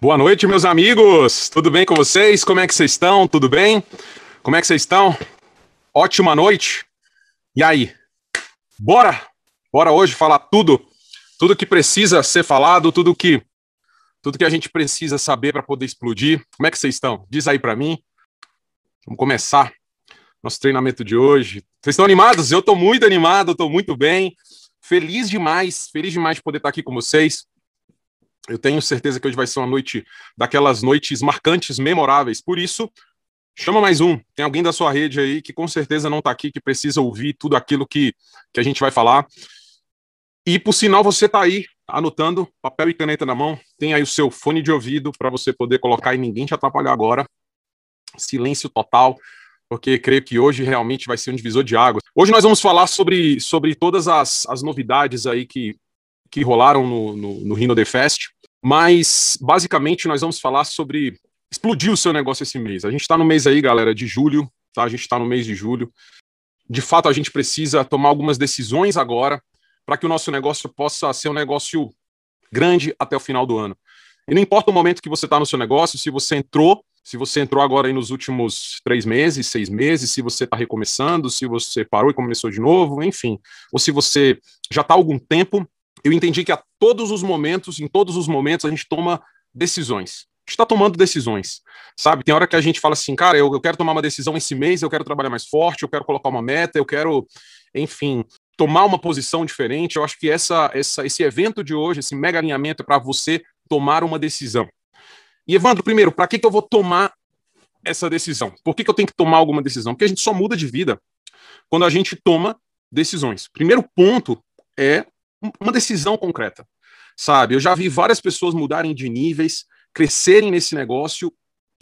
Boa noite, meus amigos. Tudo bem com vocês? Como é que vocês estão? Tudo bem? Como é que vocês estão? Ótima noite. E aí? Bora? Bora hoje falar tudo, tudo que precisa ser falado, tudo que tudo que a gente precisa saber para poder explodir. Como é que vocês estão? Diz aí para mim. Vamos começar nosso treinamento de hoje. Vocês estão animados? Eu estou muito animado, estou muito bem. Feliz demais, feliz demais de poder estar aqui com vocês. Eu tenho certeza que hoje vai ser uma noite daquelas noites marcantes, memoráveis. Por isso, chama mais um. Tem alguém da sua rede aí que com certeza não está aqui, que precisa ouvir tudo aquilo que, que a gente vai falar. E por sinal, você está aí anotando, papel e caneta na mão, tem aí o seu fone de ouvido para você poder colocar e ninguém te atrapalhar agora. Silêncio total, porque creio que hoje realmente vai ser um divisor de águas. Hoje nós vamos falar sobre, sobre todas as, as novidades aí que, que rolaram no, no, no Rhino The Fest, mas basicamente nós vamos falar sobre explodir o seu negócio esse mês. A gente está no mês aí, galera, de julho, tá? A gente está no mês de julho. De fato, a gente precisa tomar algumas decisões agora para que o nosso negócio possa ser um negócio grande até o final do ano. E não importa o momento que você está no seu negócio, se você entrou, se você entrou agora aí nos últimos três meses, seis meses, se você está recomeçando, se você parou e começou de novo, enfim, ou se você já está há algum tempo, eu entendi que a todos os momentos, em todos os momentos, a gente toma decisões. A gente está tomando decisões, sabe? Tem hora que a gente fala assim, cara, eu, eu quero tomar uma decisão esse mês, eu quero trabalhar mais forte, eu quero colocar uma meta, eu quero, enfim, tomar uma posição diferente. Eu acho que essa, essa, esse evento de hoje, esse mega alinhamento, é para você tomar uma decisão. E, Evandro, primeiro, para que, que eu vou tomar essa decisão? Por que, que eu tenho que tomar alguma decisão? Porque a gente só muda de vida quando a gente toma decisões. Primeiro ponto é uma decisão concreta, sabe? Eu já vi várias pessoas mudarem de níveis, crescerem nesse negócio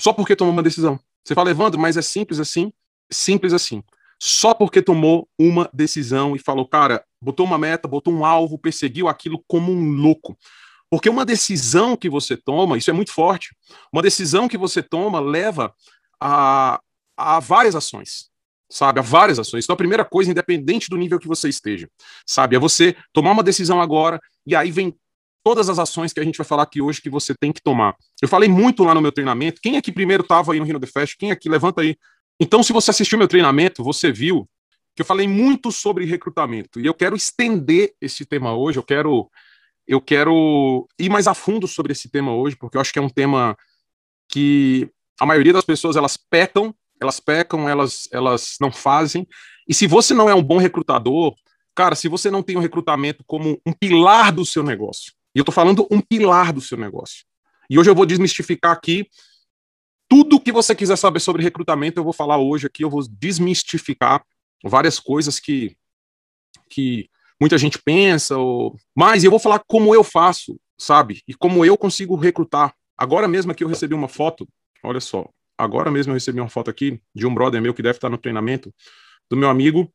só porque tomou uma decisão. Você fala, Evandro, mas é simples assim? Simples assim só porque tomou uma decisão e falou, cara, botou uma meta, botou um alvo, perseguiu aquilo como um louco. Porque uma decisão que você toma, isso é muito forte, uma decisão que você toma leva a, a várias ações, sabe? A várias ações. Então, a primeira coisa, independente do nível que você esteja, sabe? É você tomar uma decisão agora e aí vem todas as ações que a gente vai falar aqui hoje que você tem que tomar. Eu falei muito lá no meu treinamento. Quem aqui primeiro estava aí no Rino The Fest? Quem aqui? Levanta aí então, se você assistiu meu treinamento, você viu que eu falei muito sobre recrutamento e eu quero estender esse tema hoje. Eu quero, eu quero ir mais a fundo sobre esse tema hoje, porque eu acho que é um tema que a maioria das pessoas elas pecam, elas pecam, elas, elas não fazem. E se você não é um bom recrutador, cara, se você não tem o um recrutamento como um pilar do seu negócio, e eu estou falando um pilar do seu negócio. E hoje eu vou desmistificar aqui tudo que você quiser saber sobre recrutamento, eu vou falar hoje aqui, eu vou desmistificar várias coisas que, que muita gente pensa, ou... mas eu vou falar como eu faço, sabe? E como eu consigo recrutar. Agora mesmo aqui eu recebi uma foto, olha só, agora mesmo eu recebi uma foto aqui de um brother meu que deve estar no treinamento, do meu amigo,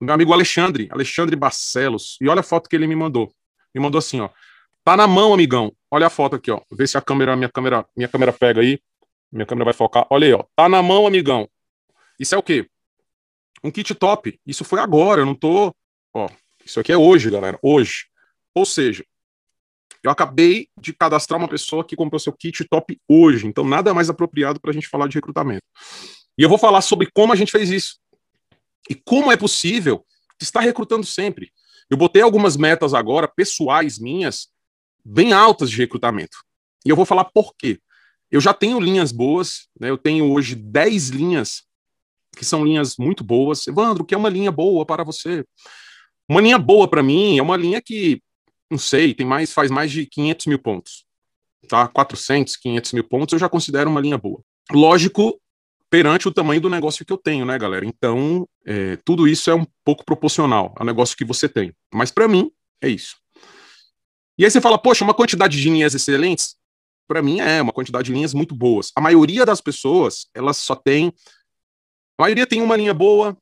meu amigo Alexandre, Alexandre Barcelos, e olha a foto que ele me mandou. Me mandou assim, ó, tá na mão, amigão. Olha a foto aqui, ó. Vê se a câmera, minha câmera, minha câmera pega aí. Minha câmera vai focar. Olha aí, ó. Tá na mão, amigão. Isso é o quê? Um kit top. Isso foi agora, eu não tô. Ó, isso aqui é hoje, galera. Hoje. Ou seja, eu acabei de cadastrar uma pessoa que comprou seu kit top hoje. Então, nada mais apropriado para a gente falar de recrutamento. E eu vou falar sobre como a gente fez isso. E como é possível estar recrutando sempre. Eu botei algumas metas agora, pessoais minhas, bem altas de recrutamento. E eu vou falar por quê. Eu já tenho linhas boas, né? Eu tenho hoje 10 linhas que são linhas muito boas. Evandro, o que é uma linha boa para você? Uma linha boa para mim é uma linha que, não sei, tem mais, faz mais de 500 mil pontos. Tá? 400, 500 mil pontos eu já considero uma linha boa. Lógico, perante o tamanho do negócio que eu tenho, né, galera? Então, é, tudo isso é um pouco proporcional ao negócio que você tem. Mas para mim, é isso. E aí você fala, poxa, uma quantidade de linhas excelentes? para mim é uma quantidade de linhas muito boas. A maioria das pessoas, elas só tem a maioria tem uma linha boa,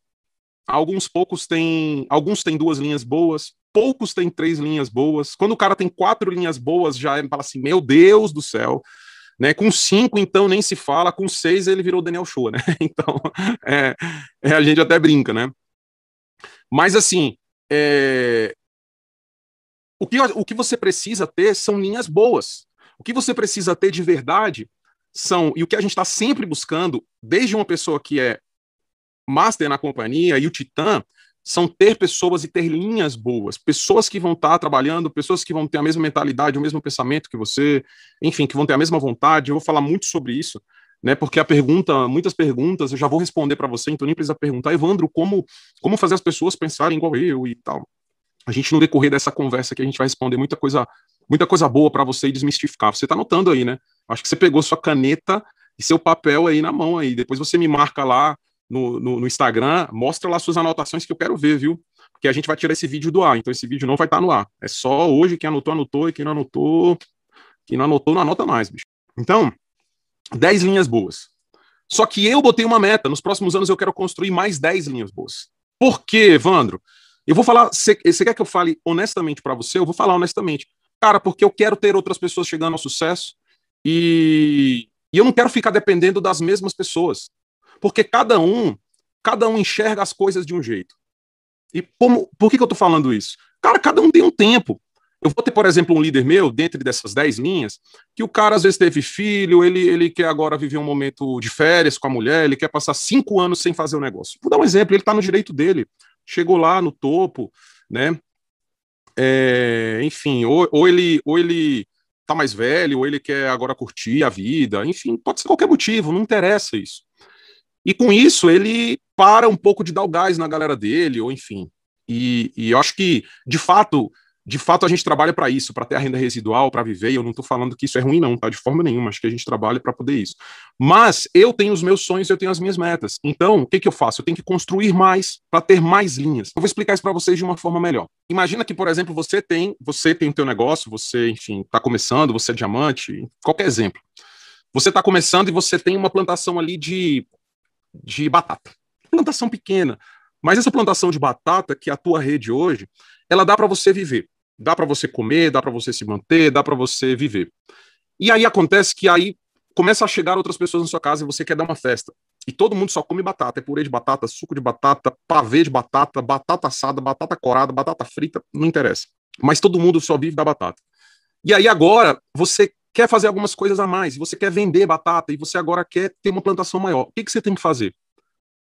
alguns poucos têm, alguns têm duas linhas boas, poucos têm três linhas boas. Quando o cara tem quatro linhas boas, já é, fala assim, meu Deus do céu. Né, com cinco, então, nem se fala. Com seis, ele virou Daniel Show, né? Então, é, é, a gente até brinca, né? Mas assim, é... o, que, o que você precisa ter são linhas boas. O que você precisa ter de verdade são, e o que a gente está sempre buscando, desde uma pessoa que é master na companhia e o titã, são ter pessoas e ter linhas boas, pessoas que vão estar tá trabalhando, pessoas que vão ter a mesma mentalidade, o mesmo pensamento que você, enfim, que vão ter a mesma vontade. Eu vou falar muito sobre isso, né? Porque a pergunta, muitas perguntas, eu já vou responder para você, então nem precisa perguntar, Evandro, como como fazer as pessoas pensarem igual eu e tal. A gente no decorrer dessa conversa que a gente vai responder muita coisa, muita coisa boa para você e desmistificar. Você está notando aí, né? Acho que você pegou sua caneta e seu papel aí na mão aí. Depois você me marca lá no, no, no, Instagram, mostra lá suas anotações que eu quero ver, viu? Porque a gente vai tirar esse vídeo do ar, então esse vídeo não vai estar tá no ar. É só hoje quem anotou, anotou, e quem não anotou, quem não anotou, não anota mais, bicho. Então, 10 linhas boas. Só que eu botei uma meta, nos próximos anos eu quero construir mais 10 linhas boas. Por quê, Evandro? Eu vou falar, você quer que eu fale honestamente para você? Eu vou falar honestamente. Cara, porque eu quero ter outras pessoas chegando ao sucesso e, e eu não quero ficar dependendo das mesmas pessoas. Porque cada um, cada um enxerga as coisas de um jeito. E como, por que, que eu estou falando isso? Cara, cada um tem um tempo. Eu vou ter, por exemplo, um líder meu, dentro dessas 10 linhas, que o cara às vezes teve filho, ele, ele quer agora viver um momento de férias com a mulher, ele quer passar cinco anos sem fazer o negócio. Vou dar um exemplo, ele está no direito dele, chegou lá no topo, né? É, enfim, ou, ou, ele, ou ele tá mais velho, ou ele quer agora curtir a vida, enfim, pode ser qualquer motivo, não interessa isso. E com isso, ele para um pouco de dar o gás na galera dele, ou enfim. E, e eu acho que, de fato, de fato a gente trabalha para isso, para ter a renda residual, para viver, e eu não estou falando que isso é ruim, não, tá? De forma nenhuma, acho que a gente trabalha para poder isso. Mas eu tenho os meus sonhos, eu tenho as minhas metas. Então, o que, que eu faço? Eu tenho que construir mais para ter mais linhas. Eu vou explicar isso para vocês de uma forma melhor. Imagina que, por exemplo, você tem, você tem o teu negócio, você, enfim, está começando, você é diamante, qualquer exemplo. Você está começando e você tem uma plantação ali de de batata. Plantação pequena. Mas essa plantação de batata, que é a tua rede hoje, ela dá para você viver. Dá para você comer, dá para você se manter, dá para você viver. E aí acontece que aí começa a chegar outras pessoas na sua casa e você quer dar uma festa. E todo mundo só come batata, é purê de batata, suco de batata, pavê de batata, batata assada, batata corada, batata frita, não interessa. Mas todo mundo só vive da batata. E aí agora você quer fazer algumas coisas a mais, você quer vender batata e você agora quer ter uma plantação maior. O que, que você tem que fazer?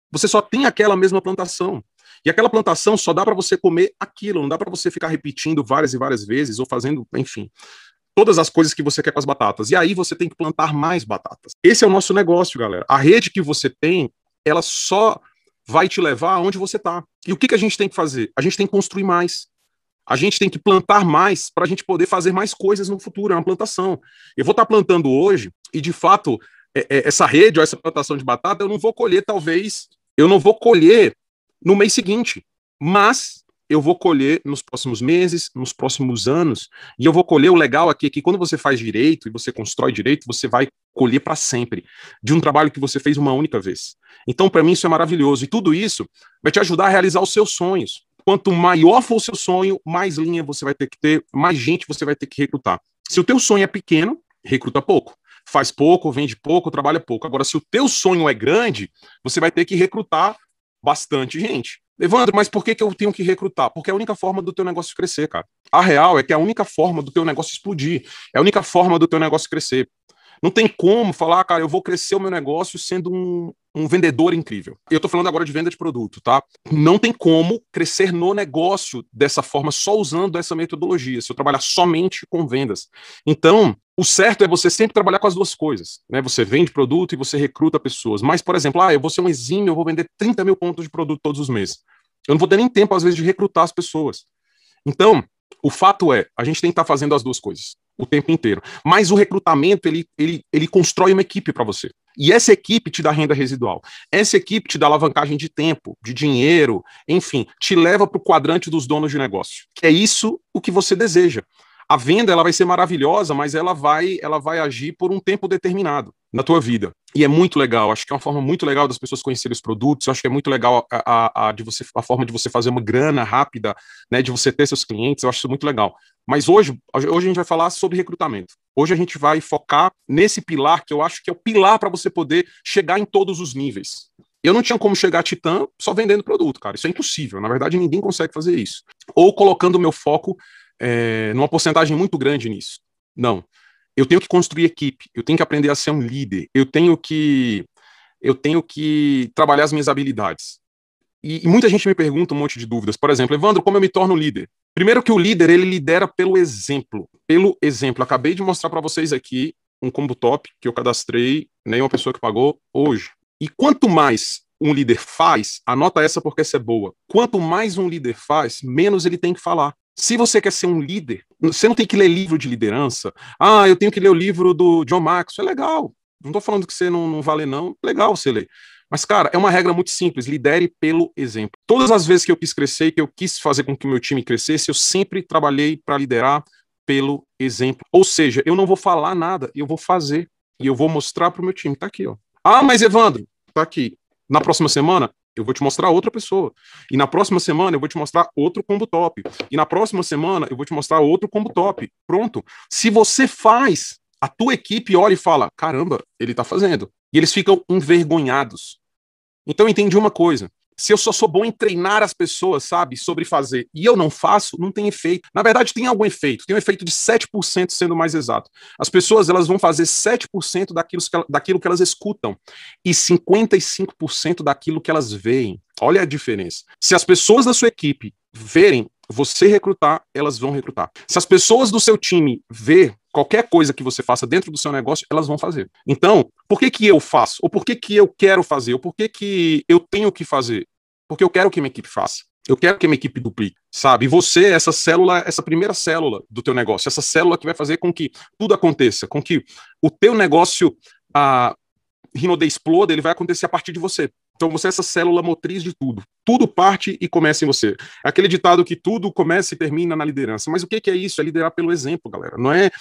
Você só tem aquela mesma plantação. E aquela plantação só dá para você comer aquilo, não dá para você ficar repetindo várias e várias vezes ou fazendo, enfim, todas as coisas que você quer com as batatas. E aí você tem que plantar mais batatas. Esse é o nosso negócio, galera. A rede que você tem, ela só vai te levar aonde você está. E o que, que a gente tem que fazer? A gente tem que construir mais a gente tem que plantar mais para a gente poder fazer mais coisas no futuro, é uma plantação. Eu vou estar tá plantando hoje, e de fato, é, é, essa rede ou essa plantação de batata, eu não vou colher, talvez, eu não vou colher no mês seguinte, mas eu vou colher nos próximos meses, nos próximos anos, e eu vou colher o legal aqui que quando você faz direito e você constrói direito, você vai colher para sempre de um trabalho que você fez uma única vez. Então, para mim isso é maravilhoso e tudo isso vai te ajudar a realizar os seus sonhos quanto maior for o seu sonho, mais linha você vai ter que ter, mais gente você vai ter que recrutar. Se o teu sonho é pequeno, recruta pouco. Faz pouco, vende pouco, trabalha pouco. Agora, se o teu sonho é grande, você vai ter que recrutar bastante gente. Evandro, mas por que, que eu tenho que recrutar? Porque é a única forma do teu negócio crescer, cara. A real é que é a única forma do teu negócio explodir. É a única forma do teu negócio crescer. Não tem como falar, cara, eu vou crescer o meu negócio sendo um, um vendedor incrível. Eu estou falando agora de venda de produto, tá? Não tem como crescer no negócio dessa forma só usando essa metodologia, se eu trabalhar somente com vendas. Então, o certo é você sempre trabalhar com as duas coisas, né? Você vende produto e você recruta pessoas. Mas, por exemplo, ah, eu vou ser um exímio, eu vou vender 30 mil pontos de produto todos os meses. Eu não vou ter nem tempo, às vezes, de recrutar as pessoas. Então, o fato é, a gente tem que estar tá fazendo as duas coisas o tempo inteiro. Mas o recrutamento, ele, ele, ele constrói uma equipe para você. E essa equipe te dá renda residual. Essa equipe te dá alavancagem de tempo, de dinheiro, enfim, te leva para o quadrante dos donos de negócio. Que é isso o que você deseja. A venda ela vai ser maravilhosa, mas ela vai, ela vai agir por um tempo determinado na tua vida. E é muito legal, acho que é uma forma muito legal das pessoas conhecerem os produtos, acho que é muito legal a, a, a, de você, a forma de você fazer uma grana rápida, né, de você ter seus clientes, eu acho isso muito legal. Mas hoje, hoje a gente vai falar sobre recrutamento. Hoje a gente vai focar nesse pilar que eu acho que é o pilar para você poder chegar em todos os níveis. Eu não tinha como chegar a Titã só vendendo produto, cara. Isso é impossível. Na verdade, ninguém consegue fazer isso. Ou colocando o meu foco é, numa porcentagem muito grande nisso. Não. Eu tenho que construir equipe, eu tenho que aprender a ser um líder, eu tenho que eu tenho que trabalhar as minhas habilidades. E, e, muita gente me pergunta um monte de dúvidas. Por exemplo, Evandro, como eu me torno líder? Primeiro que o líder, ele lidera pelo exemplo. Pelo exemplo. Acabei de mostrar para vocês aqui um combo top que eu cadastrei, nem uma pessoa que pagou hoje. E quanto mais um líder faz, anota essa porque essa é boa. Quanto mais um líder faz, menos ele tem que falar. Se você quer ser um líder, você não tem que ler livro de liderança. Ah, eu tenho que ler o livro do John Maxwell. É legal. Não estou falando que você não, não vale, não. Legal você ler. Mas, cara, é uma regra muito simples: lidere pelo exemplo. Todas as vezes que eu quis crescer que eu quis fazer com que o meu time crescesse, eu sempre trabalhei para liderar pelo exemplo. Ou seja, eu não vou falar nada, eu vou fazer. E eu vou mostrar para o meu time. Tá aqui, ó. Ah, mas Evandro, tá aqui. Na próxima semana, eu vou te mostrar outra pessoa. E na próxima semana eu vou te mostrar outro combo top. E na próxima semana eu vou te mostrar outro combo top. Pronto. Se você faz, a tua equipe olha e fala: caramba, ele tá fazendo. E eles ficam envergonhados. Então entendi uma coisa. Se eu só sou bom em treinar as pessoas, sabe, sobre fazer, e eu não faço, não tem efeito. Na verdade, tem algum efeito. Tem um efeito de 7% sendo mais exato. As pessoas elas vão fazer 7% daquilo que, daquilo que elas escutam e 55% daquilo que elas veem. Olha a diferença. Se as pessoas da sua equipe verem você recrutar, elas vão recrutar. Se as pessoas do seu time ver qualquer coisa que você faça dentro do seu negócio, elas vão fazer. Então, por que que eu faço? Ou por que que eu quero fazer? Ou por que que eu tenho que fazer? Porque eu quero que minha equipe faça. Eu quero que minha equipe duplique, sabe? E você, essa célula, essa primeira célula do teu negócio, essa célula que vai fazer com que tudo aconteça, com que o teu negócio a Rinode exploda, ele vai acontecer a partir de você. Então você é essa célula motriz de tudo. Tudo parte e começa em você. É aquele ditado que tudo começa e termina na liderança. Mas o que, é isso? É liderar pelo exemplo, galera. Não é,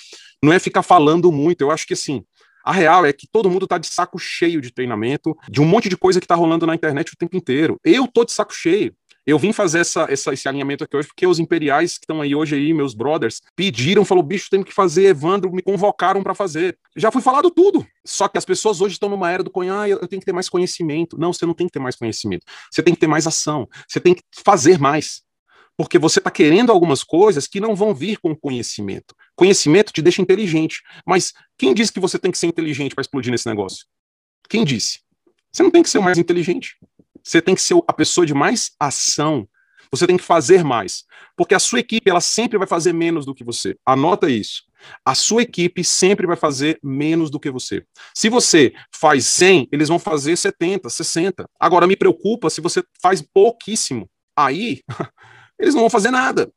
não é ficar falando muito. Eu acho que assim, a real é que todo mundo tá de saco cheio de treinamento, de um monte de coisa que tá rolando na internet o tempo inteiro. Eu tô de saco cheio. Eu vim fazer essa, essa, esse alinhamento aqui hoje porque os imperiais que estão aí hoje aí, meus brothers, pediram, falou, bicho, tem que fazer, Evandro, me convocaram para fazer. Já foi falado tudo. Só que as pessoas hoje estão numa era do conhecimento, ah, eu tenho que ter mais conhecimento. Não, você não tem que ter mais conhecimento. Você tem que ter mais ação. Você tem que fazer mais. Porque você está querendo algumas coisas que não vão vir com conhecimento. Conhecimento te deixa inteligente. Mas quem disse que você tem que ser inteligente para explodir nesse negócio? Quem disse? Você não tem que ser o mais inteligente. Você tem que ser a pessoa de mais ação. Você tem que fazer mais. Porque a sua equipe, ela sempre vai fazer menos do que você. Anota isso. A sua equipe sempre vai fazer menos do que você. Se você faz 100, eles vão fazer 70, 60. Agora, me preocupa se você faz pouquíssimo. Aí, eles não vão fazer nada.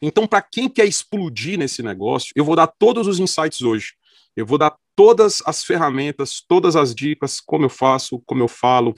Então, para quem quer explodir nesse negócio, eu vou dar todos os insights hoje. Eu vou dar todas as ferramentas, todas as dicas, como eu faço, como eu falo,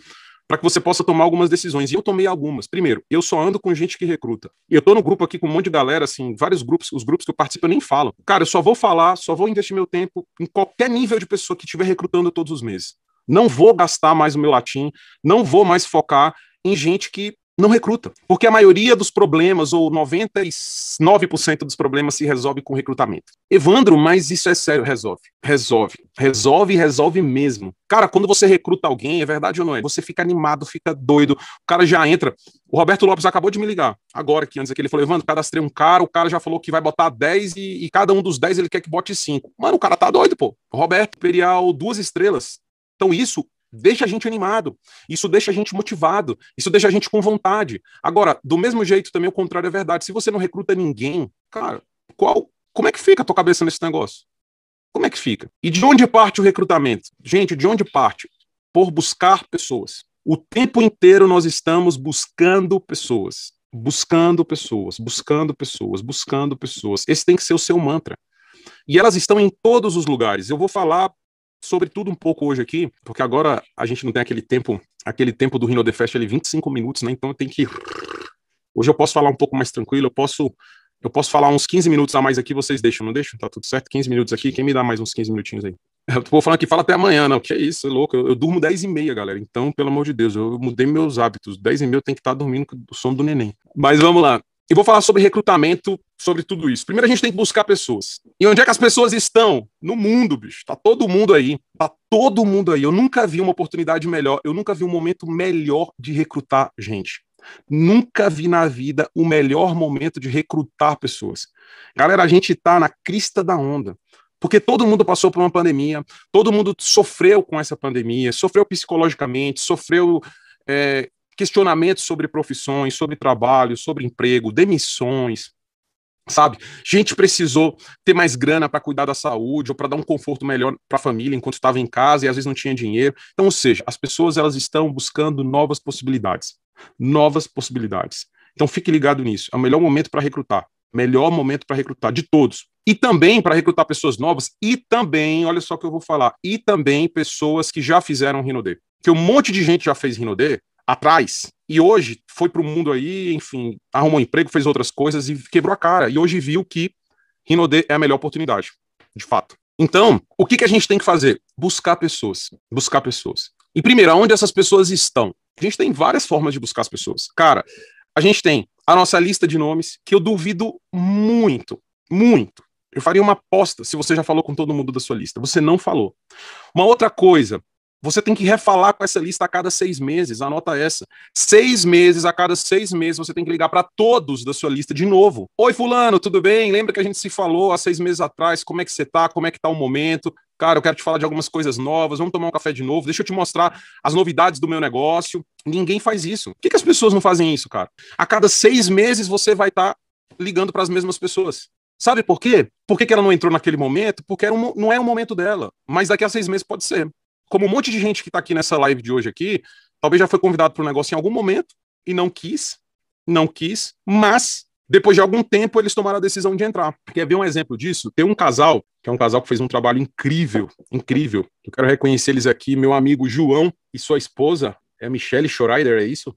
para que você possa tomar algumas decisões. E eu tomei algumas. Primeiro, eu só ando com gente que recruta. E eu tô no grupo aqui com um monte de galera, assim, vários grupos, os grupos que eu participo eu nem falo. Cara, eu só vou falar, só vou investir meu tempo em qualquer nível de pessoa que estiver recrutando todos os meses. Não vou gastar mais o meu latim, não vou mais focar em gente que não recruta. Porque a maioria dos problemas, ou 99% dos problemas, se resolve com recrutamento. Evandro, mas isso é sério, resolve. Resolve. Resolve, resolve mesmo. Cara, quando você recruta alguém, é verdade ou não é? Você fica animado, fica doido, o cara já entra. O Roberto Lopes acabou de me ligar, agora que antes aqui, ele falou, Evandro, cadastrei um cara, o cara já falou que vai botar 10 e, e cada um dos 10 ele quer que bote 5. Mano, o cara tá doido, pô. Roberto Imperial, duas estrelas. Então isso deixa a gente animado, isso deixa a gente motivado, isso deixa a gente com vontade. Agora, do mesmo jeito, também o contrário é verdade. Se você não recruta ninguém, cara, qual, como é que fica a tua cabeça nesse negócio? Como é que fica? E de onde parte o recrutamento? Gente, de onde parte? Por buscar pessoas. O tempo inteiro nós estamos buscando pessoas, buscando pessoas, buscando pessoas, buscando pessoas. Esse tem que ser o seu mantra. E elas estão em todos os lugares. Eu vou falar sobre tudo um pouco hoje aqui, porque agora a gente não tem aquele tempo, aquele tempo do Rhino The Fest ali, 25 minutos, né? Então tenho que. Hoje eu posso falar um pouco mais tranquilo, eu posso. Eu posso falar uns 15 minutos a mais aqui, vocês deixam, não deixam? Tá tudo certo? 15 minutos aqui, quem me dá mais uns 15 minutinhos aí? Eu tô falando aqui, fala até amanhã, não, que é isso, é louco, eu, eu durmo 10 e meia, galera, então, pelo amor de Deus, eu mudei meus hábitos, 10 e meia eu tenho que estar tá dormindo com o sono do neném. Mas vamos lá, e vou falar sobre recrutamento, sobre tudo isso. Primeiro a gente tem que buscar pessoas. E onde é que as pessoas estão? No mundo, bicho. Tá todo mundo aí. Tá todo mundo aí. Eu nunca vi uma oportunidade melhor, eu nunca vi um momento melhor de recrutar gente. Nunca vi na vida o melhor momento de recrutar pessoas. Galera, a gente tá na crista da onda. Porque todo mundo passou por uma pandemia, todo mundo sofreu com essa pandemia, sofreu psicologicamente, sofreu é, questionamentos sobre profissões, sobre trabalho, sobre emprego, demissões, sabe? Gente precisou ter mais grana para cuidar da saúde ou para dar um conforto melhor para a família enquanto estava em casa e às vezes não tinha dinheiro. Então, ou seja, as pessoas elas estão buscando novas possibilidades, novas possibilidades. Então, fique ligado nisso. É o melhor momento para recrutar, melhor momento para recrutar de todos. E também para recrutar pessoas novas e também, olha só o que eu vou falar, e também pessoas que já fizeram Rinode. Que um monte de gente já fez Rinode atrás e hoje foi para o mundo aí, enfim, arrumou um emprego, fez outras coisas e quebrou a cara. E hoje viu que Rinode é a melhor oportunidade, de fato. Então, o que, que a gente tem que fazer? Buscar pessoas. Buscar pessoas. E primeiro, onde essas pessoas estão? A gente tem várias formas de buscar as pessoas. Cara, a gente tem a nossa lista de nomes, que eu duvido muito, muito. Eu faria uma aposta se você já falou com todo mundo da sua lista. Você não falou. Uma outra coisa, você tem que refalar com essa lista a cada seis meses, anota essa. Seis meses, a cada seis meses, você tem que ligar para todos da sua lista de novo. Oi, Fulano, tudo bem? Lembra que a gente se falou há seis meses atrás? Como é que você tá? Como é que tá o momento? Cara, eu quero te falar de algumas coisas novas. Vamos tomar um café de novo. Deixa eu te mostrar as novidades do meu negócio. Ninguém faz isso. Por que, que as pessoas não fazem isso, cara? A cada seis meses você vai estar tá ligando para as mesmas pessoas. Sabe por quê? Por que, que ela não entrou naquele momento? Porque era um, não é o momento dela. Mas daqui a seis meses pode ser como um monte de gente que está aqui nessa live de hoje aqui, talvez já foi convidado para um negócio em algum momento e não quis, não quis, mas depois de algum tempo eles tomaram a decisão de entrar. Quer ver um exemplo disso? Tem um casal, que é um casal que fez um trabalho incrível, incrível. Eu quero reconhecer eles aqui, meu amigo João e sua esposa, é a Michelle Schreider, é isso?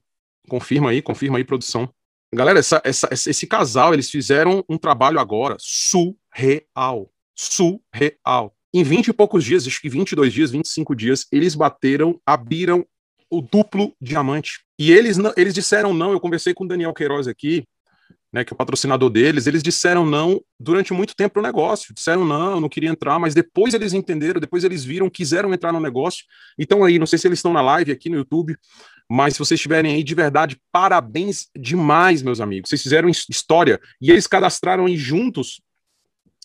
Confirma aí, confirma aí, produção. Galera, essa, essa, esse casal, eles fizeram um trabalho agora surreal. Surreal em 20 e poucos dias, acho que 22 dias, 25 dias, eles bateram, abriram o duplo diamante. E eles, eles disseram não, eu conversei com o Daniel Queiroz aqui, né, que é o patrocinador deles, eles disseram não durante muito tempo no negócio, disseram não, não queria entrar, mas depois eles entenderam, depois eles viram, quiseram entrar no negócio, então aí, não sei se eles estão na live aqui no YouTube, mas se vocês estiverem aí, de verdade, parabéns demais, meus amigos, vocês fizeram história, e eles cadastraram aí juntos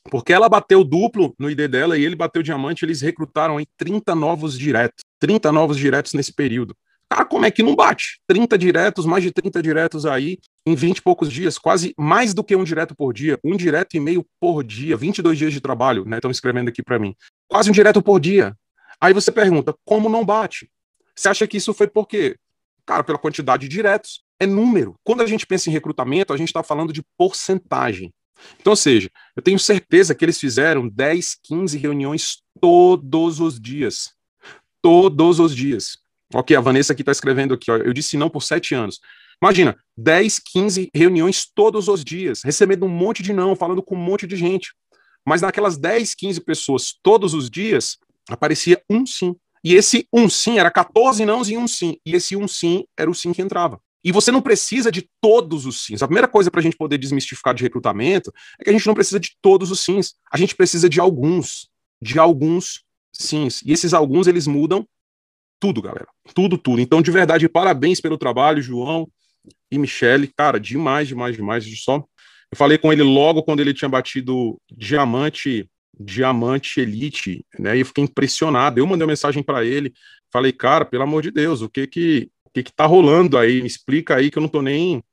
porque ela bateu duplo no ID dela e ele bateu diamante, eles recrutaram aí 30 novos diretos. 30 novos diretos nesse período. Cara, como é que não bate? 30 diretos, mais de 30 diretos aí em 20 e poucos dias, quase mais do que um direto por dia, um direto e meio por dia, 22 dias de trabalho, né? Estão escrevendo aqui para mim. Quase um direto por dia. Aí você pergunta, como não bate? Você acha que isso foi por quê? Cara, pela quantidade de diretos. É número. Quando a gente pensa em recrutamento, a gente está falando de porcentagem. Então, ou seja, eu tenho certeza que eles fizeram 10, 15 reuniões todos os dias. Todos os dias. Ok, a Vanessa aqui está escrevendo aqui, ó, eu disse não por sete anos. Imagina, 10, 15 reuniões todos os dias, recebendo um monte de não, falando com um monte de gente. Mas naquelas 10, 15 pessoas todos os dias, aparecia um sim. E esse um sim era 14 nãos e um sim. E esse um sim era o sim que entrava. E você não precisa de todos os sims. A primeira coisa para a gente poder desmistificar de recrutamento é que a gente não precisa de todos os sims. A gente precisa de alguns. De alguns sims. E esses alguns, eles mudam tudo, galera. Tudo, tudo. Então, de verdade, parabéns pelo trabalho, João e Michele. Cara, demais, demais, demais. Só eu falei com ele logo quando ele tinha batido diamante, diamante elite, né? E eu fiquei impressionado. Eu mandei uma mensagem para ele, falei, cara, pelo amor de Deus, o que que o que está rolando aí? Me explica aí que eu não estou nem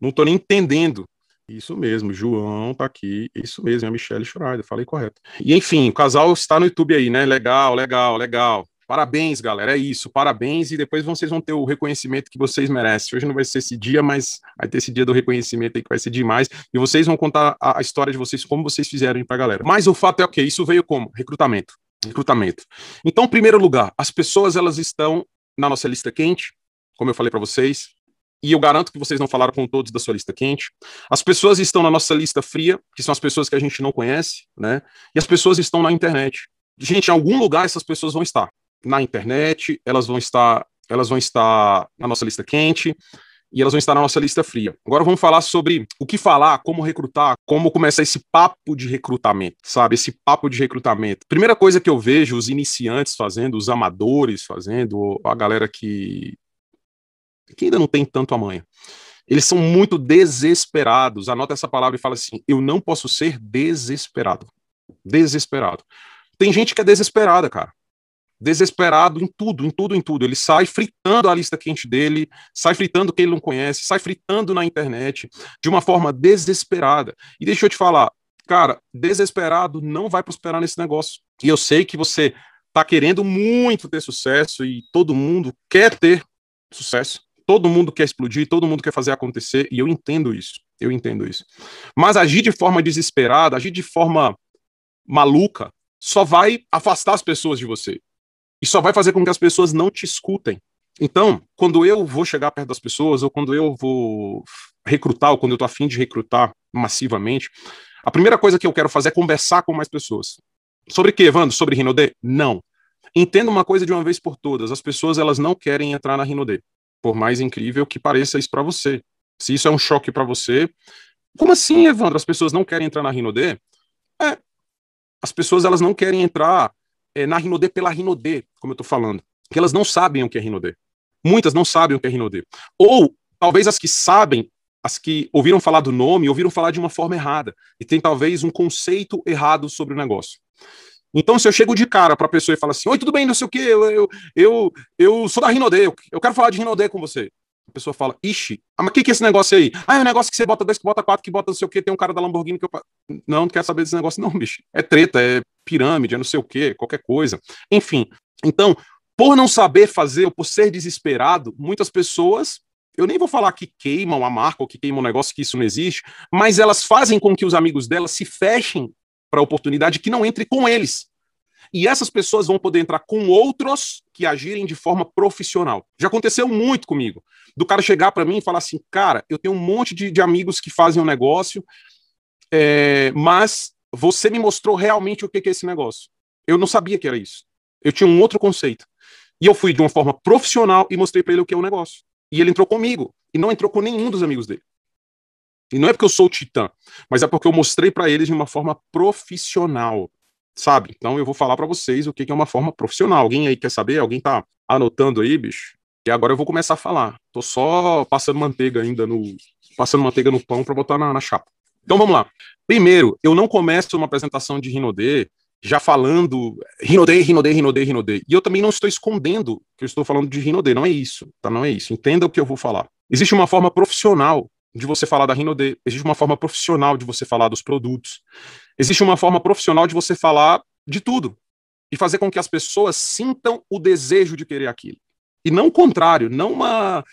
não tô nem entendendo. Isso mesmo, João tá aqui. Isso mesmo, é a Michelle Schreider, falei correto. E enfim, o casal está no YouTube aí, né? Legal, legal, legal. Parabéns, galera. É isso, parabéns. E depois vocês vão ter o reconhecimento que vocês merecem. Hoje não vai ser esse dia, mas vai ter esse dia do reconhecimento aí que vai ser demais. E vocês vão contar a, a história de vocês, como vocês fizeram pra galera. Mas o fato é o okay, que isso veio como? Recrutamento. Recrutamento. Então, em primeiro lugar, as pessoas elas estão na nossa lista quente, como eu falei para vocês, e eu garanto que vocês não falaram com todos da sua lista quente. As pessoas estão na nossa lista fria, que são as pessoas que a gente não conhece, né? E as pessoas estão na internet. Gente, em algum lugar essas pessoas vão estar. Na internet, elas vão estar, elas vão estar na nossa lista quente. e elas vão estar na nossa lista fria. Agora vamos falar sobre o que falar, como recrutar, como começar esse papo de recrutamento, sabe? Esse papo de recrutamento. Primeira coisa que eu vejo os iniciantes fazendo, os amadores fazendo, a galera que, que ainda não tem tanto amanhã. Eles são muito desesperados. Anota essa palavra e fala assim: eu não posso ser desesperado. Desesperado. Tem gente que é desesperada, cara desesperado em tudo, em tudo, em tudo. Ele sai fritando a lista quente dele, sai fritando quem ele não conhece, sai fritando na internet de uma forma desesperada. E deixa eu te falar, cara, desesperado não vai prosperar nesse negócio. E eu sei que você tá querendo muito ter sucesso e todo mundo quer ter sucesso. Todo mundo quer explodir, todo mundo quer fazer acontecer, e eu entendo isso. Eu entendo isso. Mas agir de forma desesperada, agir de forma maluca, só vai afastar as pessoas de você e só vai fazer com que as pessoas não te escutem. Então, quando eu vou chegar perto das pessoas, ou quando eu vou recrutar, ou quando eu estou afim de recrutar massivamente, a primeira coisa que eu quero fazer é conversar com mais pessoas. Sobre o que, Evandro? Sobre Rinode? Não. Entenda uma coisa de uma vez por todas: as pessoas elas não querem entrar na Rinode, por mais incrível que pareça isso para você. Se isso é um choque para você, como assim, Evandro? As pessoas não querem entrar na Rinode? É, as pessoas elas não querem entrar é, na Rinode pela Rinode, como eu estou falando. Que elas não sabem o que é Rinode. Muitas não sabem o que é Rinode. Ou, talvez as que sabem, as que ouviram falar do nome, ouviram falar de uma forma errada. E tem talvez um conceito errado sobre o negócio. Então, se eu chego de cara para a pessoa e falo assim: Oi, tudo bem, não sei o quê, eu, eu, eu, sou da Rinode, eu, quero falar de Rinode com você. A pessoa fala, ixi, ah, mas o que, que é esse negócio aí? Ah, é um negócio que você bota dois, que bota quatro, que bota não sei o que, tem um cara da Lamborghini que eu. Não, não quero saber desse negócio, não, bicho. É treta, é pirâmide, é não sei o que, qualquer coisa. Enfim. Então, por não saber fazer, ou por ser desesperado, muitas pessoas. Eu nem vou falar que queimam a marca ou que queimam o negócio, que isso não existe, mas elas fazem com que os amigos delas se fechem para a oportunidade que não entre com eles. E essas pessoas vão poder entrar com outros que agirem de forma profissional. Já aconteceu muito comigo. Do cara chegar para mim e falar assim: cara, eu tenho um monte de, de amigos que fazem um negócio, é, mas você me mostrou realmente o que, que é esse negócio. Eu não sabia que era isso. Eu tinha um outro conceito. E eu fui de uma forma profissional e mostrei para ele o que é o negócio. E ele entrou comigo. E não entrou com nenhum dos amigos dele. E não é porque eu sou o titã, mas é porque eu mostrei para eles de uma forma profissional sabe? Então eu vou falar para vocês o que é uma forma profissional. Alguém aí quer saber? Alguém tá anotando aí, bicho? E agora eu vou começar a falar. Tô só passando manteiga ainda no passando manteiga no pão para botar na, na, chapa. Então vamos lá. Primeiro, eu não começo uma apresentação de Rinode já falando Rinode, Rinode, Rinode, Rinode. E eu também não estou escondendo que eu estou falando de Rinode, não é isso, tá? Não é isso. Entenda o que eu vou falar. Existe uma forma profissional de você falar da Rinode, existe uma forma profissional de você falar dos produtos, existe uma forma profissional de você falar de tudo e fazer com que as pessoas sintam o desejo de querer aquilo. E não o contrário, não uma,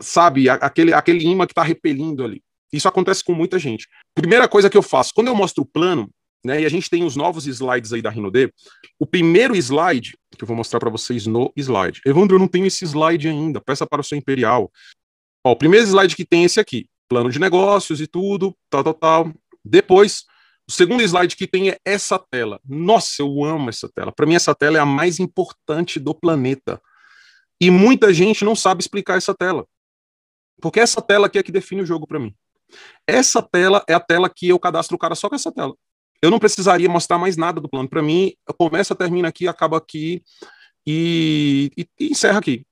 sabe, aquele, aquele imã que está repelindo ali. Isso acontece com muita gente. Primeira coisa que eu faço, quando eu mostro o plano, né, e a gente tem os novos slides aí da Rinode, o primeiro slide, que eu vou mostrar para vocês no slide. Evandro, eu não tenho esse slide ainda, peça para o seu Imperial. Ó, o primeiro slide que tem é esse aqui plano de negócios e tudo, tal, tal, tal. Depois, o segundo slide que tem é essa tela. Nossa, eu amo essa tela. Para mim, essa tela é a mais importante do planeta. E muita gente não sabe explicar essa tela. Porque essa tela aqui é que define o jogo para mim. Essa tela é a tela que eu cadastro o cara só com essa tela. Eu não precisaria mostrar mais nada do plano. Para mim, começa, termina aqui, acaba aqui e, e, e encerra aqui.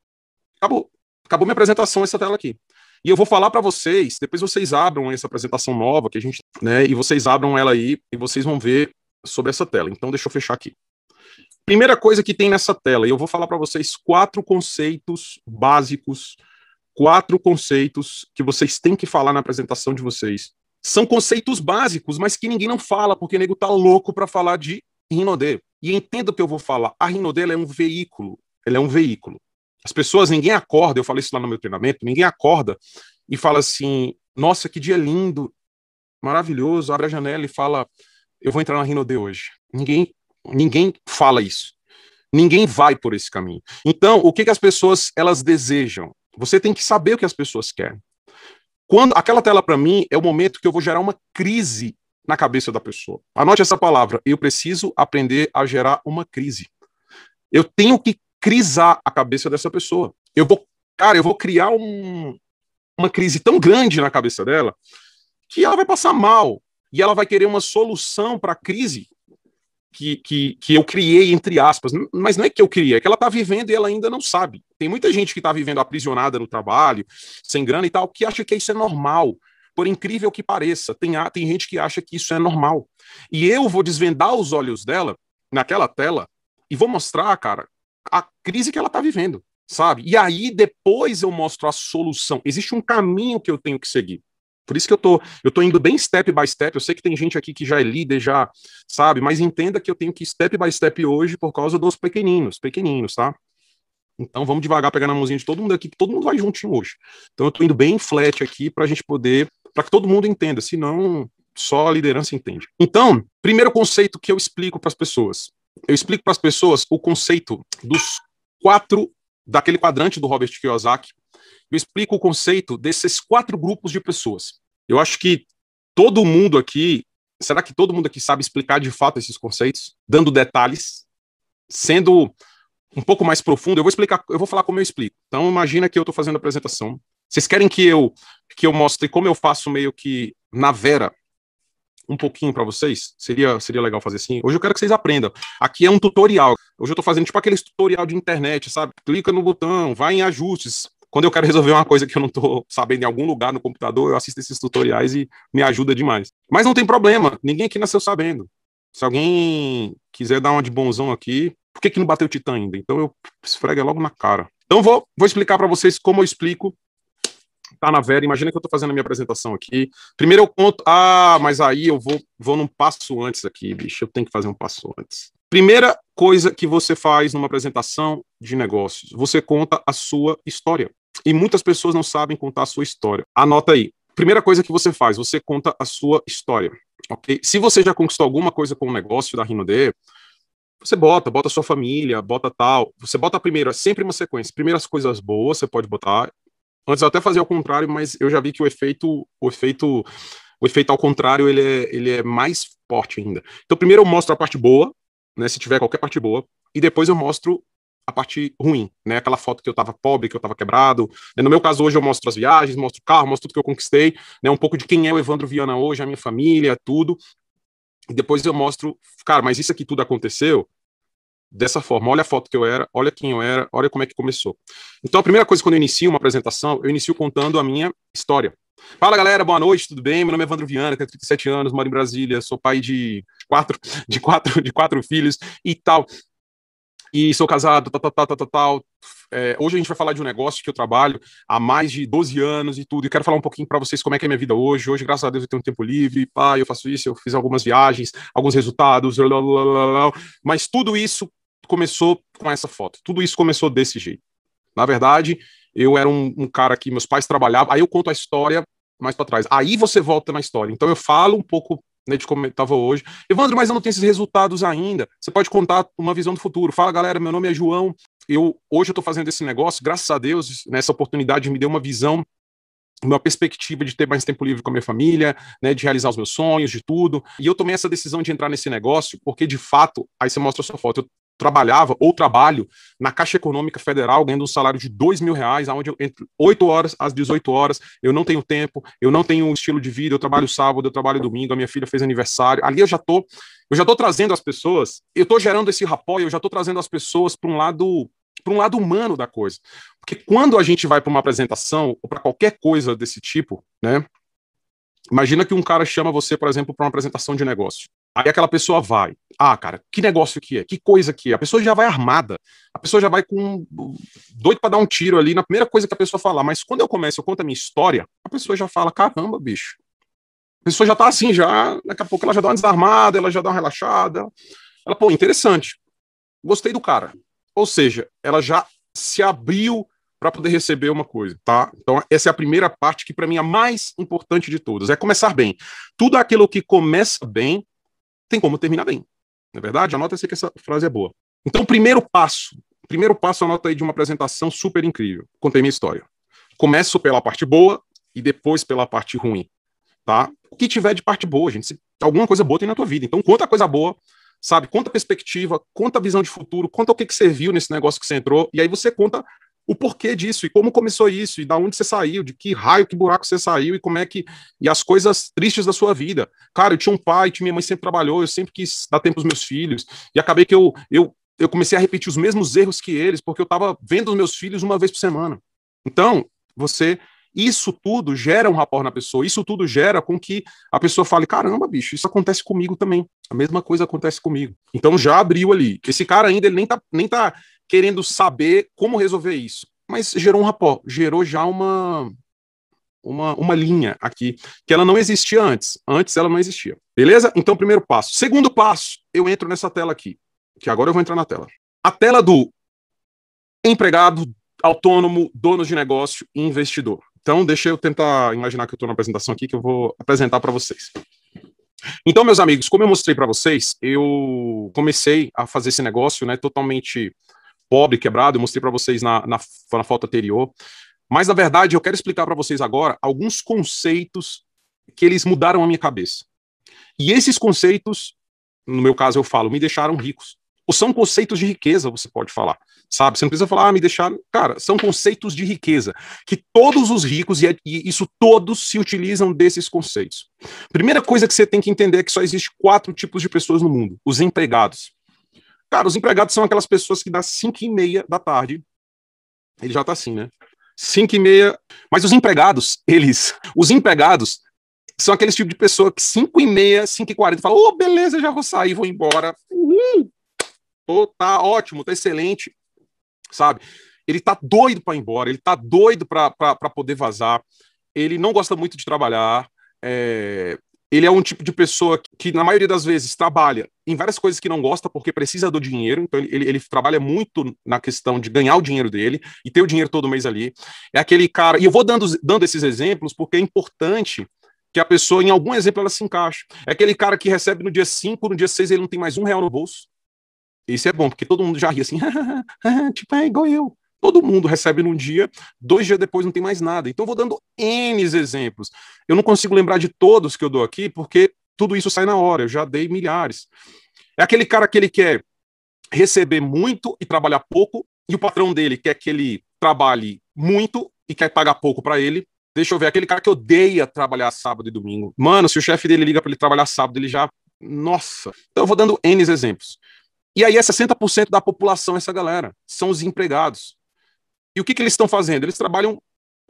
Acabou. Acabou minha apresentação essa tela aqui. E eu vou falar para vocês, depois vocês abram essa apresentação nova que a gente, né, e vocês abram ela aí e vocês vão ver sobre essa tela. Então deixa eu fechar aqui. Primeira coisa que tem nessa tela, e eu vou falar para vocês quatro conceitos básicos, quatro conceitos que vocês têm que falar na apresentação de vocês. São conceitos básicos, mas que ninguém não fala, porque o nego tá louco para falar de Rinode. E entenda o que eu vou falar. A Rinode é um veículo. Ela é um veículo. As pessoas, ninguém acorda, eu falei isso lá no meu treinamento, ninguém acorda e fala assim: nossa, que dia lindo, maravilhoso, abre a janela e fala: eu vou entrar na Rinode hoje. Ninguém, ninguém fala isso. Ninguém vai por esse caminho. Então, o que, que as pessoas elas desejam? Você tem que saber o que as pessoas querem. Quando aquela tela para mim é o momento que eu vou gerar uma crise na cabeça da pessoa. Anote essa palavra. Eu preciso aprender a gerar uma crise. Eu tenho que crisar a cabeça dessa pessoa. Eu vou, cara, eu vou criar um, uma crise tão grande na cabeça dela que ela vai passar mal e ela vai querer uma solução para a crise que, que, que eu criei, entre aspas. Mas não é que eu criei, é que ela está vivendo e ela ainda não sabe. Tem muita gente que está vivendo aprisionada no trabalho, sem grana e tal, que acha que isso é normal. Por incrível que pareça, tem, tem gente que acha que isso é normal. E eu vou desvendar os olhos dela naquela tela e vou mostrar, cara, a crise que ela está vivendo, sabe? E aí depois eu mostro a solução. Existe um caminho que eu tenho que seguir. Por isso que eu tô, eu tô indo bem step by step. Eu sei que tem gente aqui que já é líder, já sabe, mas entenda que eu tenho que step by step hoje por causa dos pequeninos, pequeninos, tá? Então vamos devagar pegar na mãozinha de todo mundo aqui, que todo mundo vai juntinho hoje. Então eu tô indo bem flat aqui para a gente poder, para que todo mundo entenda, senão só a liderança entende. Então, primeiro conceito que eu explico para as pessoas. Eu explico para as pessoas o conceito dos quatro daquele quadrante do Robert Kiyosaki eu explico o conceito desses quatro grupos de pessoas. Eu acho que todo mundo aqui, será que todo mundo aqui sabe explicar de fato esses conceitos, dando detalhes, sendo um pouco mais profundo? Eu vou explicar, eu vou falar como eu explico. Então imagina que eu estou fazendo a apresentação. Vocês querem que eu que eu mostre como eu faço meio que na Vera um pouquinho para vocês? Seria, seria legal fazer assim? Hoje eu quero que vocês aprendam. Aqui é um tutorial. Hoje eu tô fazendo tipo aquele tutorial de internet, sabe? Clica no botão, vai em ajustes, quando eu quero resolver uma coisa que eu não estou sabendo em algum lugar no computador, eu assisto esses tutoriais e me ajuda demais. Mas não tem problema, ninguém aqui nasceu sabendo. Se alguém quiser dar uma de bonzão aqui, por que, que não bateu o Titã ainda? Então eu esfrega logo na cara. Então vou, vou explicar para vocês como eu explico. Tá na Vera, imagina que eu estou fazendo a minha apresentação aqui. Primeiro eu conto. Ah, mas aí eu vou, vou num passo antes aqui, bicho. Eu tenho que fazer um passo antes. Primeira coisa que você faz numa apresentação de negócios, você conta a sua história. E muitas pessoas não sabem contar a sua história. Anota aí. Primeira coisa que você faz, você conta a sua história. Ok? Se você já conquistou alguma coisa com o negócio da D, você bota, bota sua família, bota tal. Você bota primeiro, é sempre uma sequência. Primeiras coisas boas você pode botar. Antes eu até fazia ao contrário, mas eu já vi que o efeito, o efeito, o efeito ao contrário, ele é, ele é mais forte ainda. Então primeiro eu mostro a parte boa, né, se tiver qualquer parte boa, e depois eu mostro a parte ruim, né? Aquela foto que eu tava pobre, que eu tava quebrado. No meu caso, hoje eu mostro as viagens, mostro o carro, mostro tudo que eu conquistei, né? Um pouco de quem é o Evandro Viana hoje, a minha família, tudo. E depois eu mostro, cara, mas isso aqui tudo aconteceu dessa forma. Olha a foto que eu era, olha quem eu era, olha como é que começou. Então, a primeira coisa quando eu inicio uma apresentação, eu inicio contando a minha história. Fala galera, boa noite, tudo bem? Meu nome é Evandro Viana, tenho 37 anos, moro em Brasília, sou pai de quatro, de quatro, de quatro filhos e tal e sou casado, tal, tal, tal, tal, tal. É, hoje a gente vai falar de um negócio que eu trabalho há mais de 12 anos e tudo, e quero falar um pouquinho para vocês como é que é minha vida hoje. Hoje, graças a Deus, eu tenho um tempo livre, pá, eu faço isso, eu fiz algumas viagens, alguns resultados, mas tudo isso começou com essa foto, tudo isso começou desse jeito. Na verdade, eu era um, um cara que meus pais trabalhavam, aí eu conto a história mais para trás. Aí você volta na história. Então eu falo um pouco né, de como estava hoje. Evandro, mas eu não tenho esses resultados ainda. Você pode contar uma visão do futuro. Fala, galera, meu nome é João. Eu hoje eu estou fazendo esse negócio, graças a Deus, nessa oportunidade me deu uma visão uma perspectiva de ter mais tempo livre com a minha família, né, de realizar os meus sonhos, de tudo. E eu tomei essa decisão de entrar nesse negócio porque, de fato, aí você mostra a sua foto. Eu trabalhava ou trabalho na Caixa Econômica Federal, ganhando um salário de dois mil reais, onde eu, entre 8 horas às 18 horas, eu não tenho tempo, eu não tenho um estilo de vida, eu trabalho sábado, eu trabalho domingo, a minha filha fez aniversário. Ali eu já tô, eu já tô trazendo as pessoas, eu tô gerando esse rapó, eu já tô trazendo as pessoas para um lado para um lado humano da coisa. Porque quando a gente vai para uma apresentação ou para qualquer coisa desse tipo, né? Imagina que um cara chama você, por exemplo, para uma apresentação de negócio. Aí aquela pessoa vai. Ah, cara, que negócio que é? Que coisa que é? A pessoa já vai armada. A pessoa já vai com doido para dar um tiro ali na primeira coisa que a pessoa falar. Mas quando eu começo, eu conto a minha história, a pessoa já fala: caramba, bicho. A pessoa já tá assim, já. Daqui a pouco ela já dá uma desarmada, ela já dá uma relaxada. Ela, pô, interessante. Gostei do cara. Ou seja, ela já se abriu para poder receber uma coisa, tá? Então, essa é a primeira parte que para mim é a mais importante de todas, é começar bem. Tudo aquilo que começa bem tem como terminar bem. Não é verdade? Anota se que essa frase é boa. Então, o primeiro passo, primeiro passo, anota aí de uma apresentação super incrível. Contei minha história. Começo pela parte boa e depois pela parte ruim, tá? O que tiver de parte boa, gente, se alguma coisa boa tem na tua vida. Então, conta coisa boa, sabe? Conta perspectiva, conta visão de futuro, conta o que, que você viu nesse negócio que você entrou, e aí você conta o porquê disso e como começou isso e da onde você saiu, de que raio, que buraco você saiu e como é que e as coisas tristes da sua vida. Cara, eu tinha um pai, minha mãe sempre trabalhou, eu sempre quis dar tempo aos meus filhos e acabei que eu eu eu comecei a repetir os mesmos erros que eles porque eu estava vendo os meus filhos uma vez por semana. Então, você isso tudo gera um rapport na pessoa, isso tudo gera com que a pessoa fale: caramba, bicho, isso acontece comigo também. A mesma coisa acontece comigo. Então já abriu ali. Esse cara ainda ele nem tá, nem tá querendo saber como resolver isso. Mas gerou um rapó, gerou já uma, uma, uma linha aqui, que ela não existia antes. Antes ela não existia. Beleza? Então, primeiro passo. Segundo passo, eu entro nessa tela aqui, que agora eu vou entrar na tela. A tela do empregado, autônomo, dono de negócio e investidor. Então, deixa eu tentar imaginar que eu estou na apresentação aqui, que eu vou apresentar para vocês. Então, meus amigos, como eu mostrei para vocês, eu comecei a fazer esse negócio, né, totalmente pobre, quebrado, eu mostrei para vocês na, na, na foto anterior. Mas, na verdade, eu quero explicar para vocês agora alguns conceitos que eles mudaram a minha cabeça. E esses conceitos, no meu caso eu falo, me deixaram ricos. Ou são conceitos de riqueza, você pode falar. Sabe? Você não precisa falar, ah, me deixaram. Cara, são conceitos de riqueza. Que todos os ricos, e, é, e isso todos se utilizam desses conceitos. Primeira coisa que você tem que entender é que só existe quatro tipos de pessoas no mundo: os empregados. Cara, os empregados são aquelas pessoas que das 5 e meia da tarde, ele já tá assim, né? 5 e meia. Mas os empregados, eles. Os empregados são aqueles tipo de pessoa que 5 e meia, 5 e 40 fala, ô, oh, beleza, já vou sair, vou embora. Uhum. Tá ótimo, tá excelente, sabe? Ele tá doido para ir embora, ele tá doido para poder vazar. Ele não gosta muito de trabalhar. É, ele é um tipo de pessoa que, na maioria das vezes, trabalha em várias coisas que não gosta porque precisa do dinheiro. Então, ele, ele trabalha muito na questão de ganhar o dinheiro dele e ter o dinheiro todo mês ali. É aquele cara. E eu vou dando, dando esses exemplos porque é importante que a pessoa, em algum exemplo, ela se encaixe. É aquele cara que recebe no dia 5, no dia 6 ele não tem mais um real no bolso. Isso é bom, porque todo mundo já ri assim, tipo, é igual eu. Todo mundo recebe num dia, dois dias depois não tem mais nada. Então, eu vou dando N exemplos. Eu não consigo lembrar de todos que eu dou aqui, porque tudo isso sai na hora, eu já dei milhares. É aquele cara que ele quer receber muito e trabalhar pouco, e o patrão dele quer que ele trabalhe muito e quer pagar pouco para ele. Deixa eu ver, aquele cara que odeia trabalhar sábado e domingo. Mano, se o chefe dele liga para ele trabalhar sábado, ele já. Nossa! Então eu vou dando N exemplos. E aí é 60% da população, essa galera. São os empregados. E o que, que eles estão fazendo? Eles trabalham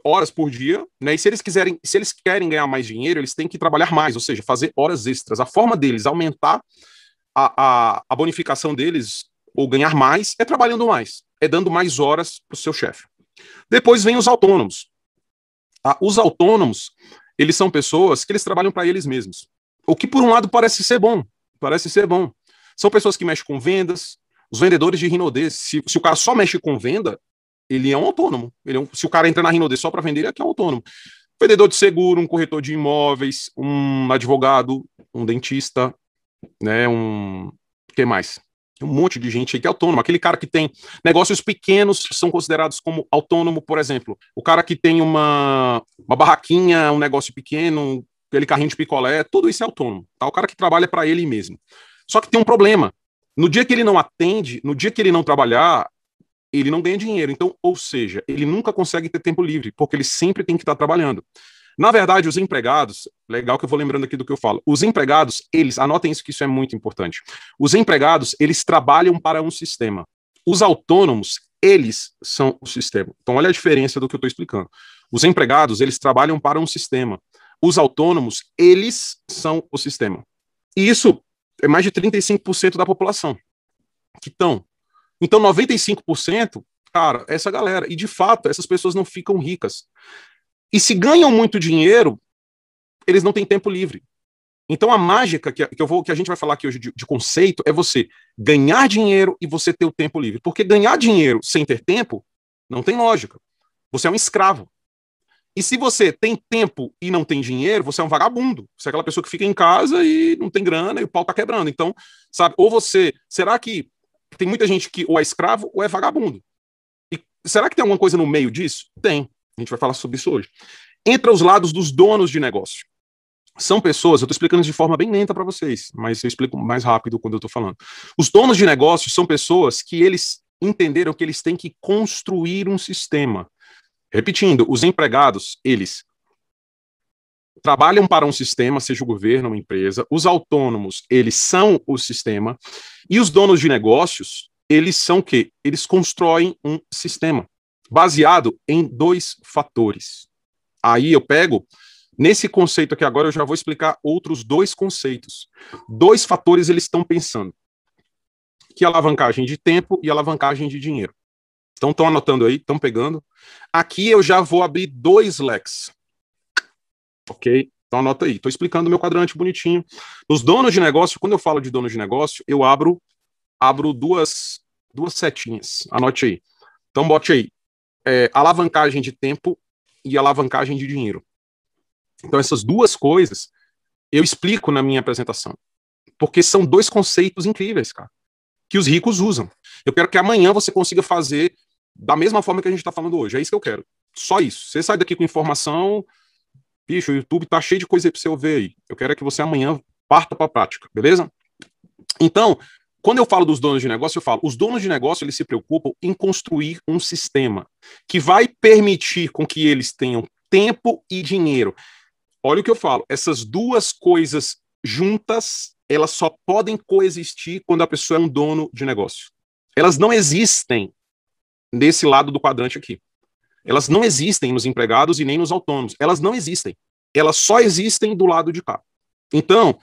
horas por dia, né? E se eles quiserem, se eles querem ganhar mais dinheiro, eles têm que trabalhar mais, ou seja, fazer horas extras. A forma deles aumentar a, a, a bonificação deles ou ganhar mais é trabalhando mais, é dando mais horas para o seu chefe. Depois vem os autônomos. Ah, os autônomos, eles são pessoas que eles trabalham para eles mesmos. O que por um lado parece ser bom, parece ser bom. São pessoas que mexem com vendas, os vendedores de Rinodê, se, se o cara só mexe com venda, ele é um autônomo. Ele é um, se o cara entra na Rinode só para vender, ele é, é um autônomo. Vendedor de seguro, um corretor de imóveis, um advogado, um dentista, né, um... O que mais? um monte de gente aí que é autônomo. Aquele cara que tem negócios pequenos são considerados como autônomo, por exemplo. O cara que tem uma, uma barraquinha, um negócio pequeno, aquele carrinho de picolé, tudo isso é autônomo. Tá? O cara que trabalha para ele mesmo. Só que tem um problema. No dia que ele não atende, no dia que ele não trabalhar, ele não ganha dinheiro. Então, ou seja, ele nunca consegue ter tempo livre, porque ele sempre tem que estar trabalhando. Na verdade, os empregados, legal que eu vou lembrando aqui do que eu falo. Os empregados, eles, anotem isso que isso é muito importante. Os empregados, eles trabalham para um sistema. Os autônomos, eles são o sistema. Então, olha a diferença do que eu estou explicando. Os empregados, eles trabalham para um sistema. Os autônomos, eles são o sistema. E isso é mais de 35% da população que estão então, 95%, cara, essa galera. E de fato, essas pessoas não ficam ricas. E se ganham muito dinheiro, eles não têm tempo livre. Então, a mágica que, eu vou, que a gente vai falar aqui hoje de, de conceito é você ganhar dinheiro e você ter o tempo livre. Porque ganhar dinheiro sem ter tempo não tem lógica. Você é um escravo. E se você tem tempo e não tem dinheiro, você é um vagabundo. Você é aquela pessoa que fica em casa e não tem grana e o pau tá quebrando. Então, sabe, ou você. Será que tem muita gente que ou é escravo ou é vagabundo. E será que tem alguma coisa no meio disso? Tem. A gente vai falar sobre isso hoje. Entra os lados dos donos de negócio. São pessoas, eu estou explicando de forma bem lenta para vocês, mas eu explico mais rápido quando eu estou falando. Os donos de negócios são pessoas que eles entenderam que eles têm que construir um sistema. Repetindo, os empregados, eles trabalham para um sistema, seja o governo, uma empresa. Os autônomos, eles são o sistema. E os donos de negócios, eles são o quê? Eles constroem um sistema baseado em dois fatores. Aí eu pego nesse conceito aqui agora eu já vou explicar outros dois conceitos. Dois fatores eles estão pensando. Que é alavancagem de tempo e alavancagem de dinheiro. Então estão anotando aí, estão pegando. Aqui eu já vou abrir dois leques. OK? Então anota aí. Estou explicando meu quadrante bonitinho. Os donos de negócio, quando eu falo de dono de negócio, eu abro abro duas duas setinhas. Anote aí. Então bote aí é, alavancagem de tempo e alavancagem de dinheiro. Então, essas duas coisas eu explico na minha apresentação. Porque são dois conceitos incríveis, cara, que os ricos usam. Eu quero que amanhã você consiga fazer da mesma forma que a gente está falando hoje. É isso que eu quero. Só isso. Você sai daqui com informação. Bicho, o YouTube tá cheio de coisa para você ver aí. Eu quero é que você amanhã parta para a prática, beleza? Então, quando eu falo dos donos de negócio, eu falo, os donos de negócio, eles se preocupam em construir um sistema que vai permitir com que eles tenham tempo e dinheiro. Olha o que eu falo, essas duas coisas juntas, elas só podem coexistir quando a pessoa é um dono de negócio. Elas não existem nesse lado do quadrante aqui. Elas não existem nos empregados e nem nos autônomos. Elas não existem. Elas só existem do lado de cá. Então,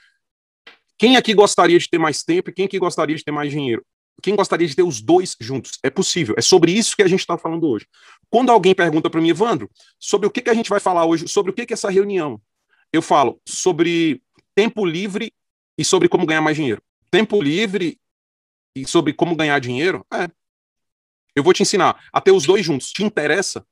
quem aqui gostaria de ter mais tempo e quem aqui gostaria de ter mais dinheiro? Quem gostaria de ter os dois juntos? É possível. É sobre isso que a gente está falando hoje. Quando alguém pergunta para mim, Evandro, sobre o que, que a gente vai falar hoje, sobre o que, que é essa reunião, eu falo sobre tempo livre e sobre como ganhar mais dinheiro. Tempo livre e sobre como ganhar dinheiro? É. Eu vou te ensinar a ter os dois juntos. Te interessa?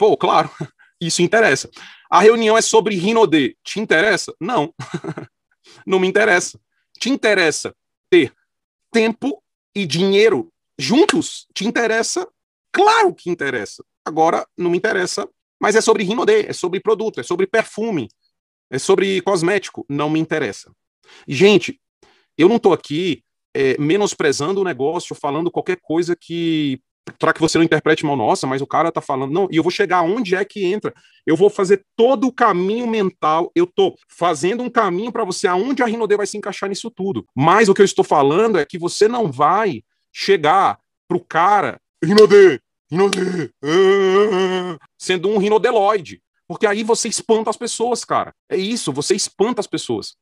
Pô, claro, isso interessa. A reunião é sobre Rinode. Te interessa? Não. não me interessa. Te interessa ter tempo e dinheiro juntos? Te interessa? Claro que interessa. Agora, não me interessa, mas é sobre Rinode, é sobre produto, é sobre perfume, é sobre cosmético. Não me interessa. Gente, eu não estou aqui é, menosprezando o negócio, falando qualquer coisa que para que você não interprete mal, nossa, mas o cara tá falando, não, e eu vou chegar onde é que entra. Eu vou fazer todo o caminho mental, eu tô fazendo um caminho para você aonde a Rinode vai se encaixar nisso tudo. Mas o que eu estou falando é que você não vai chegar pro cara, Rinode, Rinode, ah, sendo um rinodeloide, porque aí você espanta as pessoas, cara. É isso, você espanta as pessoas.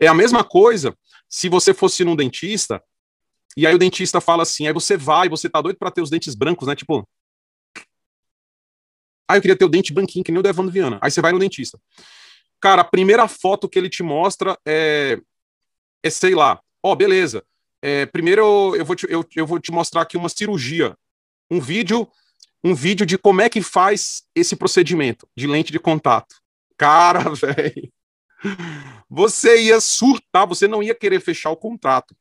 É a mesma coisa se você fosse num dentista e aí o dentista fala assim, aí você vai, você tá doido para ter os dentes brancos, né? Tipo, ah, eu queria ter o dente branquinho, que nem o Devando Viana. Aí você vai no dentista. Cara, a primeira foto que ele te mostra é, é sei lá, ó, oh, beleza. É, primeiro eu vou, te, eu, eu vou te mostrar aqui uma cirurgia, um vídeo, um vídeo de como é que faz esse procedimento de lente de contato. Cara, velho, você ia surtar, você não ia querer fechar o contrato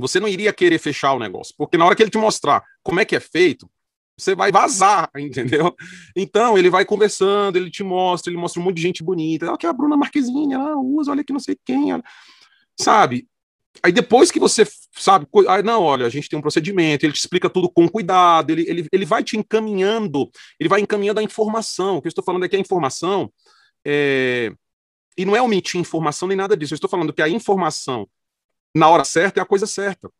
você não iria querer fechar o negócio, porque na hora que ele te mostrar como é que é feito, você vai vazar, entendeu? Então, ele vai conversando, ele te mostra, ele mostra um monte de gente bonita. Olha que a Bruna Marquezine, ela usa, olha que não sei quem, ela... sabe? Aí depois que você sabe, aí, não, olha, a gente tem um procedimento, ele te explica tudo com cuidado, ele, ele, ele vai te encaminhando, ele vai encaminhando a informação. O que eu estou falando aqui é a informação, é... e não é omitir informação nem nada disso, eu estou falando que a informação na hora certa é a coisa certa.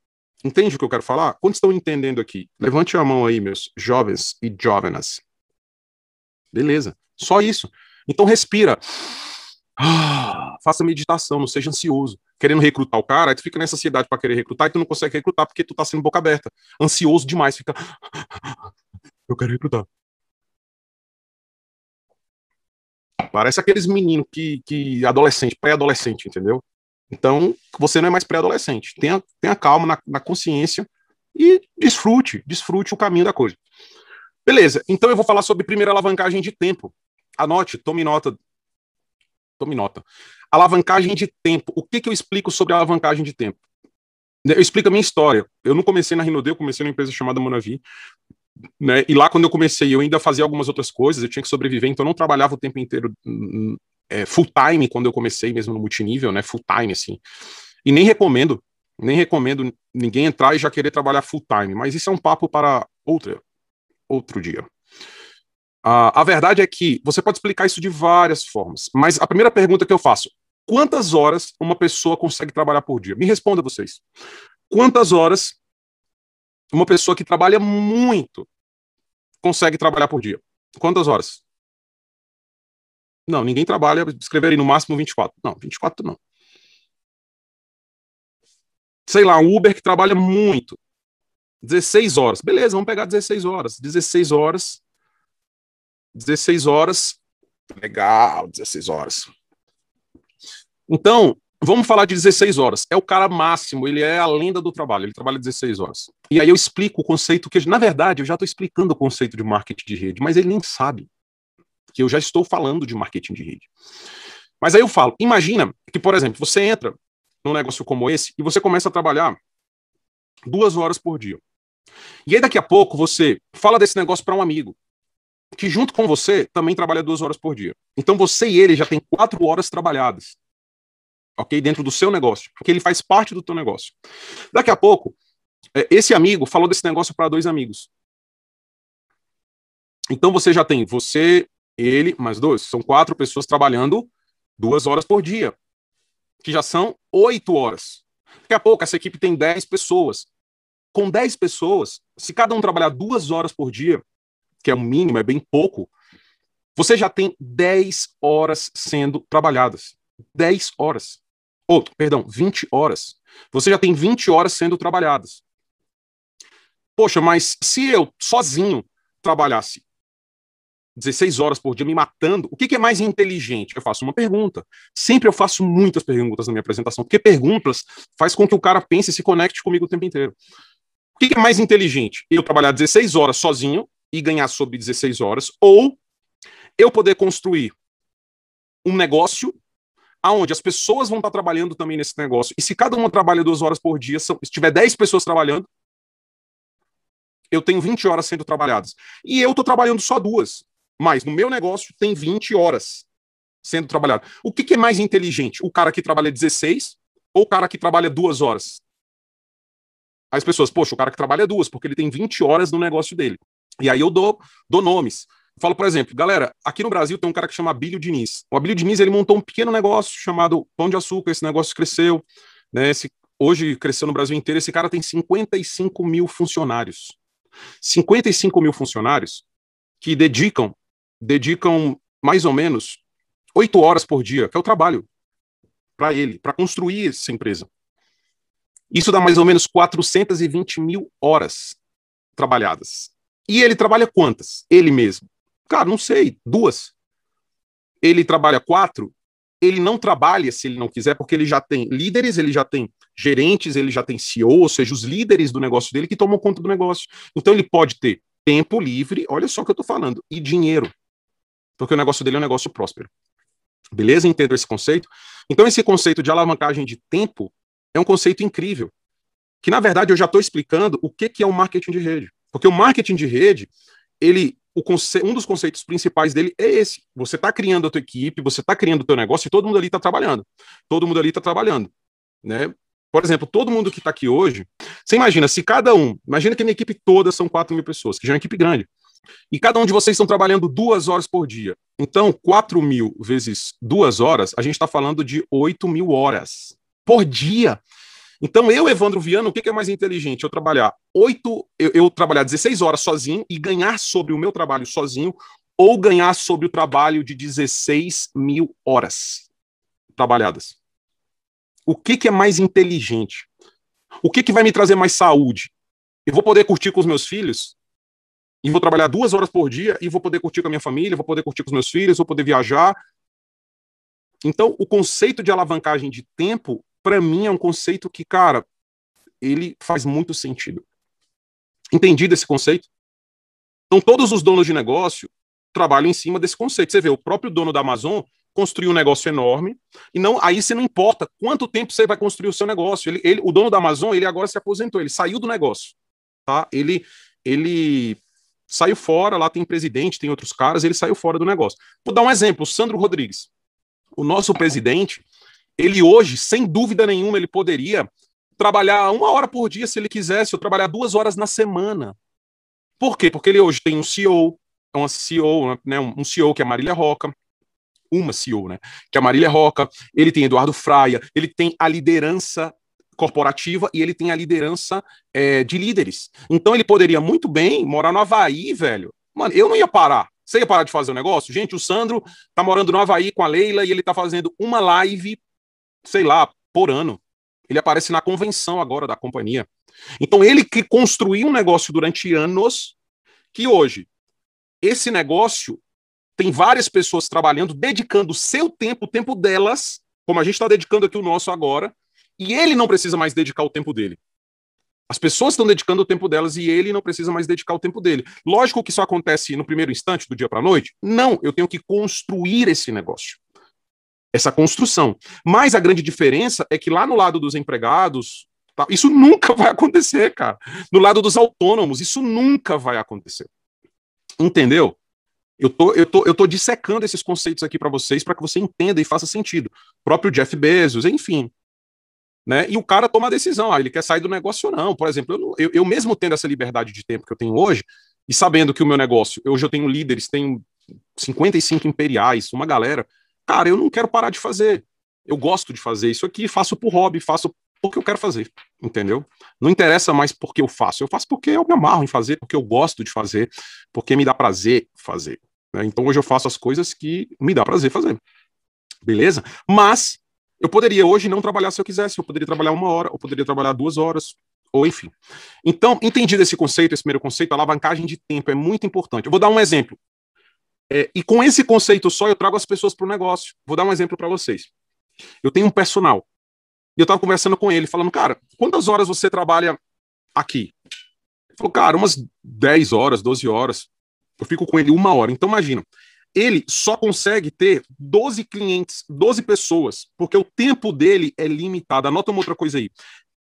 Entende o que eu quero falar? Quando estão entendendo aqui? Levante a mão aí, meus jovens e jovens. Beleza. Só isso. Então respira. Ah, faça meditação, não seja ansioso. Querendo recrutar o cara, aí tu fica nessa ansiedade para querer recrutar e tu não consegue recrutar porque tu tá sendo boca aberta. Ansioso demais, fica. Eu quero recrutar. Parece aqueles meninos que, que adolescente, pré-adolescente, entendeu? Então, você não é mais pré-adolescente. Tenha, tenha calma na, na consciência e desfrute, desfrute o caminho da coisa. Beleza, então eu vou falar sobre primeira alavancagem de tempo. Anote, tome nota. Tome nota. Alavancagem de tempo. O que, que eu explico sobre alavancagem de tempo? Eu explico a minha história. Eu não comecei na Rinode, eu comecei numa empresa chamada Monavi. Né? E lá, quando eu comecei, eu ainda fazia algumas outras coisas, eu tinha que sobreviver, então eu não trabalhava o tempo inteiro hum, é, full time quando eu comecei mesmo no multinível, né? Full time, assim. E nem recomendo, Nem recomendo ninguém entrar e já querer trabalhar full time, mas isso é um papo para outro, outro dia. Uh, a verdade é que você pode explicar isso de várias formas, mas a primeira pergunta que eu faço: quantas horas uma pessoa consegue trabalhar por dia? Me responda vocês. Quantas horas uma pessoa que trabalha muito consegue trabalhar por dia? Quantas horas? Não, ninguém trabalha, escrever aí no máximo 24. Não, 24 não. Sei lá, um Uber que trabalha muito. 16 horas. Beleza, vamos pegar 16 horas. 16 horas 16 horas. Legal, 16 horas. Então, vamos falar de 16 horas. É o cara máximo, ele é a lenda do trabalho, ele trabalha 16 horas. E aí eu explico o conceito que, na verdade, eu já estou explicando o conceito de marketing de rede, mas ele nem sabe que eu já estou falando de marketing de rede. Mas aí eu falo, imagina que, por exemplo, você entra num negócio como esse e você começa a trabalhar duas horas por dia. E aí daqui a pouco você fala desse negócio para um amigo que junto com você também trabalha duas horas por dia. Então você e ele já tem quatro horas trabalhadas, ok? Dentro do seu negócio, porque ele faz parte do teu negócio. Daqui a pouco, é, esse amigo falou desse negócio para dois amigos. Então você já tem você, ele, mais dois. São quatro pessoas trabalhando duas horas por dia, que já são oito horas. Daqui a pouco essa equipe tem dez pessoas. Com dez pessoas, se cada um trabalhar duas horas por dia, que é o mínimo, é bem pouco, você já tem 10 horas sendo trabalhadas. 10 horas. Ou, perdão, 20 horas. Você já tem 20 horas sendo trabalhadas. Poxa, mas se eu sozinho trabalhasse 16 horas por dia me matando, o que, que, é mais inteligente? Eu faço uma pergunta. Sempre eu faço muitas perguntas na minha apresentação, porque perguntas faz com que o cara pense e se conecte comigo o tempo inteiro. O que, que é mais inteligente? Eu trabalhar 16 horas sozinho e ganhar sobre 16 horas, ou eu poder construir um negócio aonde as pessoas vão estar trabalhando também nesse negócio. E se cada uma trabalha duas horas por dia, se tiver 10 pessoas trabalhando, eu tenho 20 horas sendo trabalhadas. E eu estou trabalhando só duas. Mas no meu negócio tem 20 horas sendo trabalhado. O que, que, é mais inteligente? O cara que trabalha 16 ou o cara que trabalha duas horas? As pessoas, poxa, o cara que trabalha duas, porque ele tem 20 horas no negócio dele. E aí eu dou, dou nomes. Falo, por exemplo, galera, aqui no Brasil tem um cara que chama Abílio Diniz. O Abílio Diniz, ele montou um pequeno negócio chamado Pão de Açúcar, esse negócio cresceu, né, esse, hoje cresceu no Brasil inteiro, esse cara tem 55 mil funcionários. 55 mil funcionários que dedicam, dedicam mais ou menos oito horas por dia, que é o trabalho para ele, para construir essa empresa. Isso dá mais ou menos 420 mil horas trabalhadas. E ele trabalha quantas? Ele mesmo. Cara, não sei, duas. Ele trabalha quatro. Ele não trabalha se ele não quiser, porque ele já tem líderes, ele já tem gerentes, ele já tem CEO, ou seja, os líderes do negócio dele que tomam conta do negócio. Então ele pode ter tempo livre, olha só o que eu estou falando, e dinheiro. Porque o negócio dele é um negócio próspero. Beleza? Entendo esse conceito? Então, esse conceito de alavancagem de tempo é um conceito incrível. Que, na verdade, eu já estou explicando o que, que é o marketing de rede. Porque o marketing de rede, ele, o um dos conceitos principais dele é esse. Você está criando a tua equipe, você está criando o teu negócio e todo mundo ali está trabalhando. Todo mundo ali está trabalhando. Né? Por exemplo, todo mundo que está aqui hoje, você imagina, se cada um, imagina que a minha equipe toda são 4 mil pessoas, que já é uma equipe grande. E cada um de vocês estão trabalhando duas horas por dia. Então, 4 mil vezes duas horas, a gente está falando de 8 mil horas por dia. Então, eu, Evandro Viana, o que, é mais inteligente? Eu trabalhar oito, eu, eu, trabalhar 16 horas sozinho e ganhar sobre o meu trabalho sozinho, ou ganhar sobre o trabalho de 16 mil horas trabalhadas. O que, que é mais inteligente? O que, que vai me trazer mais saúde? Eu vou poder curtir com os meus filhos? E vou trabalhar duas horas por dia e vou poder curtir com a minha família, vou poder curtir com os meus filhos, vou poder viajar. Então, o conceito de alavancagem de tempo para mim é um conceito que, cara, ele faz muito sentido. Entendido esse conceito? Então, todos os donos de negócio trabalham em cima desse conceito. Você vê, o próprio dono da Amazon construiu um negócio enorme, e não aí você não importa quanto tempo você vai construir o seu negócio. Ele, ele, o dono da Amazon, ele agora se aposentou, ele saiu do negócio. Tá? Ele, ele saiu fora, lá tem presidente, tem outros caras, ele saiu fora do negócio. Vou dar um exemplo, o Sandro Rodrigues. O nosso presidente, ele hoje, sem dúvida nenhuma, ele poderia trabalhar uma hora por dia se ele quisesse, ou trabalhar duas horas na semana. Por quê? Porque ele hoje tem um CEO, uma CEO, né, um CEO que é Marília Roca, uma CEO, né? Que é Marília Roca, ele tem Eduardo Fraia, ele tem a liderança corporativa e ele tem a liderança é, de líderes. Então ele poderia muito bem morar no Havaí, velho. Mano, eu não ia parar. Você ia parar de fazer o negócio? Gente, o Sandro tá morando no Havaí com a Leila e ele tá fazendo uma live, sei lá, por ano. Ele aparece na convenção agora da companhia. Então ele que construiu um negócio durante anos que hoje esse negócio tem várias pessoas trabalhando, dedicando seu tempo, o tempo delas, como a gente está dedicando aqui o nosso agora, e ele não precisa mais dedicar o tempo dele. As pessoas estão dedicando o tempo delas e ele não precisa mais dedicar o tempo dele. Lógico que isso acontece no primeiro instante, do dia para a noite? Não, eu tenho que construir esse negócio. Essa construção. Mas a grande diferença é que lá no lado dos empregados, isso nunca vai acontecer, cara. No lado dos autônomos, isso nunca vai acontecer. Entendeu? Eu tô, eu tô, eu tô dissecando esses conceitos aqui para vocês para que você entenda e faça sentido. O próprio Jeff Bezos, enfim. Né? E o cara toma a decisão, ah, ele quer sair do negócio ou não. Por exemplo, eu, eu, mesmo tendo essa liberdade de tempo que eu tenho hoje, e sabendo que o meu negócio, hoje eu tenho líderes, tenho 55 imperiais, uma galera, cara, eu não quero parar de fazer. Eu gosto de fazer isso aqui, faço por hobby, faço porque eu quero fazer, entendeu? Não interessa mais porque eu faço, eu faço porque eu me amarro em fazer, porque eu gosto de fazer, porque me dá prazer fazer. Né? Então hoje eu faço as coisas que me dá prazer fazer. Beleza? Mas eu poderia hoje não trabalhar se eu quisesse, eu poderia trabalhar uma hora, eu poderia trabalhar duas horas, ou enfim. Então, entendido esse conceito, esse primeiro conceito, a alavancagem de tempo é muito importante. Eu vou dar um exemplo. É, e com esse conceito só, eu trago as pessoas para o negócio. Vou dar um exemplo para vocês. Eu tenho um personal. E eu estava conversando com ele, falando, cara, quantas horas você trabalha aqui? Ele falou, cara, umas 10 horas, 12 horas. Eu fico com ele uma hora. Então, imagina, ele só consegue ter 12 clientes, 12 pessoas, porque o tempo dele é limitado. Anota uma outra coisa aí.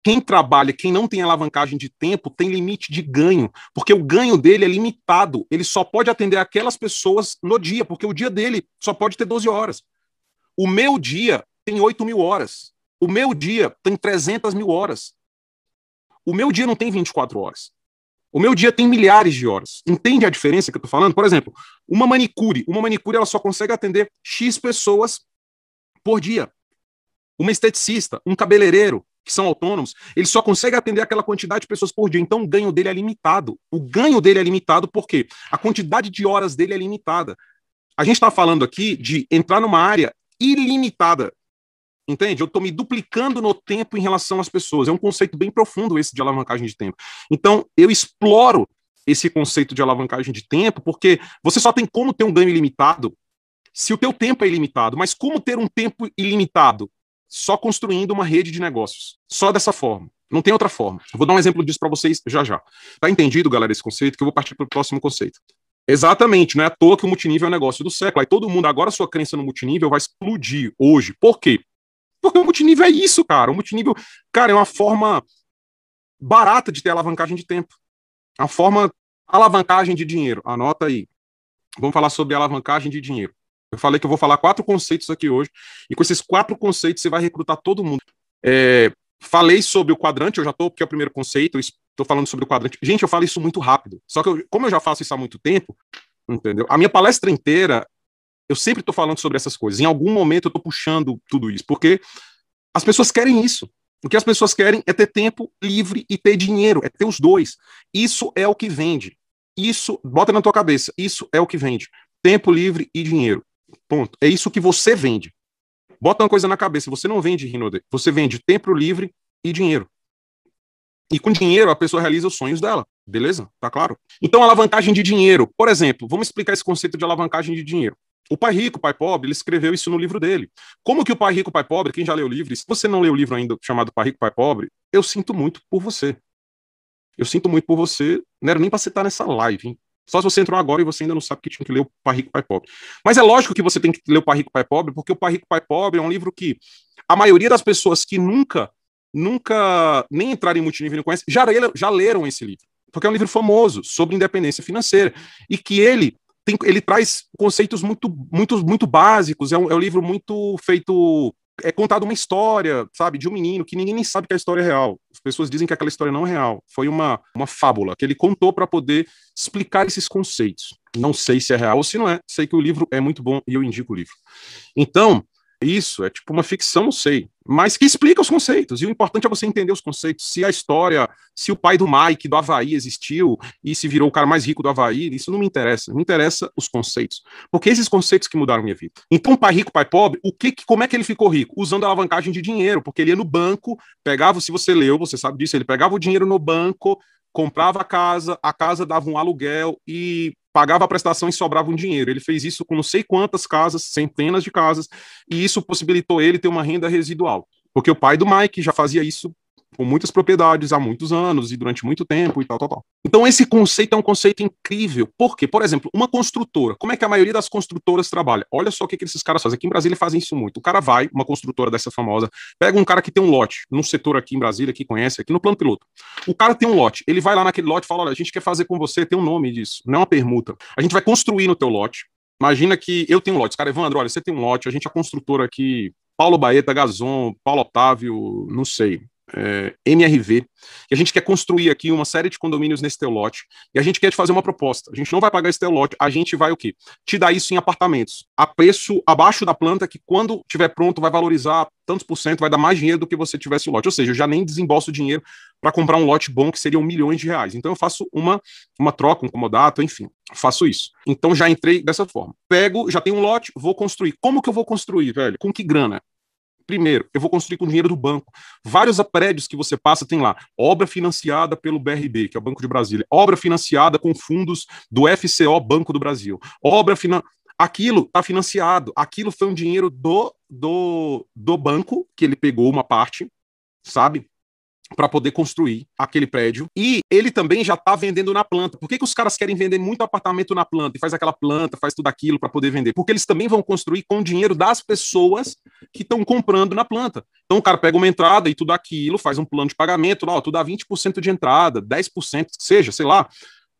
Quem trabalha, quem não tem alavancagem de tempo, tem limite de ganho, porque o ganho dele é limitado. Ele só pode atender aquelas pessoas no dia, porque o dia dele só pode ter 12 horas. O meu dia tem 8 mil horas. O meu dia tem 300 mil horas. O meu dia não tem 24 horas. O meu dia tem milhares de horas. Entende a diferença que eu estou falando? Por exemplo, uma manicure. Uma manicure ela só consegue atender X pessoas por dia. Uma esteticista, um cabeleireiro, que são autônomos, ele só consegue atender aquela quantidade de pessoas por dia. Então o ganho dele é limitado. O ganho dele é limitado porque a quantidade de horas dele é limitada. A gente está falando aqui de entrar numa área ilimitada. Entende? Eu estou me duplicando no tempo em relação às pessoas. É um conceito bem profundo esse de alavancagem de tempo. Então, eu exploro esse conceito de alavancagem de tempo, porque você só tem como ter um ganho ilimitado se o teu tempo é ilimitado. Mas como ter um tempo ilimitado? Só construindo uma rede de negócios. Só dessa forma. Não tem outra forma. Eu vou dar um exemplo disso para vocês já já. Tá entendido, galera, esse conceito? Que eu vou partir para o próximo conceito. Exatamente, não é à toa que o multinível é o negócio do século. Aí todo mundo, agora sua crença no multinível vai explodir hoje. Por quê? Porque o multinível é isso, cara. O multinível, cara, é uma forma barata de ter alavancagem de tempo. A forma alavancagem de dinheiro. Anota aí. Vamos falar sobre alavancagem de dinheiro. Eu falei que eu vou falar quatro conceitos aqui hoje, e com esses quatro conceitos você vai recrutar todo mundo. É, falei sobre o quadrante, eu já estou, porque é o primeiro conceito, estou falando sobre o quadrante. Gente, eu falo isso muito rápido. Só que, eu, como eu já faço isso há muito tempo, entendeu? A minha palestra inteira eu sempre estou falando sobre essas coisas. Em algum momento eu estou puxando tudo isso, porque as pessoas querem isso. O que as pessoas querem é ter tempo livre e ter dinheiro, é ter os dois. Isso é o que vende. Isso, bota na tua cabeça, isso é o que vende. Tempo livre e dinheiro. Ponto. É isso que você vende. Bota uma coisa na cabeça, você não vende Rinode, você vende tempo livre e dinheiro. E com dinheiro a pessoa realiza os sonhos dela. Beleza? Tá claro? Então, alavancagem de dinheiro. Por exemplo, vamos explicar esse conceito de alavancagem de dinheiro. O Pai Rico, Pai Pobre, ele escreveu isso no livro dele. Como que o Pai Rico, Pai Pobre, quem já leu o livro, se você não leu o livro ainda chamado Pai Rico, Pai Pobre, eu sinto muito por você. Eu sinto muito por você, não era nem para você estar nessa live, hein? Só se você entrou agora e você ainda não sabe que tinha que ler o Pai Rico, Pai Pobre. Mas é lógico que você tem que ler o Pai Rico, Pai Pobre, porque o Pai Rico, Pai Pobre é um livro que a maioria das pessoas que nunca, nunca nem entraram em multinível não conhecem, já, já leram esse livro. Porque é um livro famoso sobre independência financeira. E que ele tem, ele traz conceitos muito, muito, muito básicos. É um, é um livro muito feito é contada uma história, sabe, de um menino que ninguém nem sabe que a história é real. As pessoas dizem que aquela história não é real. Foi uma, uma fábula que ele contou para poder explicar esses conceitos. Não sei se é real ou se não é. Sei que o livro é muito bom e eu indico o livro. Então, isso é tipo uma ficção, não sei, mas que explica os conceitos. E o importante é você entender os conceitos. Se a história, se o pai do Mike do Havaí existiu e se virou o cara mais rico do Havaí, isso não me interessa. Me interessa os conceitos. Porque esses conceitos que mudaram minha vida. Então, pai rico, pai pobre, o que, como é que ele ficou rico? Usando a alavancagem de dinheiro, porque ele ia no banco, pegava, se você leu, você sabe disso, ele pegava o dinheiro no banco, comprava a casa, a casa dava um aluguel e pagava a prestação e sobrava um dinheiro. Ele fez isso com não sei quantas casas, centenas de casas, e isso possibilitou ele ter uma renda residual. Porque o pai do Mike já fazia isso com muitas propriedades há muitos anos e durante muito tempo e tal, tal, tal. Então esse conceito é um conceito incrível. Por quê? Por exemplo, uma construtora. Como é que a maioria das construtoras trabalha? Olha só o que, que esses caras fazem. Aqui em Brasília fazem isso muito. O cara vai, uma construtora dessa famosa, pega um cara que tem um lote, num setor aqui em Brasília, que conhece, aqui no plano piloto. O cara tem um lote, ele vai lá naquele lote e fala, olha, a gente quer fazer com você, tem um nome disso, não é uma permuta. A gente vai construir no teu lote. Imagina que eu tenho um lote. Os cara, Evandro, olha, você tem um lote, a gente é construtora aqui, Paulo Baeta, Gazon, Paulo Otávio, não sei, é, MRV, e a gente quer construir aqui uma série de condomínios nesse teu lote, e a gente quer te fazer uma proposta. A gente não vai pagar esse teu lote, a gente vai o quê? Te dar isso em apartamentos, a preço abaixo da planta, que quando tiver pronto vai valorizar tantos por cento, vai dar mais dinheiro do que você tivesse o lote. Ou seja, eu já nem desembolso dinheiro para comprar um lote bom, que seriam milhões de reais. Então eu faço uma, uma troca, um comodato, enfim, faço isso. Então já entrei dessa forma. Pego, já tenho um lote, vou construir. Como que eu vou construir, velho? Com que grana? Primeiro, eu vou construir com dinheiro do banco. Vários prédios que você passa tem lá obra financiada pelo BRB, que é o Banco de Brasília, obra financiada com fundos do FCO Banco do Brasil, obra finan... Aquilo está financiado, aquilo foi um dinheiro do, do, do banco, que ele pegou uma parte, sabe? Para poder construir aquele prédio. E ele também já está vendendo na planta. Por que, que os caras querem vender muito apartamento na planta e faz aquela planta, faz tudo aquilo para poder vender? Porque eles também vão construir com o dinheiro das pessoas que estão comprando na planta. Então o cara pega uma entrada e tudo aquilo, faz um plano de pagamento, lá, ó, tu dá 20% de entrada, 10%, seja, sei lá,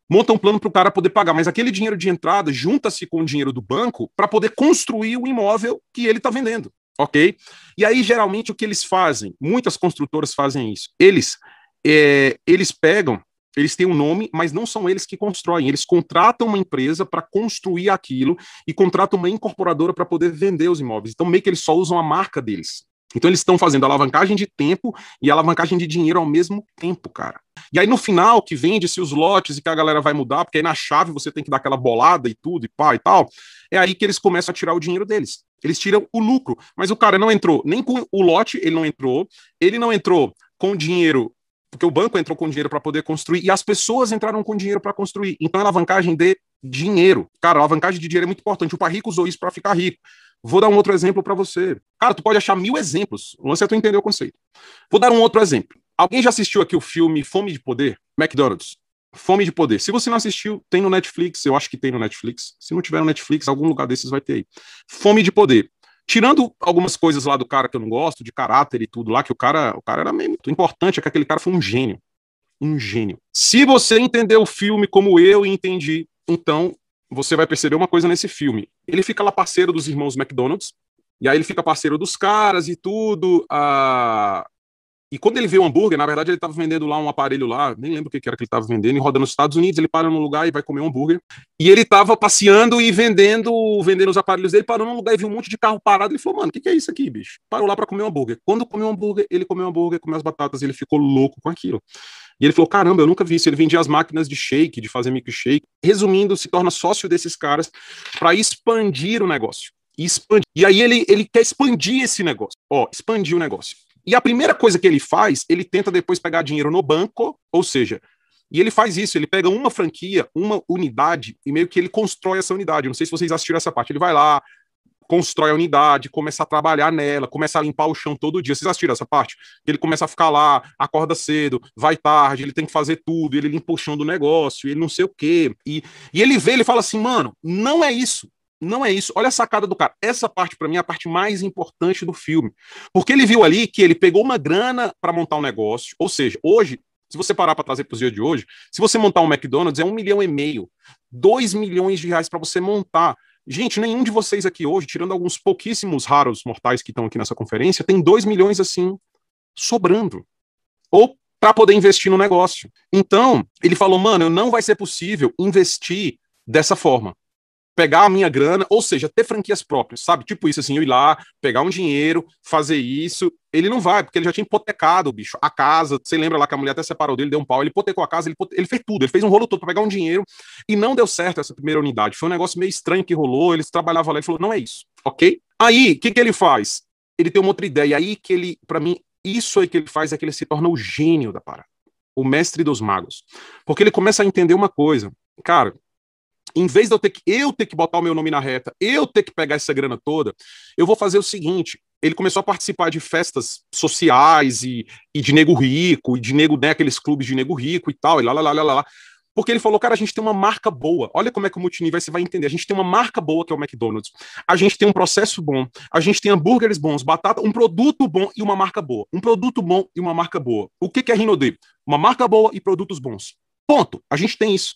monta um plano para o cara poder pagar, mas aquele dinheiro de entrada junta-se com o dinheiro do banco para poder construir o imóvel que ele está vendendo ok? E aí, geralmente, o que eles fazem? Muitas construtoras fazem isso. Eles, é, eles pegam, eles têm um nome, mas não são eles que constroem. Eles contratam uma empresa para construir aquilo e contratam uma incorporadora para poder vender os imóveis. Então, meio que eles só usam a marca deles. Então eles estão fazendo alavancagem de tempo e alavancagem de dinheiro ao mesmo tempo, cara. E aí no final, que vende-se os lotes e que a galera vai mudar, porque aí na chave você tem que dar aquela bolada e tudo e pá e tal, é aí que eles começam a tirar o dinheiro deles. Eles tiram o lucro. Mas o cara não entrou nem com o lote, ele não entrou, ele não entrou com dinheiro porque o banco entrou com dinheiro para poder construir e as pessoas entraram com dinheiro para construir. Então é alavancagem de dinheiro. Cara, a alavancagem de dinheiro é muito importante. O pai rico usou isso para ficar rico. Vou dar um outro exemplo para você. Cara, tu pode achar mil exemplos. O lance é tu entender o conceito. Vou dar um outro exemplo. Alguém já assistiu aqui o filme Fome de Poder? McDonald's. Fome de Poder. Se você não assistiu, tem no Netflix. Eu acho que tem no Netflix. Se não tiver no Netflix, algum lugar desses vai ter aí. Fome de Poder. Tirando algumas coisas lá do cara que eu não gosto, de caráter e tudo lá, que o cara, o cara era meio muito importante, é que aquele cara foi um gênio. Um gênio. Se você entendeu o filme como eu entendi, então você vai perceber uma coisa nesse filme. Ele fica lá parceiro dos irmãos McDonald's, e aí ele fica parceiro dos caras e tudo. Ah, e quando ele vê o hambúrguer, na verdade ele estava vendendo lá um aparelho lá, nem lembro o que era que ele estava vendendo, e roda nos Estados Unidos, ele para num lugar e vai comer um hambúrguer. E ele estava passeando e vendendo, vendendo os aparelhos dele, parou num lugar e viu um monte de carro parado. Ele falou, mano, o que, que, é isso aqui, bicho? Parou lá para comer um hambúrguer. Quando comeu um hambúrguer, ele comeu um hambúrguer, comeu as batatas, e ele ficou louco com aquilo. E ele falou: caramba, eu nunca vi isso. Ele vendia as máquinas de shake, de fazer milkshake. Resumindo, se torna sócio desses caras para expandir o negócio. E, expandir. e aí ele, ele quer expandir esse negócio. Ó, expandir o negócio. E a primeira coisa que ele faz, ele tenta depois pegar dinheiro no banco, ou seja, e ele faz isso, ele pega uma franquia, uma unidade, e meio que ele constrói essa unidade. Não sei se vocês assistiram essa parte. Ele vai lá, constrói a unidade, começa a trabalhar nela, começa a limpar o chão todo dia. Vocês assistiram essa parte? Ele começa a ficar lá, acorda cedo, vai tarde, ele tem que fazer tudo, ele limpa o chão do negócio, ele não sei o quê. E, e ele vê, ele fala assim, mano, não é isso. Não é isso. Olha a sacada do cara. Essa parte, para mim, é a parte mais importante do filme. Porque ele viu ali que ele pegou uma grana para montar um negócio. Ou seja, hoje, se você parar para trazer para os dias de hoje, se você montar um McDonald's, é um milhão e meio, dois milhões de reais para você montar. Gente, nenhum de vocês aqui hoje, tirando alguns pouquíssimos raros mortais que estão aqui nessa conferência, tem 2 milhões assim sobrando. Ou para poder investir no negócio. Então, ele falou, mano, não vai ser possível investir dessa forma pegar a minha grana, ou seja, ter franquias próprias, sabe? Tipo isso, assim, eu ir lá, pegar um dinheiro, fazer isso. Ele não vai, porque ele já tinha hipotecado, bicho, a casa. Você lembra lá que a mulher até separou dele, deu um pau, ele hipotecou a casa, ele, ele fez tudo, ele fez um rolo todo para pegar um dinheiro e não deu certo essa primeira unidade. Foi um negócio meio estranho que rolou, eles trabalhavam lá e falou: não é isso, ok? Aí, o que, que ele faz? Ele tem uma outra ideia, aí que ele, para mim, isso aí que ele faz é que ele se torna o gênio da parada, o mestre dos magos. Porque ele começa a entender uma coisa, cara, em vez de eu ter que eu ter que botar o meu nome na reta, eu ter que pegar essa grana toda, eu vou fazer o seguinte: ele começou a participar de festas sociais e, e de nego rico, e de nego, né, aqueles clubes de nego rico e tal, e lá, lá, lá, lá, lá. Porque ele falou, cara, a gente tem uma marca boa. Olha como é que o multinível você vai entender. A gente tem uma marca boa, que é o McDonald's. A gente tem um processo bom. A gente tem hambúrgueres bons, batata, um produto bom e uma marca boa. Um produto bom e uma marca boa. O que, que é Rinode? Uma marca boa e produtos bons. Ponto. A gente tem isso.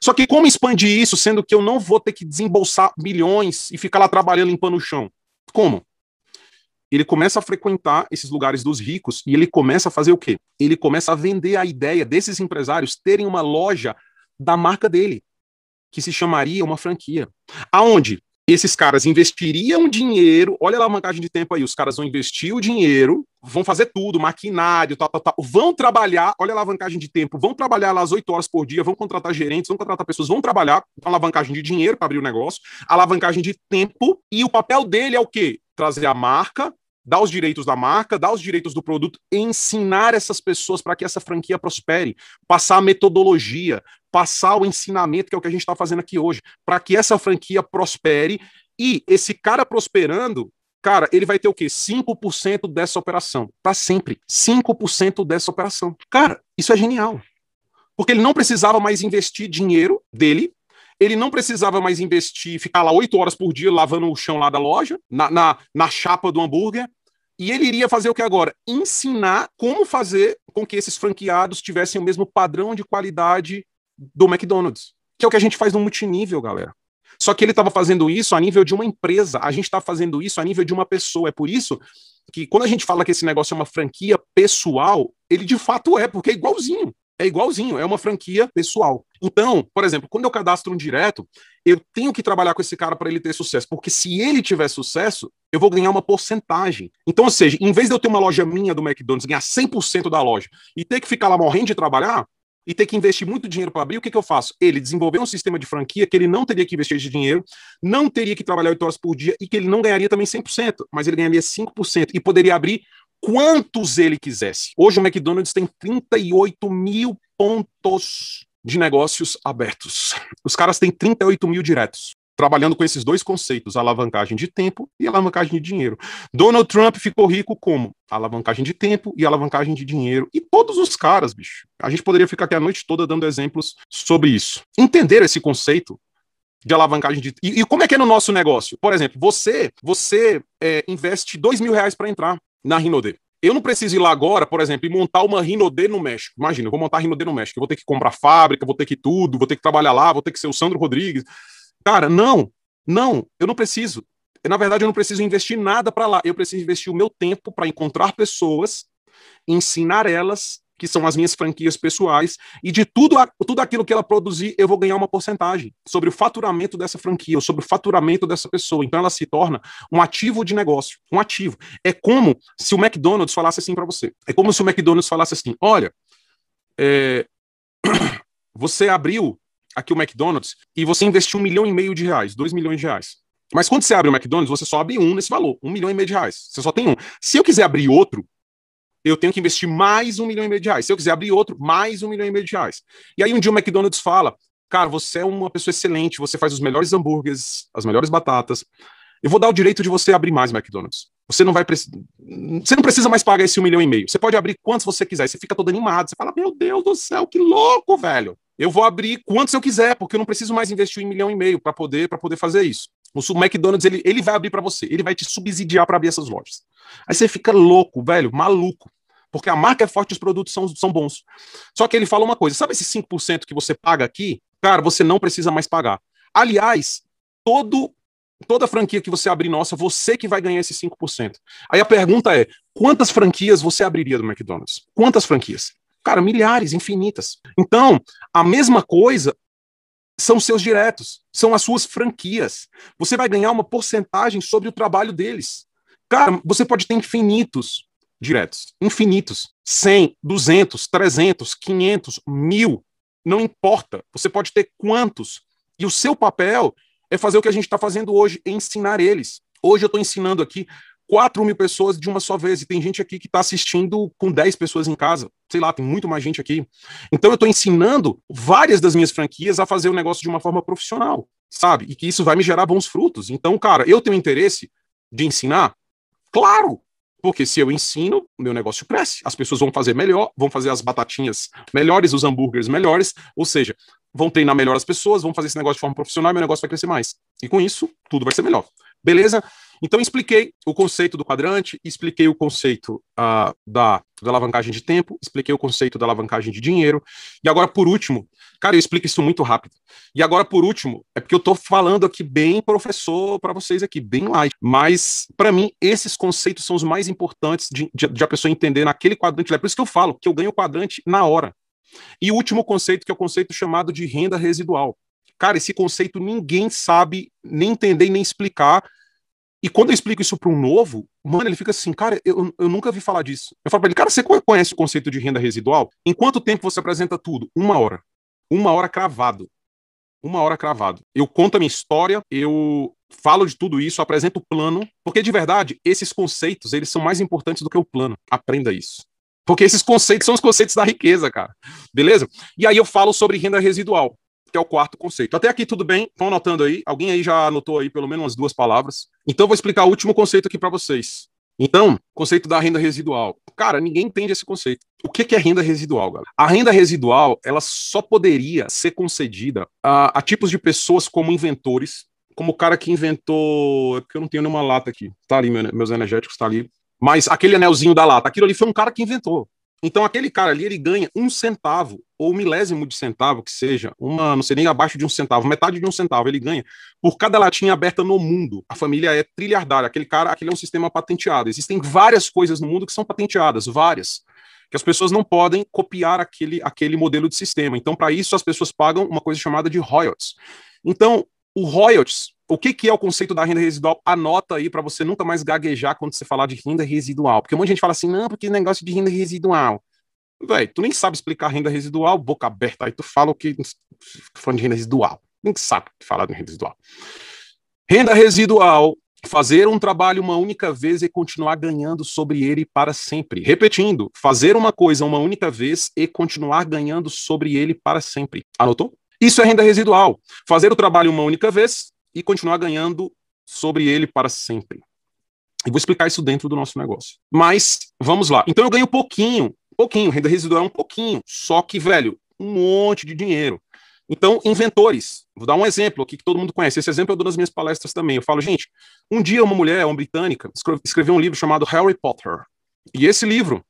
Só que como expandir isso, sendo que eu não vou ter que desembolsar milhões e ficar lá trabalhando limpando o chão? Como? Ele começa a frequentar esses lugares dos ricos e ele começa a fazer o quê? Ele começa a vender a ideia desses empresários terem uma loja da marca dele, que se chamaria uma franquia. Aonde? Esses caras investiriam dinheiro, olha a alavancagem de tempo aí, os caras vão investir o dinheiro, vão fazer tudo, maquinário, tal, tal, tal, vão trabalhar, olha a alavancagem de tempo, vão trabalhar lá as 8 horas por dia, vão contratar gerentes, vão contratar pessoas, vão trabalhar com alavancagem de dinheiro para abrir o negócio, alavancagem de tempo, e o papel dele é o quê? Trazer a marca, dar os direitos da marca, dar os direitos do produto, ensinar essas pessoas para que essa franquia prospere, passar a metodologia, passar o ensinamento, que é o que a gente está fazendo aqui hoje, para que essa franquia prospere e esse cara prosperando, cara, ele vai ter o quê? 5% dessa operação, para sempre. 5% dessa operação. Cara, isso é genial. Porque ele não precisava mais investir dinheiro dele ele não precisava mais investir, ficar lá oito horas por dia lavando o chão lá da loja, na, na, na chapa do hambúrguer. E ele iria fazer o que agora? Ensinar como fazer com que esses franqueados tivessem o mesmo padrão de qualidade do McDonald's. Que é o que a gente faz no multinível, galera. Só que ele estava fazendo isso a nível de uma empresa, a gente está fazendo isso a nível de uma pessoa. É por isso que quando a gente fala que esse negócio é uma franquia pessoal, ele de fato é, porque é igualzinho. É igualzinho, é uma franquia pessoal. Então, por exemplo, quando eu cadastro um direto, eu tenho que trabalhar com esse cara para ele ter sucesso, porque se ele tiver sucesso, eu vou ganhar uma porcentagem. Então, ou seja, em vez de eu ter uma loja minha do McDonald's, ganhar 100% da loja e ter que ficar lá morrendo de trabalhar, e ter que investir muito dinheiro para abrir, o que, que eu faço? Ele desenvolveu um sistema de franquia que ele não teria que investir de dinheiro, não teria que trabalhar 8 horas por dia e que ele não ganharia também 100%, mas ele ganharia 5% e poderia abrir quantos ele quisesse. Hoje o McDonald's tem 38 mil pontos de negócios abertos. Os caras têm 38 mil diretos. Trabalhando com esses dois conceitos, alavancagem de tempo e alavancagem de dinheiro. Donald Trump ficou rico como? Alavancagem de tempo e alavancagem de dinheiro. E todos os caras, bicho. A gente poderia ficar aqui a noite toda dando exemplos sobre isso. Entender esse conceito de alavancagem de. E, e, como é que é no nosso negócio? Por exemplo, você você é, investe dois mil reais para entrar na Rinode. Eu não preciso ir lá agora, por exemplo, e montar uma Rinode no México. Imagina, eu vou montar a Rinode no México. Eu vou ter que comprar fábrica, vou ter que tudo, vou ter que trabalhar lá, vou ter que ser o Sandro Rodrigues. Cara, não, não, eu não preciso. Na verdade, eu não preciso investir nada para lá. Eu preciso investir o meu tempo para encontrar pessoas, ensinar elas que são as minhas franquias pessoais, e de tudo, tudo aquilo que ela produzir, eu vou ganhar uma porcentagem sobre o faturamento dessa franquia, ou sobre o faturamento dessa pessoa. Então ela se torna um ativo de negócio, um ativo. É como se o McDonald's falasse assim para você. É como se o McDonald's falasse assim: olha, é... você abriu aqui o McDonald's e você investiu um milhão e meio de reais, dois milhões de reais. Mas quando você abre o McDonald's, você só abre um nesse valor, um milhão e meio de reais. Você só tem um. Se eu quiser abrir outro, eu tenho que investir mais um milhão e meio de reais. Se eu quiser abrir outro, mais um milhão e meio de reais. E aí um dia o McDonald's fala, cara, você é uma pessoa excelente, você faz os melhores hambúrgueres, as melhores batatas. Eu vou dar o direito de você abrir mais McDonald's. Você não vai. Você não precisa mais pagar esse um milhão e meio. Você pode abrir quantos você quiser. Você fica todo animado. Você fala, meu Deus do céu, que louco, velho. Eu vou abrir quantos eu quiser, porque eu não preciso mais investir um milhão e meio para poder, poder fazer isso. O McDonald's ele, ele vai abrir para você, ele vai te subsidiar para abrir essas lojas. Aí você fica louco, velho, maluco. Porque a marca é forte e os produtos são, são bons. Só que ele fala uma coisa: sabe esse 5% que você paga aqui? Cara, você não precisa mais pagar. Aliás, todo Toda franquia que você abrir nossa, você que vai ganhar esses 5%. Aí a pergunta é: quantas franquias você abriria do McDonald's? Quantas franquias? Cara, milhares, infinitas. Então, a mesma coisa são seus diretos, são as suas franquias. Você vai ganhar uma porcentagem sobre o trabalho deles. Cara, você pode ter infinitos diretos, infinitos. 100, 200, 300, 500, mil, não importa. Você pode ter quantos. E o seu papel é fazer o que a gente está fazendo hoje, ensinar eles. Hoje eu estou ensinando aqui 4 mil pessoas de uma só vez, e tem gente aqui que está assistindo com 10 pessoas em casa. Sei lá, tem muito mais gente aqui. Então eu estou ensinando várias das minhas franquias a fazer o negócio de uma forma profissional, sabe? E que isso vai me gerar bons frutos. Então, cara, eu tenho interesse de ensinar? Claro! Porque se eu ensino, meu negócio cresce. As pessoas vão fazer melhor, vão fazer as batatinhas melhores, os hambúrgueres melhores, ou seja, vão treinar melhor as pessoas, vão fazer esse negócio de forma profissional e meu negócio vai crescer mais. E com isso, tudo vai ser melhor. Beleza? Então, expliquei o conceito do quadrante, expliquei o conceito uh, da, da alavancagem de tempo, expliquei o conceito da alavancagem de dinheiro. E agora, por último, cara, eu explico isso muito rápido. E agora, por último, é porque eu estou falando aqui bem professor para vocês aqui, bem light. Mas, para mim, esses conceitos são os mais importantes de, de, de, a pessoa entender naquele quadrante. É por isso que eu falo que eu ganho o quadrante na hora. E o último conceito, que é o conceito chamado de renda residual. Cara, esse conceito ninguém sabe nem entender nem explicar e quando eu explico isso para um novo, mano, ele fica assim, cara, eu, eu nunca vi falar disso. Eu falo para ele, cara, você conhece o conceito de renda residual? Em quanto tempo você apresenta tudo? Uma hora. Uma hora cravado. Uma hora cravado. Eu conto a minha história, eu falo de tudo isso, apresento o plano, porque de verdade, esses conceitos, eles são mais importantes do que o plano. Aprenda isso. Porque esses conceitos são os conceitos da riqueza, cara. Beleza? E aí eu falo sobre renda residual é o quarto conceito. Até aqui tudo bem? Estão anotando aí? Alguém aí já anotou aí pelo menos umas duas palavras? Então eu vou explicar o último conceito aqui para vocês. Então, conceito da renda residual. Cara, ninguém entende esse conceito. O que é renda residual, galera? A renda residual, ela só poderia ser concedida a, a tipos de pessoas como inventores, como o cara que inventou. É porque eu não tenho nenhuma lata aqui. Tá ali, meus energéticos, tá ali. Mas aquele anelzinho da lata, aquilo ali foi um cara que inventou. Então, aquele cara ali, ele ganha um centavo, ou milésimo de centavo, que seja, uma, não sei nem abaixo de um centavo, metade de um centavo ele ganha, por cada latinha aberta no mundo. A família é trilhardária, aquele cara, aquele é um sistema patenteado. Existem várias coisas no mundo que são patenteadas, várias, que as pessoas não podem copiar aquele, aquele modelo de sistema. Então, para isso, as pessoas pagam uma coisa chamada de royalties. Então, o royalties o que, que é o conceito da renda residual? Anota aí para você nunca mais gaguejar quando você falar de renda residual. Porque um monte de gente fala assim, não, porque negócio de renda residual. Véi, tu nem sabe explicar renda residual, boca aberta, aí tu fala o que. falando de renda residual. Nem sabe falar de renda residual. Renda residual, fazer um trabalho uma única vez e continuar ganhando sobre ele para sempre. Repetindo, fazer uma coisa uma única vez e continuar ganhando sobre ele para sempre. Anotou? Isso é renda residual. Fazer o trabalho uma única vez e continuar ganhando sobre ele para sempre. E vou explicar isso dentro do nosso negócio. Mas vamos lá. Então eu ganho pouquinho, pouquinho, renda residual é um pouquinho, só que, velho, um monte de dinheiro. Então, inventores. Vou dar um exemplo aqui que todo mundo conhece. Esse exemplo eu dou nas minhas palestras também. Eu falo, gente, um dia uma mulher, uma britânica, escreveu um livro chamado Harry Potter. E esse livro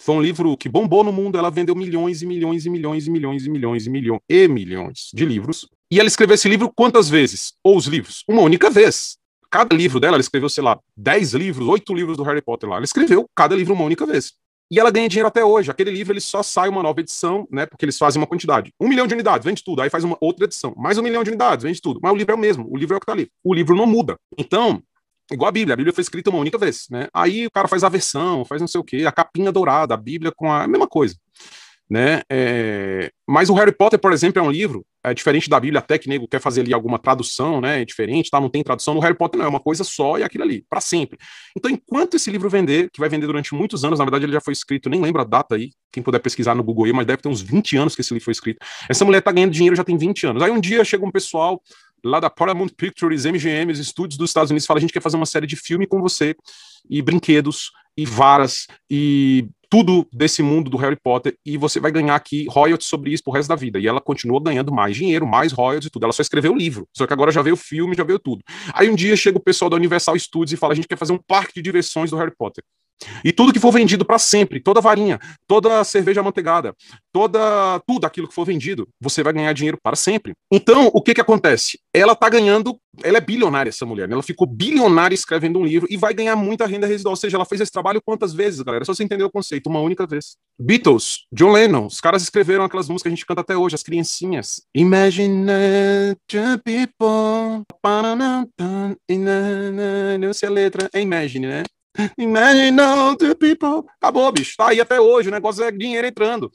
foi um livro que bombou no mundo. Ela vendeu milhões e milhões e milhões e milhões e milhões e milhões e milhões de livros. E ela escreveu esse livro quantas vezes? Ou os livros? Uma única vez. Cada livro dela, ela escreveu, sei lá, 10 livros, 8 livros do Harry Potter lá. Ela escreveu cada livro uma única vez. E ela ganha dinheiro até hoje. Aquele livro ele só sai uma nova edição, né? Porque eles fazem uma quantidade. Um milhão de unidades, vende tudo. Aí faz uma outra edição. Mais um milhão de unidades, vende tudo. Mas o livro é o mesmo. O livro é o que tá ali. O livro não muda. Então, igual a Bíblia. A Bíblia foi escrita uma única vez, né? Aí o cara faz a versão, faz não sei o quê, a capinha dourada, a Bíblia com a, a mesma coisa né? É... Mas o Harry Potter, por exemplo, é um livro é diferente da Bíblia, até que nego quer fazer ali alguma tradução, né? É diferente, tá? Não tem tradução. No Harry Potter não é uma coisa só e aquilo ali, para sempre. Então, enquanto esse livro vender, que vai vender durante muitos anos, na verdade ele já foi escrito, nem lembro a data aí, quem puder pesquisar no Google aí, mas deve ter uns 20 anos que esse livro foi escrito. Essa mulher tá ganhando dinheiro já tem 20 anos. Aí um dia chega um pessoal lá da Paramount Pictures, MGM, estúdios dos Estados Unidos, fala: a gente quer fazer uma série de filme com você, e brinquedos, e varas, e tudo desse mundo do Harry Potter e você vai ganhar aqui royalties sobre isso pro resto da vida. E ela continua ganhando mais dinheiro, mais royalties e tudo. Ela só escreveu o livro. Só que agora já veio o filme, já veio tudo. Aí um dia chega o pessoal da Universal Studios e fala: a gente quer fazer um parque de diversões do Harry Potter. E tudo que for vendido para sempre, toda varinha, toda cerveja amanteigada, toda tudo aquilo que for vendido, você vai ganhar dinheiro para sempre. Então, o que que acontece? Ela tá ganhando, ela é bilionária essa mulher, né? ela ficou bilionária escrevendo um livro e vai ganhar muita renda residual, ou seja, ela fez esse trabalho quantas vezes, galera? Só você entender o conceito, uma única vez. Beatles, John Lennon, os caras escreveram aquelas músicas que a gente canta até hoje, as criancinhas. Imagine people, não sei a letra, é Imagine, né? Imagine all the people. Acabou, bicho. Tá aí até hoje. O negócio é dinheiro entrando.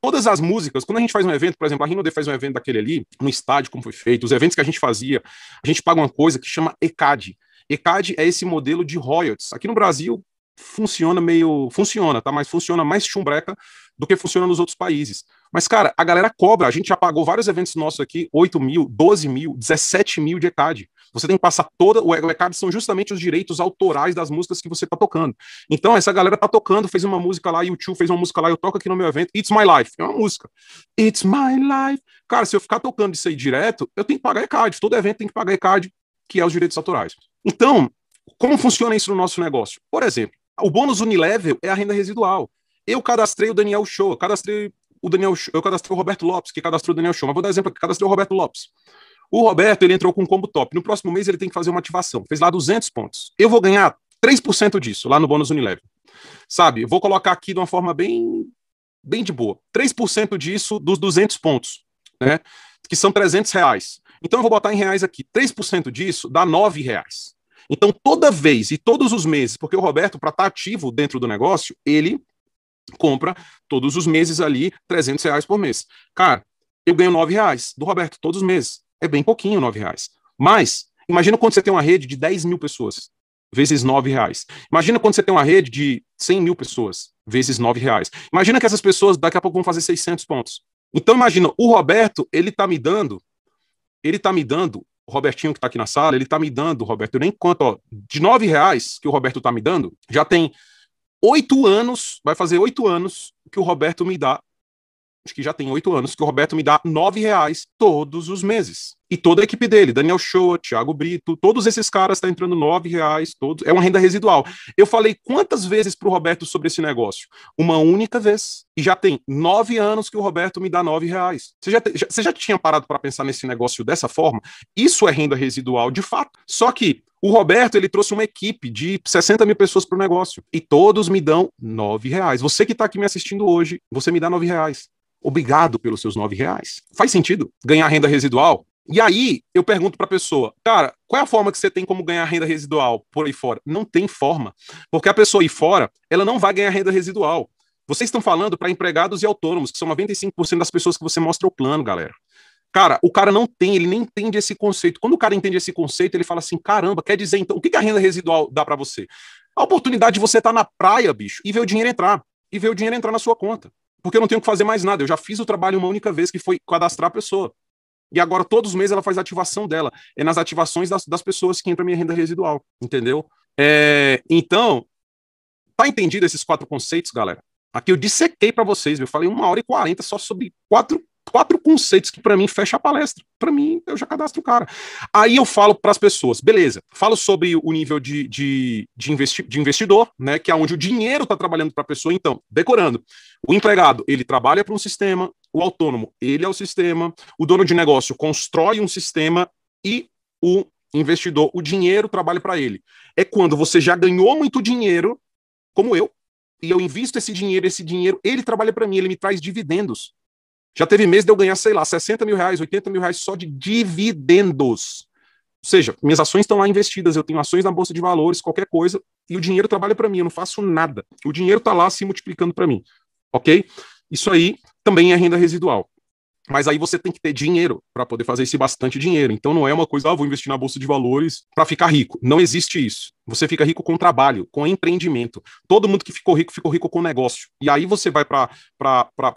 Todas as músicas, quando a gente faz um evento, por exemplo, a Rino faz um evento daquele ali, no estádio, como foi feito, os eventos que a gente fazia, a gente paga uma coisa que chama ECAD. ECAD é esse modelo de royalties. Aqui no Brasil, funciona meio. Funciona, tá? Mas funciona mais chumbreca do que funciona nos outros países. Mas, cara, a galera cobra. A gente já pagou vários eventos nossos aqui, 8 mil, 12 mil, 17 mil de ECAD. Você tem que passar toda. O ECAD são justamente os direitos autorais das músicas que você está tocando. Então, essa galera tá tocando, fez uma música lá, YouTube fez uma música lá, eu toco aqui no meu evento. It's My Life. É uma música. It's My Life. Cara, se eu ficar tocando isso aí direto, eu tenho que pagar ECAD. Todo evento tem que pagar ECAD, que é os direitos autorais. Então, como funciona isso no nosso negócio? Por exemplo, o bônus unilevel é a renda residual. Eu cadastrei o Daniel Show, cadastrei o Daniel, eu cadastrei o Roberto Lopes, que cadastrou o Daniel Show. Mas vou dar exemplo aqui, cadastrei o Roberto Lopes. O Roberto, ele entrou com um combo top. No próximo mês ele tem que fazer uma ativação. Fez lá 200 pontos. Eu vou ganhar 3% disso lá no bônus Unilever. Sabe? Eu vou colocar aqui de uma forma bem bem de boa. 3% disso dos 200 pontos, né? Que são 300 reais. Então eu vou botar em reais aqui. 3% disso dá 9 reais. Então toda vez e todos os meses, porque o Roberto, para estar tá ativo dentro do negócio, ele compra todos os meses ali 300 reais por mês. Cara, eu ganho 9 reais do Roberto todos os meses é bem pouquinho nove reais. Mas, imagina quando você tem uma rede de 10 mil pessoas, vezes nove reais. Imagina quando você tem uma rede de 100 mil pessoas, vezes nove reais. Imagina que essas pessoas daqui a pouco vão fazer 600 pontos. Então, imagina, o Roberto, ele tá me dando, ele tá me dando, o Robertinho que tá aqui na sala, ele tá me dando, Roberto, nem conto, ó, de nove reais que o Roberto tá me dando, já tem oito anos, vai fazer oito anos que o Roberto me dá acho que já tem oito anos, que o Roberto me dá nove reais todos os meses. E toda a equipe dele, Daniel Show, Thiago Brito, todos esses caras estão tá entrando nove reais, todos. É uma renda residual. Eu falei quantas vezes para o Roberto sobre esse negócio? Uma única vez. E já tem nove anos que o Roberto me dá nove reais. Você já, te, já, você já tinha parado para pensar nesse negócio dessa forma? Isso é renda residual de fato. Só que o Roberto, ele trouxe uma equipe de 60 mil pessoas para o negócio. E todos me dão nove reais. Você que está aqui me assistindo hoje, você me dá nove reais obrigado pelos seus nove reais. Faz sentido ganhar renda residual? E aí eu pergunto para a pessoa, cara, qual é a forma que você tem como ganhar renda residual por aí fora? Não tem forma, porque a pessoa aí fora, ela não vai ganhar renda residual. Vocês estão falando para empregados e autônomos, que são 95% das pessoas que você mostra o plano, galera. Cara, o cara não tem, ele nem entende esse conceito. Quando o cara entende esse conceito, ele fala assim: caramba, quer dizer então, o que, a renda residual dá para você? A oportunidade de você estar tá na praia, bicho, e ver o dinheiro entrar, e ver o dinheiro entrar na sua conta porque eu não tenho que fazer mais nada. Eu já fiz o trabalho uma única vez, que foi cadastrar a pessoa. E agora, todos os meses, ela faz a ativação dela. É nas ativações das, das pessoas que entra a minha renda residual. Entendeu? É, então, tá entendido esses quatro conceitos, galera? Aqui eu dissequei para vocês, eu falei uma hora e quarenta só sobre quatro quatro conceitos que para mim fecha a palestra. Para mim, eu já cadastro o cara. Aí eu falo para as pessoas, beleza, falo sobre o nível de, de, de, investi de investidor, né, que é onde o dinheiro está trabalhando para a pessoa. Então, decorando, o empregado, ele trabalha para um sistema, o autônomo, ele é o sistema, o dono de negócio constrói um sistema e o investidor, o dinheiro trabalha para ele. É quando você já ganhou muito dinheiro, como eu, e eu invisto esse dinheiro, esse dinheiro, ele trabalha para mim, ele me traz dividendos. Já teve mês de eu ganhar, sei lá, 60 mil reais, 80 mil reais só de dividendos. Ou seja, minhas ações estão lá investidas, eu tenho ações na bolsa de valores, qualquer coisa, e o dinheiro trabalha para mim, eu não faço nada. O dinheiro está lá se multiplicando para mim. Ok? Isso aí também é renda residual. Mas aí você tem que ter dinheiro para poder fazer esse bastante dinheiro. Então não é uma coisa, ah, vou investir na bolsa de valores para ficar rico. Não existe isso. Você fica rico com trabalho, com empreendimento. Todo mundo que ficou rico, ficou rico com negócio. E aí você vai para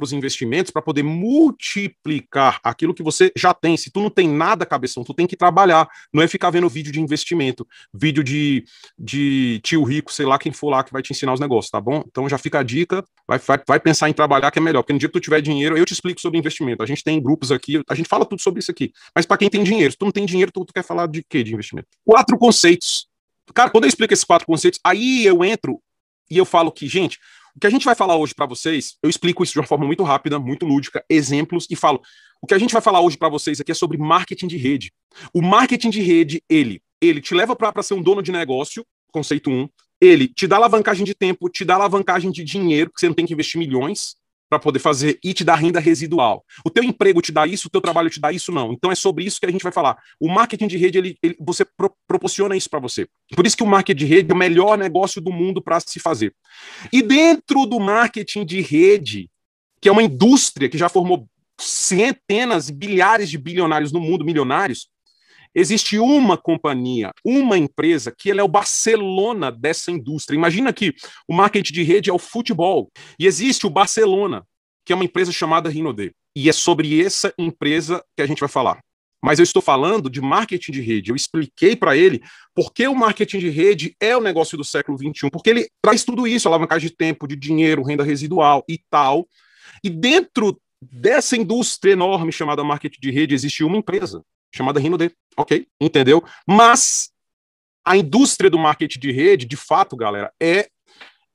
os investimentos para poder multiplicar aquilo que você já tem. Se tu não tem nada, cabeção, tu tem que trabalhar. Não é ficar vendo vídeo de investimento, vídeo de, de tio rico, sei lá quem for lá que vai te ensinar os negócios, tá bom? Então já fica a dica, vai, vai, vai pensar em trabalhar que é melhor. Porque no dia que tu tiver dinheiro, eu te explico sobre investimento. A gente tem grupos aqui, a gente fala tudo sobre isso aqui. Mas para quem tem dinheiro, se tu não tem dinheiro, tu, tu quer falar de quê de investimento? Quatro conceitos Cara, quando eu explico esses quatro conceitos, aí eu entro E eu falo que, gente, o que a gente vai falar hoje para vocês, eu explico isso de uma forma muito rápida, muito lúdica, exemplos e falo. O que a gente vai falar hoje para vocês aqui é sobre marketing de rede. O marketing de rede, ele, ele te leva para ser um dono de negócio, conceito 1. Um, ele te dá alavancagem de tempo, te dá alavancagem de dinheiro, porque você não tem que investir milhões para poder fazer e te dá renda residual. O teu emprego te dá isso, o teu trabalho te dá isso, não. Então é sobre isso que a gente vai falar. O marketing de rede, ele, ele você pro, proporciona isso para você. Por isso que o marketing de rede é o melhor negócio do mundo para se fazer. E dentro do marketing de rede, que é uma indústria que já formou centenas, bilhares de bilionários no mundo, milionários, existe uma companhia, uma empresa que ela é o Barcelona dessa indústria. Imagina que o marketing de rede é o futebol e existe o Barcelona, que é uma empresa chamada Rinode. E é sobre essa empresa que a gente vai falar. Mas eu estou falando de marketing de rede. Eu expliquei para ele por que o marketing de rede é o negócio do século XXI, porque ele traz tudo isso, alavancagem de tempo, de dinheiro, renda residual e tal. E dentro dessa indústria enorme chamada marketing de rede existe uma empresa chamada Rinode. Ok, entendeu? Mas a indústria do marketing de rede, de fato, galera, é,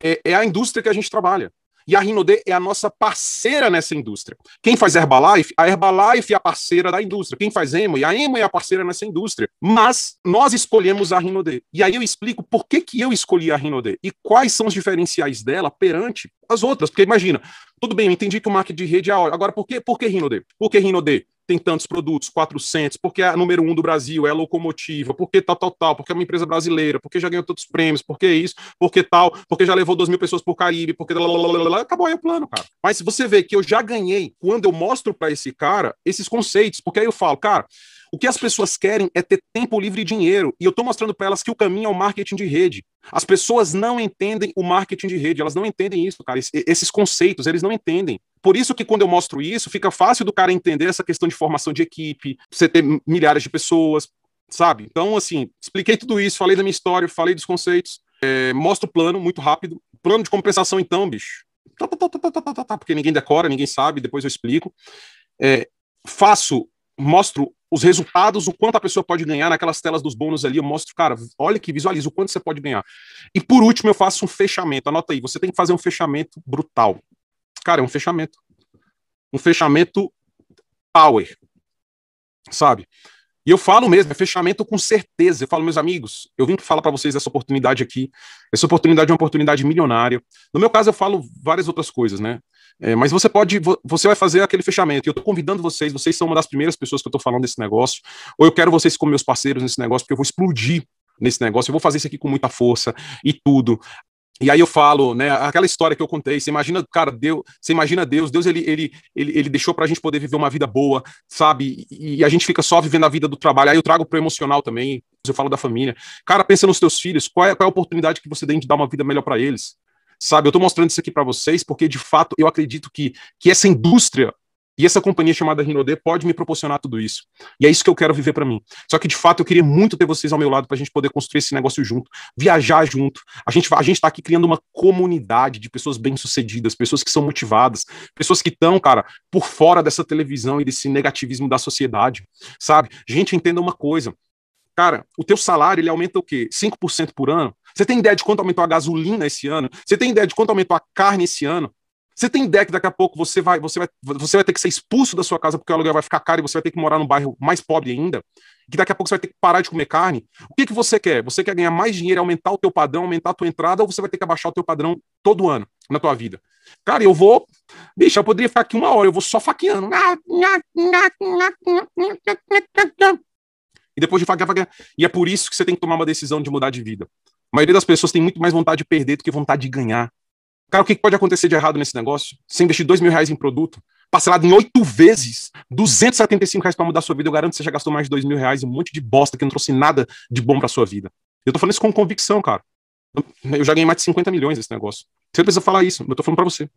é, é a indústria que a gente trabalha. E a Rinode é a nossa parceira nessa indústria. Quem faz Herbalife, a Herbalife é a parceira da indústria. Quem faz Emo, e a Emo é a parceira nessa indústria. Mas nós escolhemos a Rinode. E aí eu explico por que, que eu escolhi a Rinode e quais são os diferenciais dela perante as outras. Porque imagina, tudo bem, eu entendi que o marketing de rede é a hora. Agora, por que, por que Rinode? Por que Rinode? Tem tantos produtos, 400, porque é a número um do Brasil, é a locomotiva, porque tal, tal, tal, porque é uma empresa brasileira, porque já ganhou tantos prêmios, porque isso, porque tal, porque já levou 2 mil pessoas pro Caribe, porque acabou aí o plano, cara. Mas se você vê que eu já ganhei, quando eu mostro para esse cara esses conceitos, porque aí eu falo, cara, o que as pessoas querem é ter tempo livre e dinheiro. E eu estou mostrando para elas que o caminho é o marketing de rede. As pessoas não entendem o marketing de rede, elas não entendem isso, cara. Esses conceitos, eles não entendem. Por isso que quando eu mostro isso, fica fácil do cara entender essa questão de formação de equipe, você ter milhares de pessoas, sabe? Então, assim, expliquei tudo isso, falei da minha história, falei dos conceitos, é, mostro o plano muito rápido. Plano de compensação, então, bicho. Tá, tá, tá, porque ninguém decora, ninguém sabe, depois eu explico. É, faço, mostro os resultados, o quanto a pessoa pode ganhar naquelas telas dos bônus ali, eu mostro, cara, olha que visualiza o quanto você pode ganhar. E por último, eu faço um fechamento. Anota aí, você tem que fazer um fechamento brutal. Cara, é um fechamento. Um fechamento power. Sabe? E eu falo mesmo, é fechamento com certeza. Eu falo, meus amigos, eu vim falar para vocês dessa oportunidade aqui. Essa oportunidade é uma oportunidade milionária. No meu caso, eu falo várias outras coisas, né? É, mas você pode, você vai fazer aquele fechamento. Eu estou convidando vocês, vocês são uma das primeiras pessoas que eu estou falando desse negócio. Ou eu quero vocês como meus parceiros nesse negócio, porque eu vou explodir nesse negócio. Eu vou fazer isso aqui com muita força e tudo. E aí eu falo, né, aquela história que eu contei, você imagina, cara, Deus, você imagina Deus, Deus ele, ele, ele, ele deixou pra gente poder viver uma vida boa, sabe? E, a gente fica só vivendo a vida do trabalho. Aí eu trago pro emocional também, eu falo da família. Cara, pensa nos teus filhos, qual é, qual é a oportunidade que você tem de dar uma vida melhor para eles? sabe? Eu estou mostrando isso aqui para vocês porque, de fato, eu acredito que, que essa indústria e essa companhia chamada Rinode pode me proporcionar tudo isso. E é isso que eu quero viver para mim. Só que, de fato, eu queria muito ter vocês ao meu lado para a gente poder construir esse negócio junto, viajar junto. A gente a está aqui criando uma comunidade de pessoas bem-sucedidas, pessoas que são motivadas, pessoas que estão, cara, por fora dessa televisão e desse negativismo da sociedade, sabe? Gente, entenda uma coisa. Cara, o teu salário, ele aumenta o quê? 5% por ano? Você tem ideia de quanto aumentou a gasolina esse ano? Você tem ideia de quanto aumentou a carne esse ano? Você tem ideia que daqui a pouco você vai, você vai, você vai ter que ser expulso da sua casa porque o aluguel vai ficar caro e você vai ter que morar num bairro mais pobre ainda? Que daqui a pouco você vai ter que parar de comer carne? O que, que você quer? Você quer ganhar mais dinheiro, aumentar o teu padrão, aumentar a tua entrada, ou você vai ter que abaixar o teu padrão todo ano na tua vida? Cara, eu vou. Bicho, eu poderia ficar aqui uma hora, eu vou só faqueando. E depois de faquear, faquear. E é por isso que você tem que tomar uma decisão de mudar de vida. A maioria das pessoas tem muito mais vontade de perder do que vontade de ganhar. Cara, o que pode acontecer de errado nesse negócio? Você investir dois mil reais em produto, parcelado em oito vezes, 275 reais para mudar sua vida, eu garanto que você já gastou mais de dois mil reais em um monte de bosta que não trouxe nada de bom para sua vida. Eu tô falando isso com convicção, cara. Eu já ganhei mais de 50 milhões nesse negócio. Você precisa falar isso, eu tô falando para você.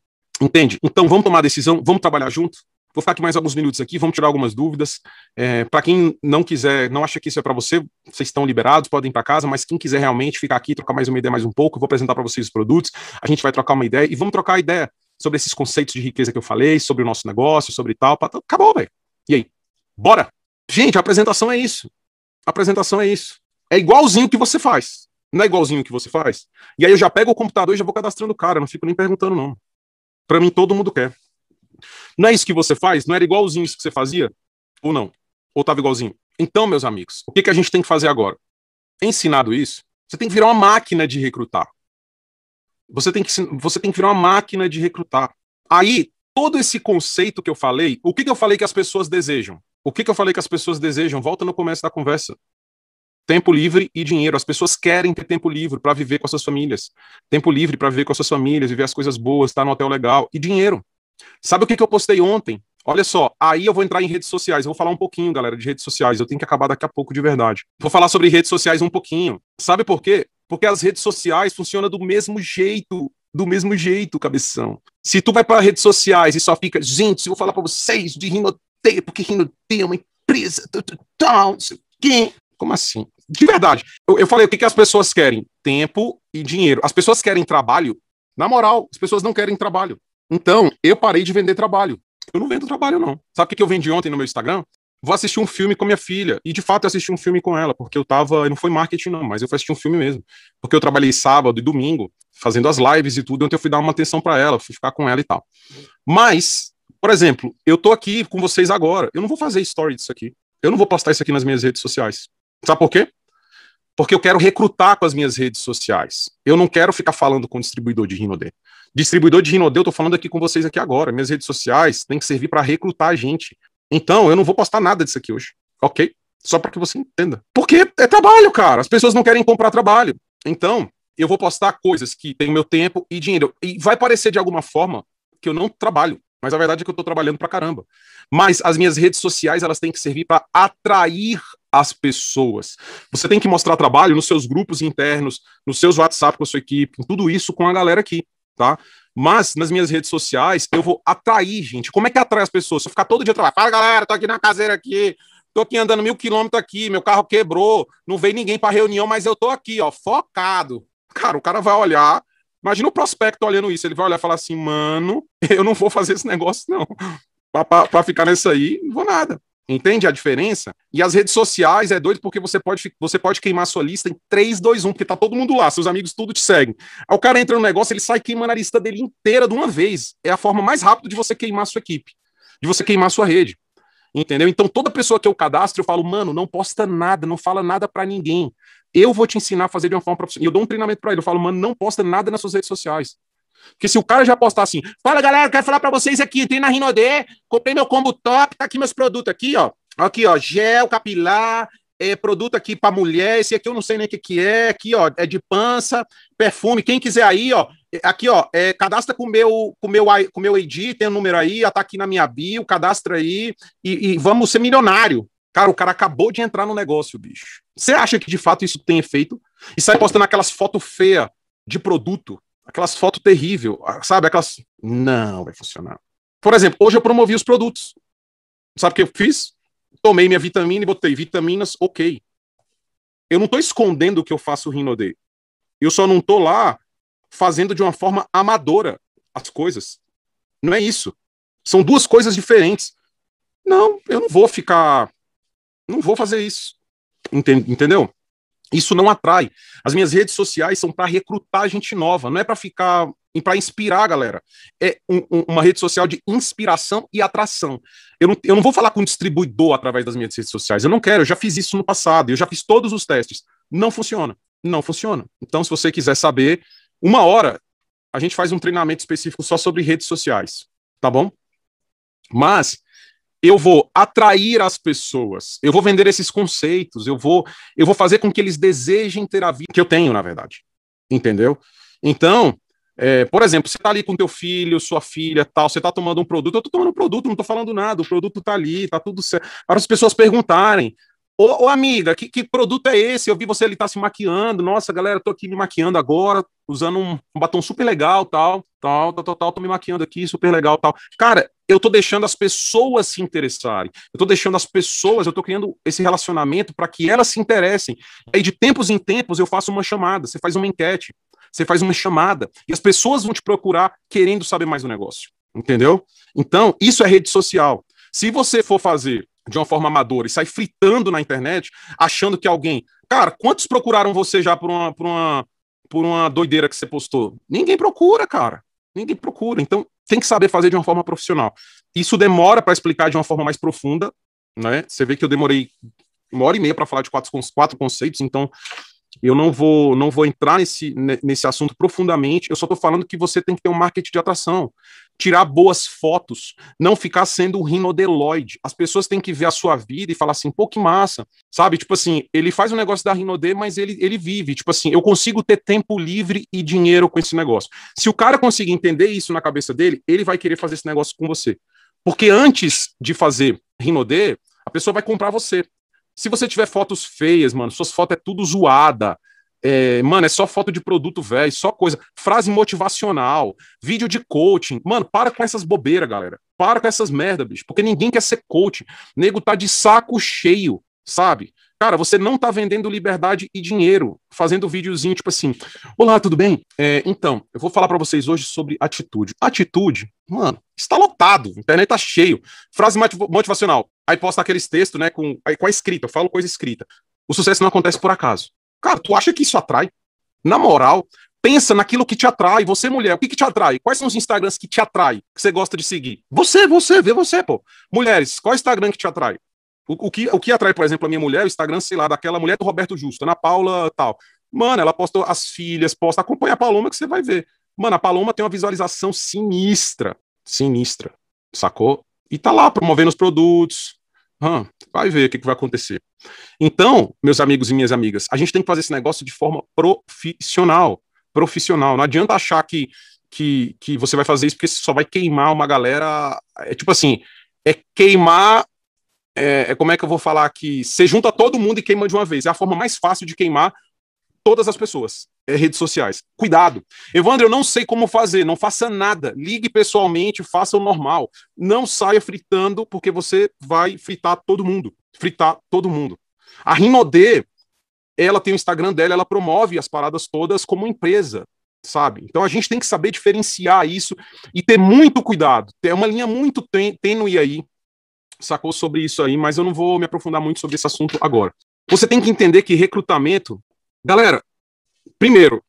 Entende? Então vamos tomar a decisão, vamos trabalhar junto. Vou ficar aqui mais alguns minutos aqui, vamos tirar algumas dúvidas. É, para quem não quiser, não acha que isso é para você, vocês estão liberados, podem ir para casa, mas quem quiser realmente ficar aqui, trocar mais uma ideia mais um pouco, vou apresentar para vocês os produtos, a gente vai trocar uma ideia e vamos trocar ideia sobre esses conceitos de riqueza que eu falei, sobre o nosso negócio, sobre tal. Pra... Acabou, velho. E aí? Bora! Gente, a apresentação é isso. A apresentação é isso. É igualzinho que você faz. Não é igualzinho que você faz? E aí eu já pego o computador e já vou cadastrando o cara, não fico nem perguntando, não. Para mim, todo mundo quer. Não é isso que você faz? Não era igualzinho isso que você fazia? Ou não? Ou estava igualzinho? Então, meus amigos, o que, que a gente tem que fazer agora? Ensinado isso, você tem que virar uma máquina de recrutar. Você tem que, você tem que virar uma máquina de recrutar. Aí, todo esse conceito que eu falei, o que, que eu falei que as pessoas desejam? O que, que eu falei que as pessoas desejam? Volta no começo da conversa. Tempo livre e dinheiro. As pessoas querem ter tempo livre para viver com as suas famílias. Tempo livre para viver com as suas famílias, viver as coisas boas, estar no hotel legal. E dinheiro. Sabe o que, que eu postei ontem? Olha só, aí eu vou entrar em redes sociais. Eu vou falar um pouquinho, galera, de redes sociais. Eu tenho que acabar daqui a pouco de verdade. Vou falar sobre redes sociais um pouquinho. Sabe por quê? Porque as redes sociais funcionam do mesmo jeito. Do mesmo jeito, cabeção. Se tu vai para redes sociais e só fica, gente, eu vou falar para vocês de Rinoteia, porque Rinoteia é uma empresa, tal, não sei o quê. Como assim? De verdade. Eu, eu falei, o que, que as pessoas querem? Tempo e dinheiro. As pessoas querem trabalho. Na moral, as pessoas não querem trabalho. Então, eu parei de vender trabalho. Eu não vendo trabalho, não. Sabe o que, eu vendi ontem no meu Instagram? Vou assistir um filme com minha filha. E de fato eu assisti um filme com ela, porque eu tava. Não foi marketing, não, mas eu fui assistir um filme mesmo. Porque eu trabalhei sábado e domingo, fazendo as lives e tudo, então eu fui dar uma atenção para ela, fui ficar com ela e tal. Mas, por exemplo, eu tô aqui com vocês agora. Eu não vou fazer story disso aqui. Eu não vou postar isso aqui nas minhas redes sociais. Sabe por quê? Porque eu quero recrutar com as minhas redes sociais. Eu não quero ficar falando com o distribuidor de Rinode. Distribuidor de Rinode, eu tô falando aqui com vocês aqui agora. Minhas redes sociais têm que servir para recrutar a gente. Então, eu não vou postar nada disso aqui hoje. Ok? Só para que você entenda. Porque é trabalho, cara. As pessoas não querem comprar trabalho. Então, eu vou postar coisas que têm meu tempo e dinheiro. E vai parecer de alguma forma que eu não trabalho. Mas a verdade é que eu tô trabalhando pra caramba. Mas as minhas redes sociais, elas têm que servir para atrair as pessoas. Você tem que mostrar trabalho nos seus grupos internos, nos seus WhatsApp com a sua equipe, tudo isso com a galera aqui, tá? Mas nas minhas redes sociais eu vou atrair, gente. Como é que atrai as pessoas? Se eu ficar todo dia trabalhando, fala galera, tô aqui na caseira aqui, tô aqui andando mil quilômetros aqui, meu carro quebrou, não veio ninguém para reunião, mas eu tô aqui, ó, focado. Cara, o cara vai olhar, imagina o prospecto olhando isso, ele vai olhar e falar assim, mano, eu não vou fazer esse negócio não. Para ficar nessa aí, não vou nada. Entende a diferença? E as redes sociais é doido porque você pode, você pode queimar sua lista em 3, 2, 1, porque tá todo mundo lá, seus amigos tudo te seguem. Aí o cara entra no negócio, ele sai queimando a lista dele inteira de uma vez. É a forma mais rápida de você queimar sua equipe, de você queimar sua rede. Entendeu? Então toda pessoa que eu cadastro, eu falo, mano, não posta nada, não fala nada para ninguém. Eu vou te ensinar a fazer de uma forma profissional. E eu dou um treinamento para ele, eu falo, mano, não posta nada nas suas redes sociais. Porque se o cara já postar assim, fala galera, quero falar para vocês aqui, entrei na Rinode, comprei meu combo top, tá aqui meus produtos aqui, ó. Aqui, ó, gel capilar, é, produto aqui para mulher, esse aqui eu não sei nem o que, que é, aqui, ó, é de pança, perfume, quem quiser aí, ó, é, aqui, ó, é, cadastra com meu, com meu, com meu ID, tem o um número aí, tá aqui na minha bio, cadastra aí e, e vamos ser milionário. Cara, o cara acabou de entrar no negócio, bicho. Você acha que de fato isso tem efeito? E sai postando aquelas fotos feias de produto, aquelas fotos terríveis, sabe? Aquelas. Não vai funcionar. Por exemplo, hoje eu promovi os produtos. Sabe o que eu fiz? Tomei minha vitamina e botei vitaminas, ok. Eu não estou escondendo que eu faço Rinode. Eu só não estou lá fazendo de uma forma amadora as coisas. Não é isso. São duas coisas diferentes. Não, eu não vou ficar. Não vou fazer isso. Entendeu? Isso não atrai. As minhas redes sociais são para recrutar gente nova, não é para ficar para inspirar a galera. É um, um, uma rede social de inspiração e atração. Eu não, eu não vou falar com distribuidor através das minhas redes sociais. Eu não quero, eu já fiz isso no passado, eu já fiz todos os testes. Não funciona. Não funciona. Então, se você quiser saber, uma hora a gente faz um treinamento específico só sobre redes sociais. Tá bom? Mas eu vou atrair as pessoas, eu vou vender esses conceitos, eu vou, eu vou fazer com que eles desejem ter a vida que eu tenho, na verdade. Entendeu? Então, é, por exemplo, você está ali com teu filho, sua filha, tal, você está tomando um produto, eu estou tomando um produto, não estou falando nada, o produto está ali, está tudo certo. Para as pessoas perguntarem, Ô, ô, amiga, que, que produto é esse? Eu vi você ali tá se maquiando. Nossa, galera, tô aqui me maquiando agora, usando um, um batom super legal, tal, tal, tal, tal, tal, tô me maquiando aqui, super legal, tal. Cara, eu tô deixando as pessoas se interessarem. Eu tô deixando as pessoas, eu tô criando esse relacionamento para que elas se interessem. Aí de tempos em tempos eu faço uma chamada, você faz uma enquete, você faz uma chamada e as pessoas vão te procurar querendo saber mais do negócio. Entendeu? Então, isso é rede social. Se você for fazer de uma forma amadora e sai fritando na internet, achando que alguém. Cara, quantos procuraram você já por uma, por uma, por uma doideira que você postou? Ninguém procura, cara. Ninguém procura. Então, tem que saber fazer de uma forma profissional. Isso demora para explicar de uma forma mais profunda, né? Você vê que eu demorei uma hora e meia para falar de quatro, quatro conceitos, então eu não vou, não vou entrar nesse, nesse assunto profundamente, eu só estou falando que você tem que ter um marketing de atração, tirar boas fotos, não ficar sendo o rinodeloide. As pessoas têm que ver a sua vida e falar assim, pô, que massa, sabe? Tipo assim, ele faz o um negócio da rinode, mas ele, ele vive. Tipo assim, eu consigo ter tempo livre e dinheiro com esse negócio. Se o cara conseguir entender isso na cabeça dele, ele vai querer fazer esse negócio com você. Porque antes de fazer rinode, a pessoa vai comprar você. Se você tiver fotos feias, mano, suas fotos é tudo zoada. É, mano, é só foto de produto velho, só coisa. Frase motivacional, vídeo de coaching. Mano, para com essas bobeiras, galera. Para com essas merda, bicho. Porque ninguém quer ser coach. Nego tá de saco cheio, sabe? Cara, você não tá vendendo liberdade e dinheiro, fazendo videozinho tipo assim: Olá, tudo bem? É, então, eu vou falar para vocês hoje sobre atitude. Atitude, mano, está lotado, a internet tá cheio. Frase motivacional. Aí posta aqueles textos, né, com, aí, com a escrita, eu falo coisa escrita. O sucesso não acontece por acaso. Cara, tu acha que isso atrai? Na moral, pensa naquilo que te atrai. Você, mulher, o que, que te atrai? Quais são os Instagrams que te atrai, que você gosta de seguir? Você, você, vê você, pô. Mulheres, qual é Instagram que te atrai? O, o, que, o que atrai, por exemplo, a minha mulher, o Instagram, sei lá, daquela mulher do Roberto Justo, Ana Paula tal. Mano, ela posta as filhas, posta, acompanha a Paloma que você vai ver. Mano, a Paloma tem uma visualização sinistra. Sinistra. Sacou? E tá lá promovendo os produtos. Hum, vai ver o que, que vai acontecer. Então, meus amigos e minhas amigas, a gente tem que fazer esse negócio de forma profissional. Profissional. Não adianta achar que, que, que você vai fazer isso porque só vai queimar uma galera. É tipo assim, é queimar. É, é como é que eu vou falar aqui? Você junta todo mundo e queima de uma vez. É a forma mais fácil de queimar todas as pessoas. É, redes sociais. Cuidado. Evandro, eu não sei como fazer, não faça nada. Ligue pessoalmente, faça o normal. Não saia fritando, porque você vai fritar todo mundo. Fritar todo mundo. A Rinode, ela tem o Instagram dela, ela promove as paradas todas como empresa, sabe? Então a gente tem que saber diferenciar isso e ter muito cuidado. Tem uma linha muito tênue aí, sacou sobre isso aí, mas eu não vou me aprofundar muito sobre esse assunto agora. Você tem que entender que recrutamento, galera, Primeiro,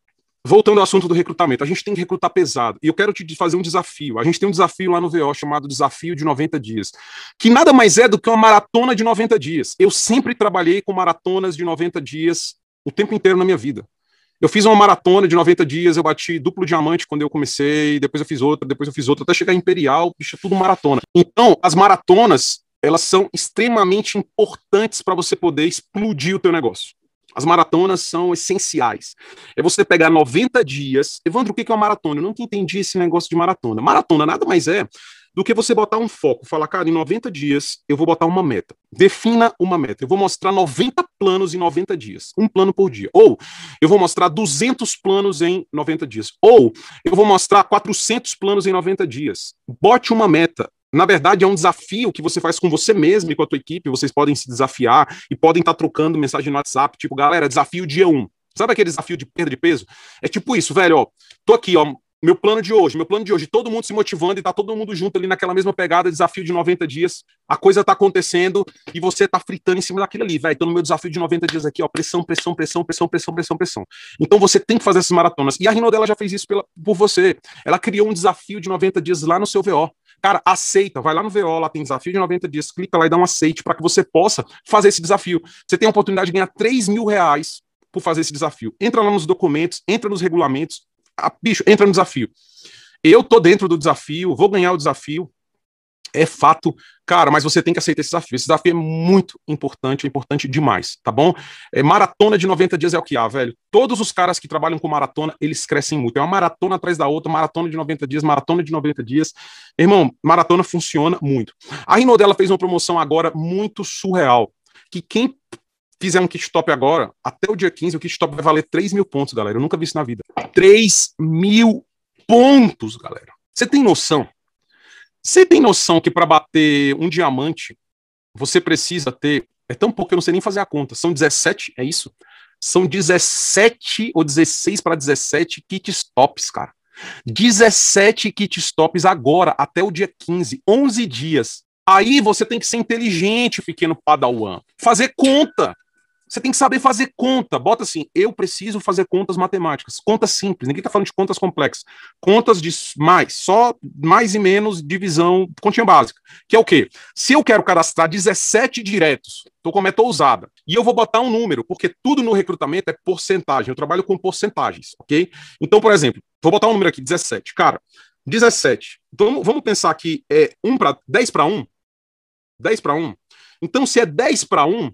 voltando ao assunto do recrutamento, a gente tem que recrutar pesado. E eu quero te fazer um desafio. A gente tem um desafio lá no VO chamado Desafio de 90 Dias, que nada mais é do que uma maratona de 90 dias. Eu sempre trabalhei com maratonas de 90 dias o tempo inteiro na minha vida. Eu fiz uma maratona de 90 dias, eu bati duplo diamante quando eu comecei, depois eu fiz outra, depois eu fiz outra, até chegar Imperial, bicho, é tudo maratona. Então, as maratonas, elas são extremamente importantes para você poder explodir o teu negócio. As maratonas são essenciais. É você pegar 90 dias. Evandro, o que é uma maratona? Eu nunca entendi esse negócio de maratona. Maratona nada mais é do que você botar um foco. Falar, cara, em 90 dias eu vou botar uma meta. Defina uma meta. Eu vou mostrar 90 planos em 90 dias. Um plano por dia. Ou eu vou mostrar 200 planos em 90 dias. Ou eu vou mostrar 400 planos em 90 dias. Bote uma meta. Na verdade, é um desafio que você faz com você mesmo e com a tua equipe. Vocês podem se desafiar e podem estar tá trocando mensagem no WhatsApp, tipo, galera, desafio dia 1. Sabe aquele desafio de perda de peso? É tipo isso, velho, ó. Tô aqui, ó. Meu plano de hoje, meu plano de hoje, todo mundo se motivando e tá todo mundo junto ali naquela mesma pegada, desafio de 90 dias. A coisa tá acontecendo e você tá fritando em cima daquilo ali, velho. Tô no meu desafio de 90 dias aqui, ó. Pressão, pressão, pressão, pressão, pressão, pressão, pressão. Então você tem que fazer essas maratonas. E a Rinodela já fez isso pela, por você. Ela criou um desafio de 90 dias lá no seu VO. Cara, aceita, vai lá no VO, lá tem desafio de 90 dias, clica lá e dá um aceite para que você possa fazer esse desafio. Você tem a oportunidade de ganhar 3 mil reais por fazer esse desafio. Entra lá nos documentos, entra nos regulamentos, a, bicho, entra no desafio. Eu tô dentro do desafio, vou ganhar o desafio, é fato, cara, mas você tem que aceitar esse desafio. Esse desafio é muito importante, é importante demais, tá bom? É, maratona de 90 dias é o que há, velho. Todos os caras que trabalham com maratona, eles crescem muito. É uma maratona atrás da outra, maratona de 90 dias, maratona de 90 dias. Irmão, maratona funciona muito. A Rinodela fez uma promoção agora muito surreal, que quem fizer um kit top agora, até o dia 15, o kit top vai valer 3 mil pontos, galera. Eu nunca vi isso na vida. 3 mil pontos, galera. Você tem noção? Você tem noção que para bater um diamante, você precisa ter. É tão pouco que eu não sei nem fazer a conta. São 17, é isso? São 17 ou 16 para 17 kits tops, cara. 17 kits tops agora, até o dia 15, 11 dias. Aí você tem que ser inteligente, pequeno padawan. Fazer conta. Você tem que saber fazer conta. Bota assim, eu preciso fazer contas matemáticas. Contas simples. Ninguém está falando de contas complexas. Contas de mais, só mais e menos divisão, continha básica. Que é o quê? Se eu quero cadastrar 17 diretos, estou com a meta ousada, e eu vou botar um número, porque tudo no recrutamento é porcentagem. Eu trabalho com porcentagens, ok? Então, por exemplo, vou botar um número aqui, 17. Cara, 17. Então, vamos pensar que é 1 para 10 para 1. 10 para 1. Então, se é 10 para 1,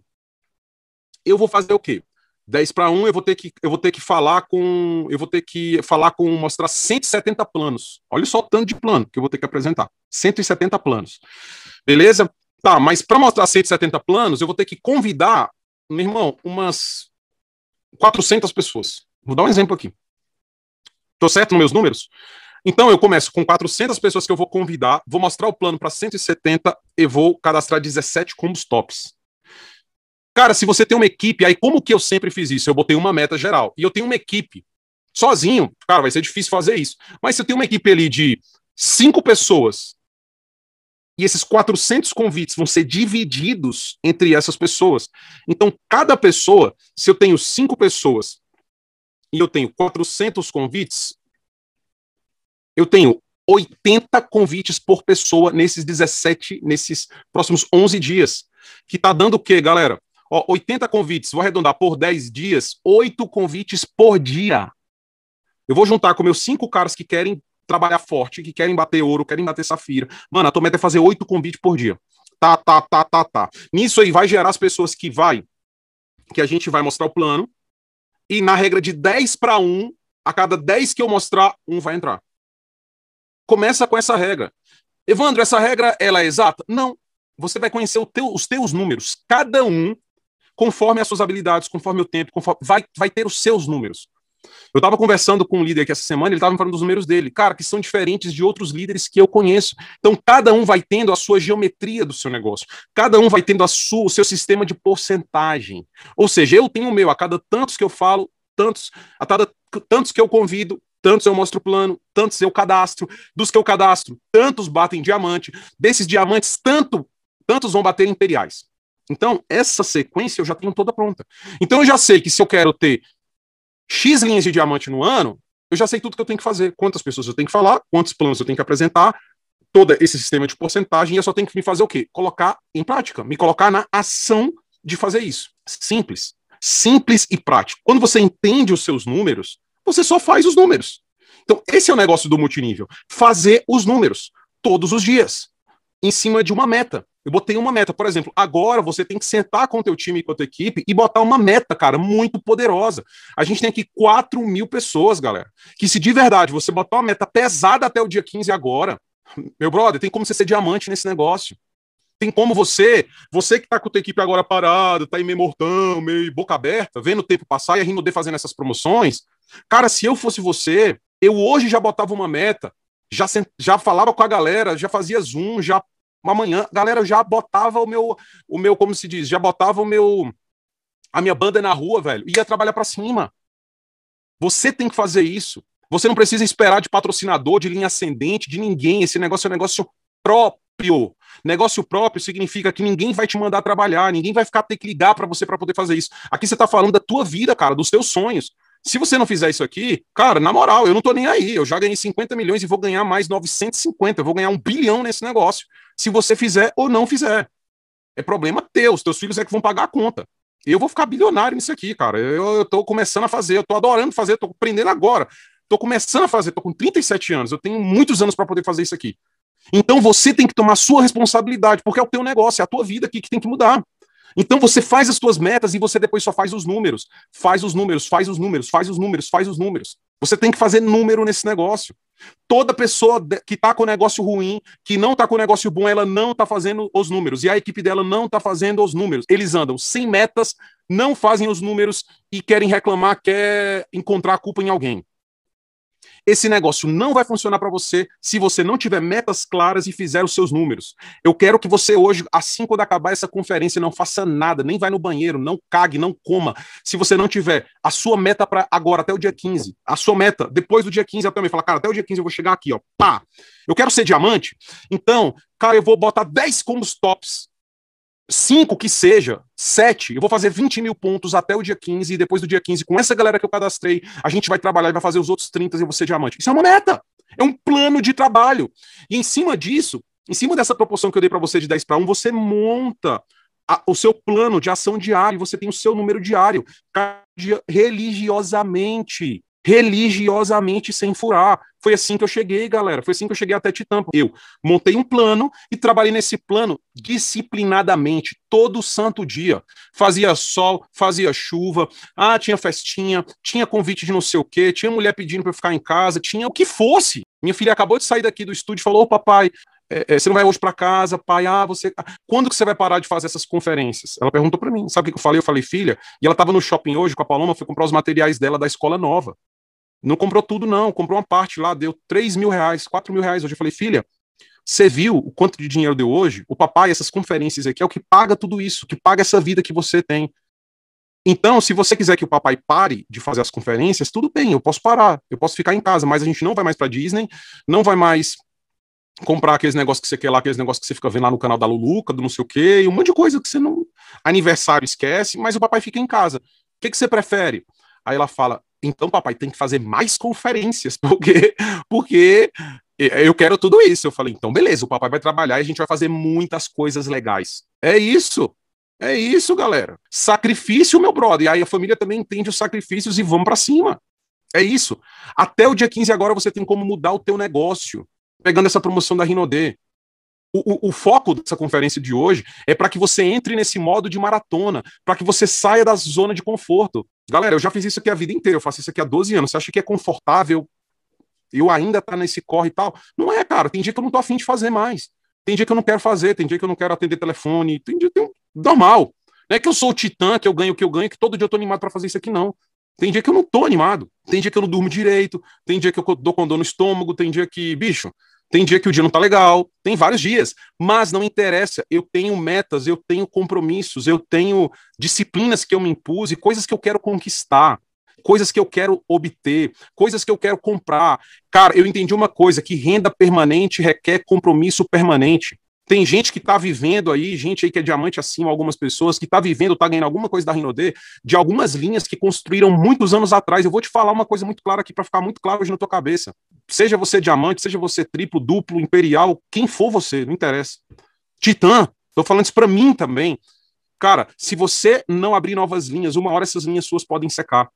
eu vou fazer o quê? 10 para 1, eu vou ter que eu vou ter que falar com eu vou ter que falar com mostrar 170 planos. Olha só o tanto de plano que eu vou ter que apresentar. 170 planos. Beleza? Tá, mas para mostrar 170 planos, eu vou ter que convidar, meu irmão, umas 400 pessoas. Vou dar um exemplo aqui. Tô certo nos meus números? Então eu começo com 400 pessoas que eu vou convidar, vou mostrar o plano para 170 e vou cadastrar 17 combos tops. Cara, se você tem uma equipe, aí como que eu sempre fiz isso? Eu botei uma meta geral. E eu tenho uma equipe. Sozinho, cara, vai ser difícil fazer isso. Mas se eu tenho uma equipe ali de cinco pessoas, e esses 400 convites vão ser divididos entre essas pessoas. Então, cada pessoa, se eu tenho cinco pessoas e eu tenho 400 convites, eu tenho 80 convites por pessoa nesses 17, nesses próximos 11 dias. Que tá dando o quê, galera? Ó, 80 convites, vou arredondar por 10 dias, 8 convites por dia. Eu vou juntar com meus cinco caras que querem trabalhar forte, que querem bater ouro, querem bater safira. Mano, a tua meta é fazer 8 convites por dia. Tá, tá, tá, tá, tá. Nisso aí vai gerar as pessoas que vai, que a gente vai mostrar o plano, e na regra de 10 para 1, a cada 10 que eu mostrar, um vai entrar. Começa com essa regra. Evandro, essa regra ela é exata? Não. Você vai conhecer teu, os teus números. Cada um conforme as suas habilidades, conforme o tempo, conforme, vai, vai ter os seus números. Eu estava conversando com um líder aqui essa semana, ele estava me falando dos números dele, cara, que são diferentes de outros líderes que eu conheço. Então, cada um vai tendo a sua geometria do seu negócio, cada um vai tendo a sua, o seu sistema de porcentagem. Ou seja, eu tenho o meu, a cada tantos que eu falo, tantos, a cada tantos que eu convido, tantos eu mostro o plano, tantos eu cadastro, dos que eu cadastro, tantos batem diamante, desses diamantes, tanto, tantos vão bater imperiais. Então, essa sequência eu já tenho toda pronta. Então, eu já sei que se eu quero ter X linhas de diamante no ano, eu já sei tudo que eu tenho que fazer, quantas pessoas eu tenho que falar, quantos planos eu tenho que apresentar, todo esse sistema de porcentagem, e eu só tenho que me fazer o quê? Colocar em prática, me colocar na ação de fazer isso. Simples. Simples e prático. Quando você entende os seus números, você só faz os números. Então, esse é o negócio do multinível. Fazer os números todos os dias, em cima de uma meta. Eu botei uma meta, por exemplo, agora você tem que sentar com o teu time e com a tua equipe e botar uma meta, cara, muito poderosa. A gente tem aqui 4 mil pessoas, galera, que se de verdade você botar uma meta pesada até o dia 15 agora, meu brother, tem como você ser diamante nesse negócio. Tem como você, você que tá com a tua equipe agora parada, tá aí meio mortão, meio boca aberta, vendo o tempo passar e a Rinode fazendo essas promoções, cara, se eu fosse você, eu hoje já botava uma meta, já, já falava com a galera, já fazia Zoom, já uma manhã, galera, eu já botava o meu, o meu, como se diz, já botava o meu, a minha banda na rua, velho, ia trabalhar para cima. Você tem que fazer isso. Você não precisa esperar de patrocinador, de linha ascendente, de ninguém. Esse negócio é um negócio próprio. Negócio próprio significa que ninguém vai te mandar trabalhar, ninguém vai ficar ter que ligar para você para poder fazer isso. Aqui você tá falando da tua vida, cara, dos teus sonhos. Se você não fizer isso aqui, cara, na moral, eu não tô nem aí. Eu já ganhei 50 milhões e vou ganhar mais 950. Eu vou ganhar um bilhão nesse negócio. Se você fizer ou não fizer. É problema teu. Os teus filhos é que vão pagar a conta. Eu vou ficar bilionário nisso aqui, cara. Eu, eu tô começando a fazer, eu tô adorando fazer, tô aprendendo agora. Tô começando a fazer, tô com 37 anos. Eu tenho muitos anos para poder fazer isso aqui. Então você tem que tomar sua responsabilidade, porque é o teu negócio, é a tua vida aqui que tem que mudar. Então você faz as suas metas e você depois só faz os números. Faz os números, faz os números, faz os números, faz os números. Você tem que fazer número nesse negócio. Toda pessoa que está com negócio ruim, que não está com negócio bom, ela não está fazendo os números. E a equipe dela não está fazendo os números. Eles andam sem metas, não fazem os números e querem reclamar, quer encontrar a culpa em alguém. Esse negócio não vai funcionar para você se você não tiver metas claras e fizer os seus números. Eu quero que você hoje, assim quando acabar essa conferência, não faça nada, nem vai no banheiro, não cague, não coma. Se você não tiver a sua meta para agora, até o dia 15, a sua meta, depois do dia 15 até também, fala, cara, até o dia 15 eu vou chegar aqui, ó, pá. Eu quero ser diamante, então, cara, eu vou botar 10 combos tops cinco que seja, sete, eu vou fazer 20 mil pontos até o dia 15, e depois do dia 15, com essa galera que eu cadastrei, a gente vai trabalhar e vai fazer os outros 30 e eu vou ser diamante. Isso é uma meta, é um plano de trabalho. E em cima disso, em cima dessa proporção que eu dei para você de 10 para 1, você monta a, o seu plano de ação diário, você tem o seu número diário, religiosamente religiosamente sem furar. Foi assim que eu cheguei, galera. Foi assim que eu cheguei até Titã. Eu montei um plano e trabalhei nesse plano disciplinadamente, todo santo dia. Fazia sol, fazia chuva, ah, tinha festinha, tinha convite de não sei o quê, tinha mulher pedindo para ficar em casa, tinha o que fosse. Minha filha acabou de sair daqui do estúdio e falou: Ô, papai, é, é, você não vai hoje para casa, pai, ah, você. Quando que você vai parar de fazer essas conferências? Ela perguntou para mim. Sabe o que eu falei? Eu falei, filha, e ela estava no shopping hoje com a Paloma, foi comprar os materiais dela da escola nova. Não comprou tudo, não. Comprou uma parte lá, deu 3 mil reais, 4 mil reais. Hoje eu falei, filha, você viu o quanto de dinheiro deu hoje? O papai, essas conferências aqui, é o que paga tudo isso, que paga essa vida que você tem. Então, se você quiser que o papai pare de fazer as conferências, tudo bem, eu posso parar, eu posso ficar em casa, mas a gente não vai mais para Disney, não vai mais comprar aqueles negócios que você quer lá, aqueles negócios que você fica vendo lá no canal da Luluca, do não sei o quê, e um monte de coisa que você não. Aniversário esquece, mas o papai fica em casa. O que, que você prefere? Aí ela fala: então, papai, tem que fazer mais conferências, porque, porque eu quero tudo isso. Eu falei, então, beleza, o papai vai trabalhar e a gente vai fazer muitas coisas legais. É isso. É isso, galera. Sacrifício, meu brother. E aí a família também entende os sacrifícios e vamos para cima. É isso. Até o dia 15 agora você tem como mudar o teu negócio. Pegando essa promoção da Rinodê. O, o, o, foco dessa conferência de hoje é para que você entre nesse modo de maratona, para que você saia da zona de conforto. Galera, eu já fiz isso aqui a vida inteira, eu faço isso aqui há 12 anos. Você acha que é confortável eu ainda tá nesse corre e tal? Não é, cara. Tem dia que eu não tô afim de fazer mais. Tem dia que eu não quero fazer, tem dia que eu não quero atender telefone, tem dia que eu... normal. Não é que eu sou o titã, que eu ganho o que eu ganho, que todo dia eu tô animado para fazer isso aqui, não. Tem dia que eu não tô animado. Tem dia que eu não durmo direito, tem dia que eu dou com dor no estômago, tem dia que, bicho, tem dia que o dia não tá legal, tem vários dias, mas não interessa. Eu tenho metas, eu tenho compromissos, eu tenho disciplinas que eu me impus e coisas que eu quero conquistar, coisas que eu quero obter, coisas que eu quero comprar. Cara, eu entendi uma coisa: que renda permanente requer compromisso permanente. Tem gente que está vivendo aí, gente aí que é diamante acima, algumas pessoas que está vivendo, está ganhando alguma coisa da Rinode, de algumas linhas que construíram muitos anos atrás. Eu vou te falar uma coisa muito clara aqui para ficar muito claro hoje na tua cabeça. Seja você diamante, seja você triplo, duplo, imperial, quem for você, não interessa. Titã, tô falando isso para mim também. Cara, se você não abrir novas linhas, uma hora essas linhas suas podem secar.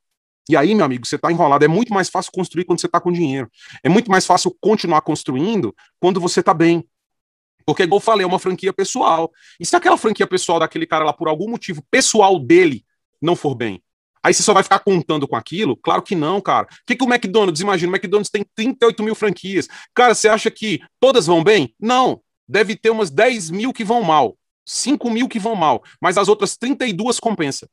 E aí, meu amigo, você está enrolado. É muito mais fácil construir quando você está com dinheiro. É muito mais fácil continuar construindo quando você está bem. Porque, igual eu falei, é uma franquia pessoal. E se aquela franquia pessoal daquele cara lá, por algum motivo pessoal dele, não for bem? Aí você só vai ficar contando com aquilo? Claro que não, cara. O que, que o McDonald's, imagina, o McDonald's tem 38 mil franquias. Cara, você acha que todas vão bem? Não. Deve ter umas 10 mil que vão mal, 5 mil que vão mal, mas as outras 32 compensa.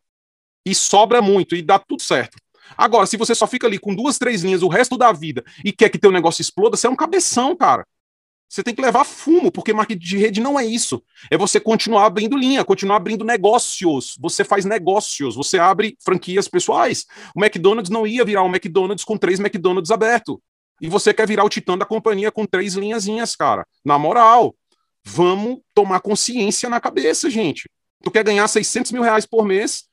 E sobra muito, e dá tudo certo. Agora, se você só fica ali com duas, três linhas o resto da vida e quer que teu negócio exploda, você é um cabeção, cara. Você tem que levar fumo, porque marketing de rede não é isso. É você continuar abrindo linha, continuar abrindo negócios. Você faz negócios, você abre franquias pessoais. O McDonald's não ia virar um McDonald's com três McDonald's aberto. E você quer virar o titã da companhia com três linhazinhas, cara. Na moral, vamos tomar consciência na cabeça, gente. Tu quer ganhar 600 mil reais por mês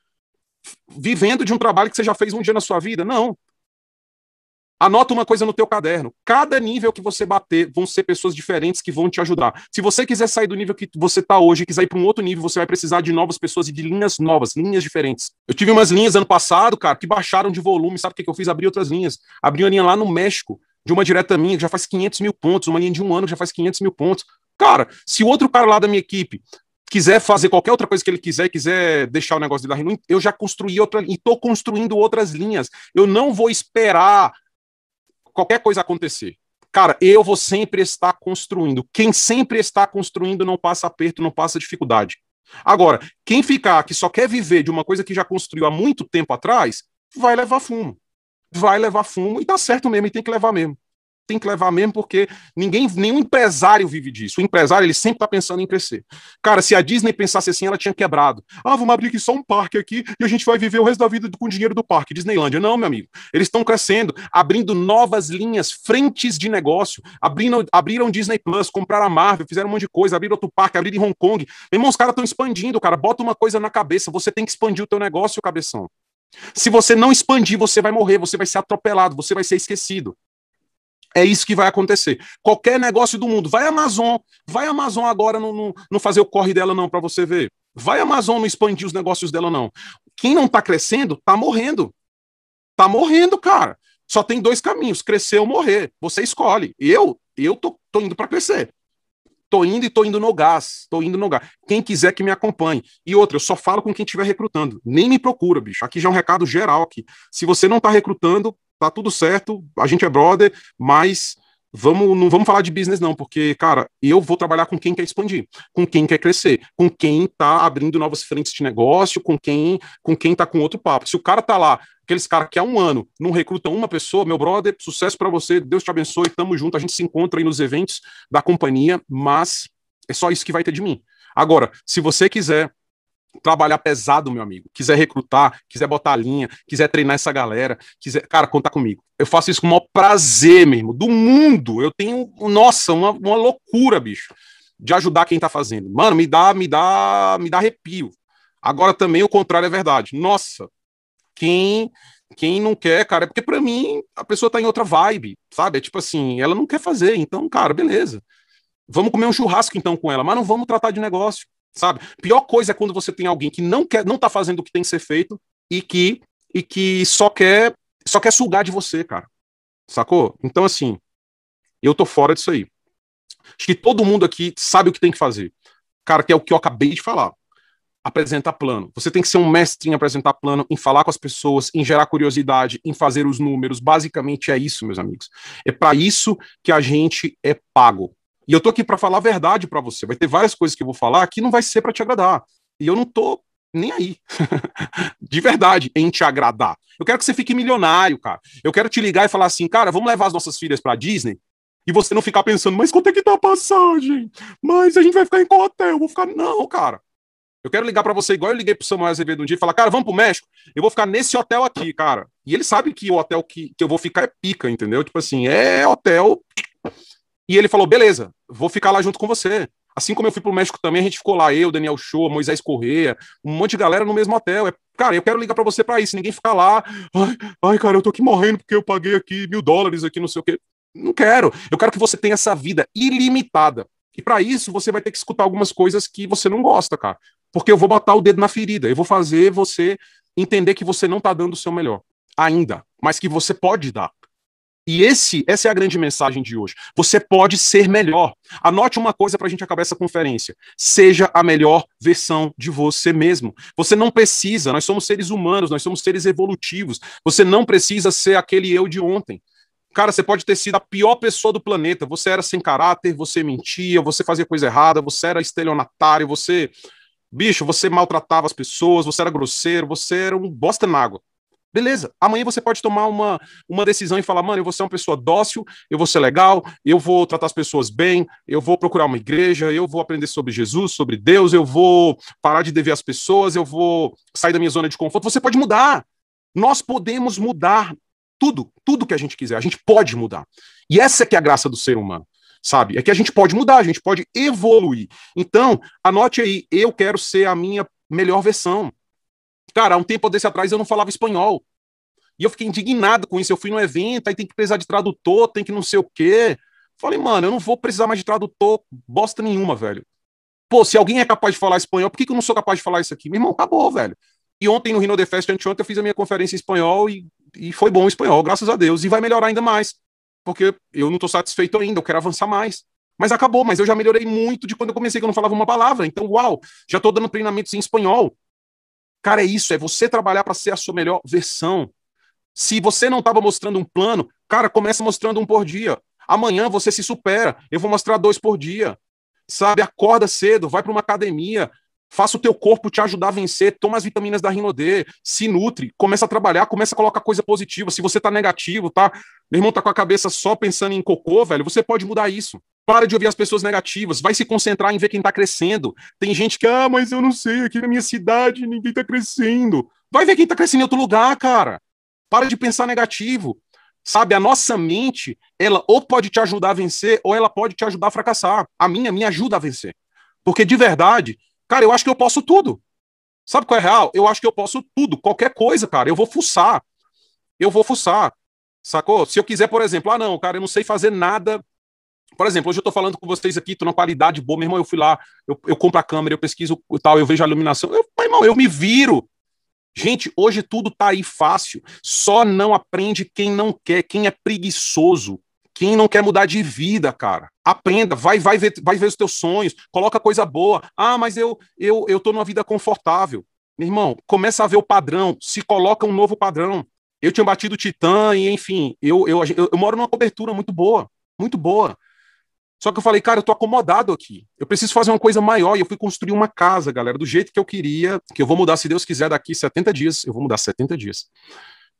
vivendo de um trabalho que você já fez um dia na sua vida? Não. Anota uma coisa no teu caderno. Cada nível que você bater vão ser pessoas diferentes que vão te ajudar. Se você quiser sair do nível que você está hoje e quiser ir para um outro nível, você vai precisar de novas pessoas e de linhas novas, linhas diferentes. Eu tive umas linhas ano passado, cara, que baixaram de volume. Sabe o que eu fiz? Abri outras linhas. Abri uma linha lá no México, de uma direta minha, que já faz 500 mil pontos. Uma linha de um ano que já faz 500 mil pontos. Cara, se o outro cara lá da minha equipe quiser fazer qualquer outra coisa que ele quiser, quiser deixar o negócio de dar eu já construí outra e estou construindo outras linhas. Eu não vou esperar qualquer coisa acontecer. Cara, eu vou sempre estar construindo. Quem sempre está construindo não passa aperto, não passa dificuldade. Agora, quem ficar que só quer viver de uma coisa que já construiu há muito tempo atrás, vai levar fumo. Vai levar fumo e tá certo mesmo, e tem que levar mesmo. Tem que levar mesmo, porque ninguém, nenhum empresário vive disso. O empresário, ele sempre tá pensando em crescer. Cara, se a Disney pensasse assim, ela tinha quebrado. Ah, vamos abrir aqui só um parque aqui e a gente vai viver o resto da vida com o dinheiro do parque. Disneylândia. Não, meu amigo. Eles estão crescendo, abrindo novas linhas, frentes de negócio, abrindo, abriram Disney Plus, compraram a Marvel, fizeram um monte de coisa, abriram outro parque, abriram em Hong Kong. Meu irmão, os caras estão expandindo, cara. Bota uma coisa na cabeça, você tem que expandir o teu negócio, cabeção. Se você não expandir, você vai morrer, você vai ser atropelado, você vai ser esquecido. É isso que vai acontecer. Qualquer negócio do mundo. Vai Amazon. Vai Amazon agora não, não, não fazer o corre dela, não, para você ver. Vai Amazon não expandir os negócios dela, não. Quem não tá crescendo, tá morrendo. Tá morrendo, cara. Só tem dois caminhos: crescer ou morrer. Você escolhe. Eu, eu tô, tô indo para crescer. Tô indo e tô indo no gás. Tô indo no gás. Quem quiser que me acompanhe. E outra, eu só falo com quem estiver recrutando. Nem me procura, bicho. Aqui já é um recado geral aqui. Se você não tá recrutando, tá tudo certo, a gente é brother, mas vamos, não vamos falar de business não, porque, cara, eu vou trabalhar com quem quer expandir, com quem quer crescer, com quem tá abrindo novas frentes de negócio, com quem, com quem tá com outro papo. Se o cara tá lá, aqueles caras que há um ano não recrutam uma pessoa, meu brother, sucesso para você, Deus te abençoe, tamo junto, a gente se encontra aí nos eventos da companhia, mas é só isso que vai ter de mim. Agora, se você quiser trabalhar pesado, meu amigo, quiser recrutar, quiser botar a linha, quiser treinar essa galera, quiser, cara, conta comigo. Eu faço isso com o maior prazer mesmo, do mundo. Eu tenho, nossa, uma, uma loucura, bicho, de ajudar quem tá fazendo. Mano, me dá, me dá, me dá arrepio. Agora também o contrário é verdade. Nossa, quem quem não quer, cara, é porque para mim a pessoa tá em outra vibe, sabe? É tipo assim, ela não quer fazer, então, cara, beleza. Vamos comer um churrasco então com ela, mas não vamos tratar de negócio sabe? Pior coisa é quando você tem alguém que não quer, não tá fazendo o que tem que ser feito e que e que só quer só quer sugar de você, cara. Sacou? Então assim, eu tô fora disso aí. Acho que todo mundo aqui sabe o que tem que fazer. Cara, que é o que eu acabei de falar. Apresentar plano. Você tem que ser um mestre em apresentar plano, em falar com as pessoas, em gerar curiosidade, em fazer os números. Basicamente é isso, meus amigos. É para isso que a gente é pago. E eu tô aqui para falar a verdade para você. Vai ter várias coisas que eu vou falar que não vai ser para te agradar. E eu não tô nem aí. de verdade, em te agradar. Eu quero que você fique milionário, cara. Eu quero te ligar e falar assim, cara, vamos levar as nossas filhas para Disney? E você não ficar pensando, mas quanto é que tá a passagem? Mas a gente vai ficar em qual hotel? Vou ficar, não, cara. Eu quero ligar para você igual eu liguei pro Samuel Azevedo um dia e falar, cara, vamos pro México? Eu vou ficar nesse hotel aqui, cara. E ele sabe que o hotel que, que eu vou ficar é pica, entendeu? Tipo assim, é hotel e ele falou: beleza, vou ficar lá junto com você. Assim como eu fui pro México também, a gente ficou lá, eu, Daniel Show, Moisés Corrêa, um monte de galera no mesmo hotel. É, cara, eu quero ligar para você para isso, ninguém ficar lá. Ai, ai, cara, eu tô aqui morrendo porque eu paguei aqui mil dólares aqui, não sei o quê. Não quero. Eu quero que você tenha essa vida ilimitada. E para isso, você vai ter que escutar algumas coisas que você não gosta, cara. Porque eu vou botar o dedo na ferida, eu vou fazer você entender que você não tá dando o seu melhor ainda, mas que você pode dar. E esse, essa é a grande mensagem de hoje. Você pode ser melhor. Anote uma coisa para a gente acabar essa conferência. Seja a melhor versão de você mesmo. Você não precisa, nós somos seres humanos, nós somos seres evolutivos. Você não precisa ser aquele eu de ontem. Cara, você pode ter sido a pior pessoa do planeta. Você era sem caráter, você mentia, você fazia coisa errada, você era estelionatário, você. Bicho, você maltratava as pessoas, você era grosseiro, você era um bosta na água. Beleza, amanhã você pode tomar uma, uma decisão e falar, mano, eu vou ser uma pessoa dócil, eu vou ser legal, eu vou tratar as pessoas bem, eu vou procurar uma igreja, eu vou aprender sobre Jesus, sobre Deus, eu vou parar de dever às pessoas, eu vou sair da minha zona de conforto. Você pode mudar. Nós podemos mudar tudo, tudo que a gente quiser, a gente pode mudar. E essa é que é a graça do ser humano, sabe? É que a gente pode mudar, a gente pode evoluir. Então, anote aí, eu quero ser a minha melhor versão. Cara, há um tempo desse atrás eu não falava espanhol. E eu fiquei indignado com isso. Eu fui no evento, aí tem que precisar de tradutor, tem que não sei o quê. Falei, mano, eu não vou precisar mais de tradutor bosta nenhuma, velho. Pô, se alguém é capaz de falar espanhol, por que, que eu não sou capaz de falar isso aqui? Meu irmão, acabou, velho. E ontem no Rino The Fest, anteontem, eu fiz a minha conferência em espanhol e, e foi bom o espanhol, graças a Deus. E vai melhorar ainda mais. Porque eu não tô satisfeito ainda, eu quero avançar mais. Mas acabou, mas eu já melhorei muito de quando eu comecei, que eu não falava uma palavra. Então, uau, já tô dando treinamentos em espanhol. Cara, é isso, é você trabalhar para ser a sua melhor versão. Se você não estava mostrando um plano, cara, começa mostrando um por dia. Amanhã você se supera. Eu vou mostrar dois por dia. Sabe, acorda cedo, vai para uma academia, Faça o teu corpo te ajudar a vencer, toma as vitaminas da Rinode, se nutre, começa a trabalhar, começa a colocar coisa positiva. Se você tá negativo, tá? Meu irmão tá com a cabeça só pensando em cocô, velho, você pode mudar isso. Para de ouvir as pessoas negativas, vai se concentrar em ver quem tá crescendo. Tem gente que, ah, mas eu não sei, aqui na minha cidade ninguém tá crescendo. Vai ver quem tá crescendo em outro lugar, cara. Para de pensar negativo. Sabe, a nossa mente, ela ou pode te ajudar a vencer, ou ela pode te ajudar a fracassar. A minha me ajuda a vencer. Porque de verdade, Cara, eu acho que eu posso tudo. Sabe qual é real? Eu acho que eu posso tudo, qualquer coisa, cara. Eu vou fuçar. Eu vou fuçar. Sacou? Se eu quiser, por exemplo, ah, não, cara, eu não sei fazer nada. Por exemplo, hoje eu tô falando com vocês aqui, tô numa qualidade boa, meu irmão, eu fui lá, eu, eu compro a câmera, eu pesquiso tal, eu vejo a iluminação. Eu, meu irmão, eu me viro. Gente, hoje tudo tá aí fácil. Só não aprende quem não quer, quem é preguiçoso. Quem não quer mudar de vida, cara, aprenda, vai, vai ver, vai ver os teus sonhos, coloca coisa boa. Ah, mas eu, eu, eu tô numa vida confortável. Meu irmão, começa a ver o padrão, se coloca um novo padrão. Eu tinha batido Titã e, enfim, eu, eu, eu, eu moro numa cobertura muito boa, muito boa. Só que eu falei, cara, eu tô acomodado aqui. Eu preciso fazer uma coisa maior. E eu fui construir uma casa, galera, do jeito que eu queria, que eu vou mudar, se Deus quiser, daqui 70 dias. Eu vou mudar 70 dias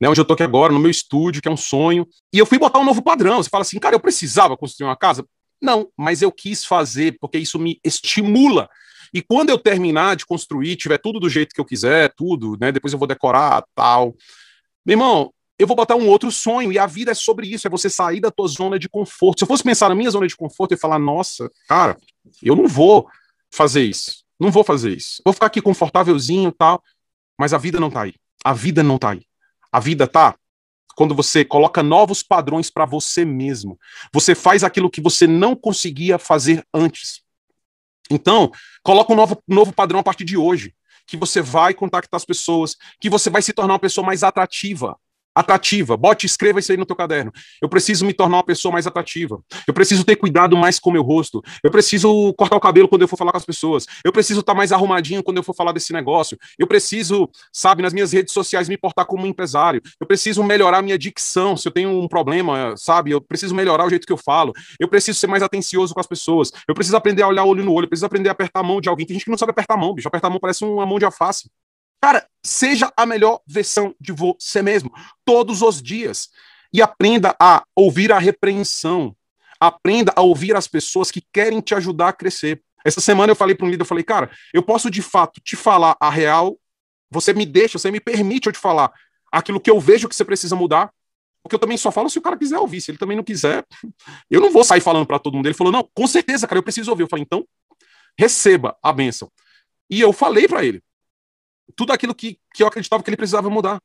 né, onde eu tô aqui agora, no meu estúdio, que é um sonho. E eu fui botar um novo padrão. Você fala assim, cara, eu precisava construir uma casa? Não, mas eu quis fazer, porque isso me estimula. E quando eu terminar de construir, tiver tudo do jeito que eu quiser, tudo, né? Depois eu vou decorar, tal. Meu irmão, eu vou botar um outro sonho, e a vida é sobre isso, é você sair da tua zona de conforto. Se eu fosse pensar na minha zona de conforto e falar, nossa, cara, eu não vou fazer isso. Não vou fazer isso. Vou ficar aqui confortávelzinho tal. Mas a vida não tá aí. A vida não tá aí. A vida tá quando você coloca novos padrões para você mesmo. Você faz aquilo que você não conseguia fazer antes. Então, coloca um novo, novo padrão a partir de hoje. Que você vai contactar as pessoas, que você vai se tornar uma pessoa mais atrativa atrativa. Bote, escreva isso aí no teu caderno. Eu preciso me tornar uma pessoa mais atrativa. Eu preciso ter cuidado mais com o meu rosto. Eu preciso cortar o cabelo quando eu for falar com as pessoas. Eu preciso estar mais arrumadinho quando eu for falar desse negócio. Eu preciso, sabe, nas minhas redes sociais me portar como um empresário. Eu preciso melhorar minha dicção, se eu tenho um problema, sabe? Eu preciso melhorar o jeito que eu falo. Eu preciso ser mais atencioso com as pessoas. Eu preciso aprender a olhar olho no olho. Eu preciso aprender a apertar a mão de alguém. Tem gente que não sabe apertar a mão, bicho. Apertar a mão parece uma mão de alface. Cara, seja a melhor versão de você mesmo, todos os dias. E aprenda a ouvir a repreensão. Aprenda a ouvir as pessoas que querem te ajudar a crescer. Essa semana eu falei para um líder, eu falei, cara, eu posso de fato te falar a real, você me deixa, você me permite eu te falar aquilo que eu vejo que você precisa mudar, porque eu também só falo se o cara quiser ouvir, se ele também não quiser, eu não vou sair falando para todo mundo. Ele falou, não, com certeza, cara, eu preciso ouvir. Eu falei, então, receba a bênção. E eu falei para ele, tudo aquilo que, que eu acreditava que ele precisava mudar.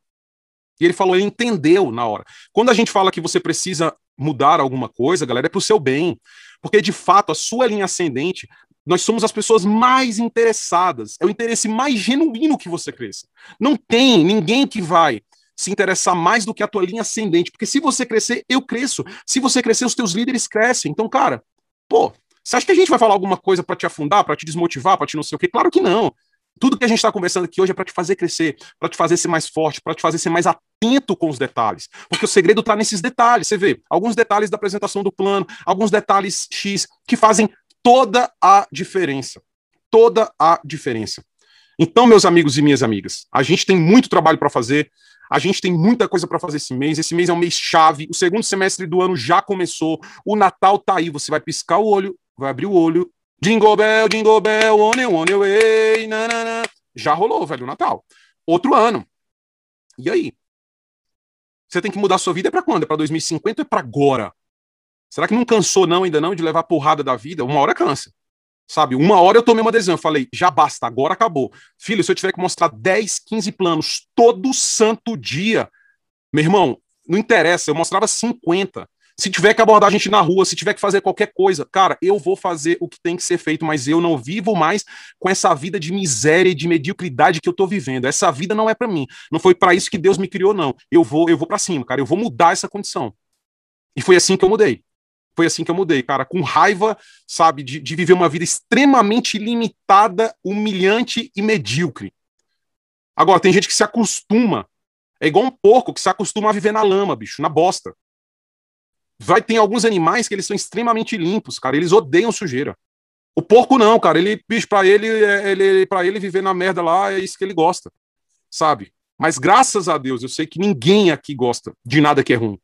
E ele falou, ele entendeu na hora. Quando a gente fala que você precisa mudar alguma coisa, galera, é pro seu bem. Porque, de fato, a sua linha ascendente, nós somos as pessoas mais interessadas. É o interesse mais genuíno que você cresça. Não tem ninguém que vai se interessar mais do que a tua linha ascendente. Porque se você crescer, eu cresço. Se você crescer, os teus líderes crescem. Então, cara, pô, você acha que a gente vai falar alguma coisa para te afundar, para te desmotivar, para te não sei o quê? Claro que não. Tudo que a gente está conversando aqui hoje é para te fazer crescer, para te fazer ser mais forte, para te fazer ser mais atento com os detalhes. Porque o segredo está nesses detalhes. Você vê alguns detalhes da apresentação do plano, alguns detalhes X que fazem toda a diferença. Toda a diferença. Então, meus amigos e minhas amigas, a gente tem muito trabalho para fazer. A gente tem muita coisa para fazer esse mês. Esse mês é um mês chave. O segundo semestre do ano já começou. O Natal tá aí. Você vai piscar o olho, vai abrir o olho Jingle Bell, Jingle Bell, on and on way, nanana. Já rolou, velho, o Natal. Outro ano. E aí? Você tem que mudar a sua vida é para quando? É para 2050 ou é para agora? Será que não cansou não ainda não de levar porrada da vida? Uma hora cansa. Sabe? Uma hora eu tomei uma decisão, eu falei, já basta, agora acabou. Filho, se eu tiver que mostrar 10, 15 planos todo santo dia, meu irmão, não interessa, eu mostrava 50. Se tiver que abordar a gente na rua, se tiver que fazer qualquer coisa, cara, eu vou fazer o que tem que ser feito, mas eu não vivo mais com essa vida de miséria e de mediocridade que eu tô vivendo. Essa vida não é para mim. Não foi para isso que Deus me criou, não. Eu vou, eu vou para cima, cara. Eu vou mudar essa condição. E foi assim que eu mudei. Foi assim que eu mudei, cara, com raiva, sabe, de, de viver uma vida extremamente limitada, humilhante e medíocre. Agora, tem gente que se acostuma. É igual um porco que se acostuma a viver na lama, bicho, na bosta. Vai ter alguns animais que eles são extremamente limpos, cara. Eles odeiam sujeira. O porco não, cara. Ele, bicho, pra ele, é, ele, pra ele viver na merda lá, é isso que ele gosta. Sabe? Mas graças a Deus, eu sei que ninguém aqui gosta de nada que é ruim.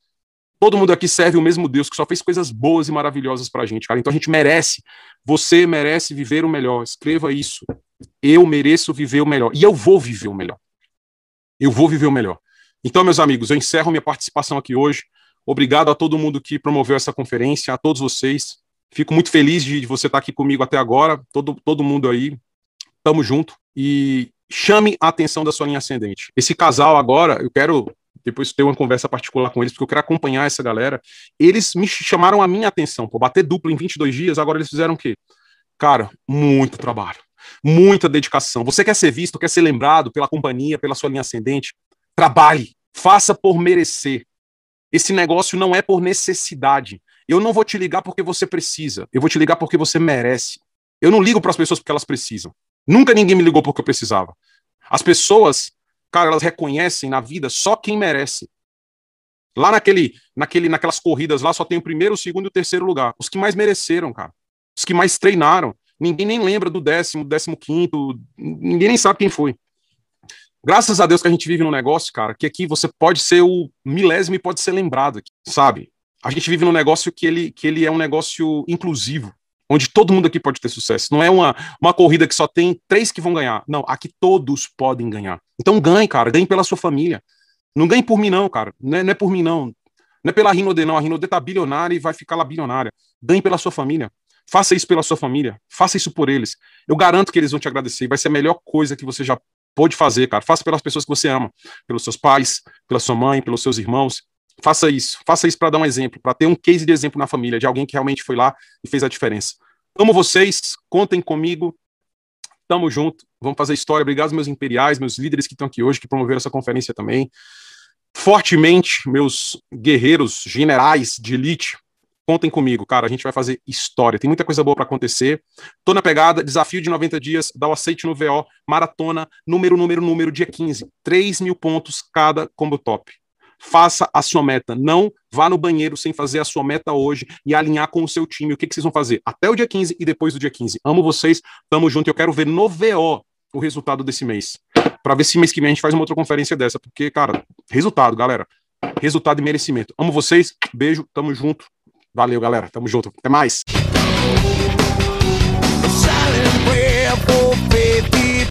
Todo mundo aqui serve o mesmo Deus que só fez coisas boas e maravilhosas pra gente, cara. Então a gente merece. Você merece viver o melhor. Escreva isso. Eu mereço viver o melhor. E eu vou viver o melhor. Eu vou viver o melhor. Então, meus amigos, eu encerro minha participação aqui hoje. Obrigado a todo mundo que promoveu essa conferência, a todos vocês. Fico muito feliz de, de você estar aqui comigo até agora. Todo, todo mundo aí. Tamo junto. E chame a atenção da sua linha ascendente. Esse casal agora, eu quero depois ter uma conversa particular com eles, porque eu quero acompanhar essa galera. Eles me chamaram a minha atenção, por bater duplo em 22 dias, agora eles fizeram o quê? Cara, muito trabalho, muita dedicação. Você quer ser visto, quer ser lembrado pela companhia, pela sua linha ascendente? Trabalhe, faça por merecer. Esse negócio não é por necessidade. Eu não vou te ligar porque você precisa, eu vou te ligar porque você merece. Eu não ligo para as pessoas porque elas precisam. Nunca ninguém me ligou porque eu precisava. As pessoas, cara, elas reconhecem na vida só quem merece. Lá naquele, naquele, naquelas corridas lá só tem o primeiro, o segundo e o terceiro lugar. Os que mais mereceram, cara. Os que mais treinaram. Ninguém nem lembra do décimo, décimo quinto. Ninguém nem sabe quem foi. Graças a Deus que a gente vive num negócio, cara, que aqui você pode ser o milésimo e pode ser lembrado, aqui, sabe? A gente vive num negócio que ele, que ele é um negócio inclusivo onde todo mundo aqui pode ter sucesso. Não é uma, uma corrida que só tem três que vão ganhar. Não, aqui todos podem ganhar. Então ganhe, cara, ganhe pela sua família. Não ganhe por mim, não, cara. Não é, não é por mim, não. Não é pela Rinode, não. A Rinode tá bilionária e vai ficar lá bilionária. Ganhe pela sua família. Faça isso pela sua família. Faça isso por eles. Eu garanto que eles vão te agradecer. Vai ser a melhor coisa que você já pôde fazer, cara. Faça pelas pessoas que você ama. Pelos seus pais, pela sua mãe, pelos seus irmãos. Faça isso. Faça isso para dar um exemplo, para ter um case de exemplo na família, de alguém que realmente foi lá e fez a diferença. Amo vocês, contem comigo. Tamo junto, vamos fazer história. Obrigado, meus imperiais, meus líderes que estão aqui hoje, que promoveram essa conferência também. Fortemente, meus guerreiros, generais de elite, contem comigo, cara. A gente vai fazer história. Tem muita coisa boa para acontecer. Tô na pegada, desafio de 90 dias, dá o aceite no VO, maratona, número, número, número, dia 15. 3 mil pontos cada combo top faça a sua meta. Não vá no banheiro sem fazer a sua meta hoje e alinhar com o seu time. O que, que vocês vão fazer? Até o dia 15 e depois do dia 15. Amo vocês, tamo junto. Eu quero ver no VO o resultado desse mês. Para ver se mês que vem a gente faz uma outra conferência dessa. Porque, cara, resultado, galera. Resultado e merecimento. Amo vocês, beijo, tamo junto. Valeu, galera. Tamo junto. Até mais.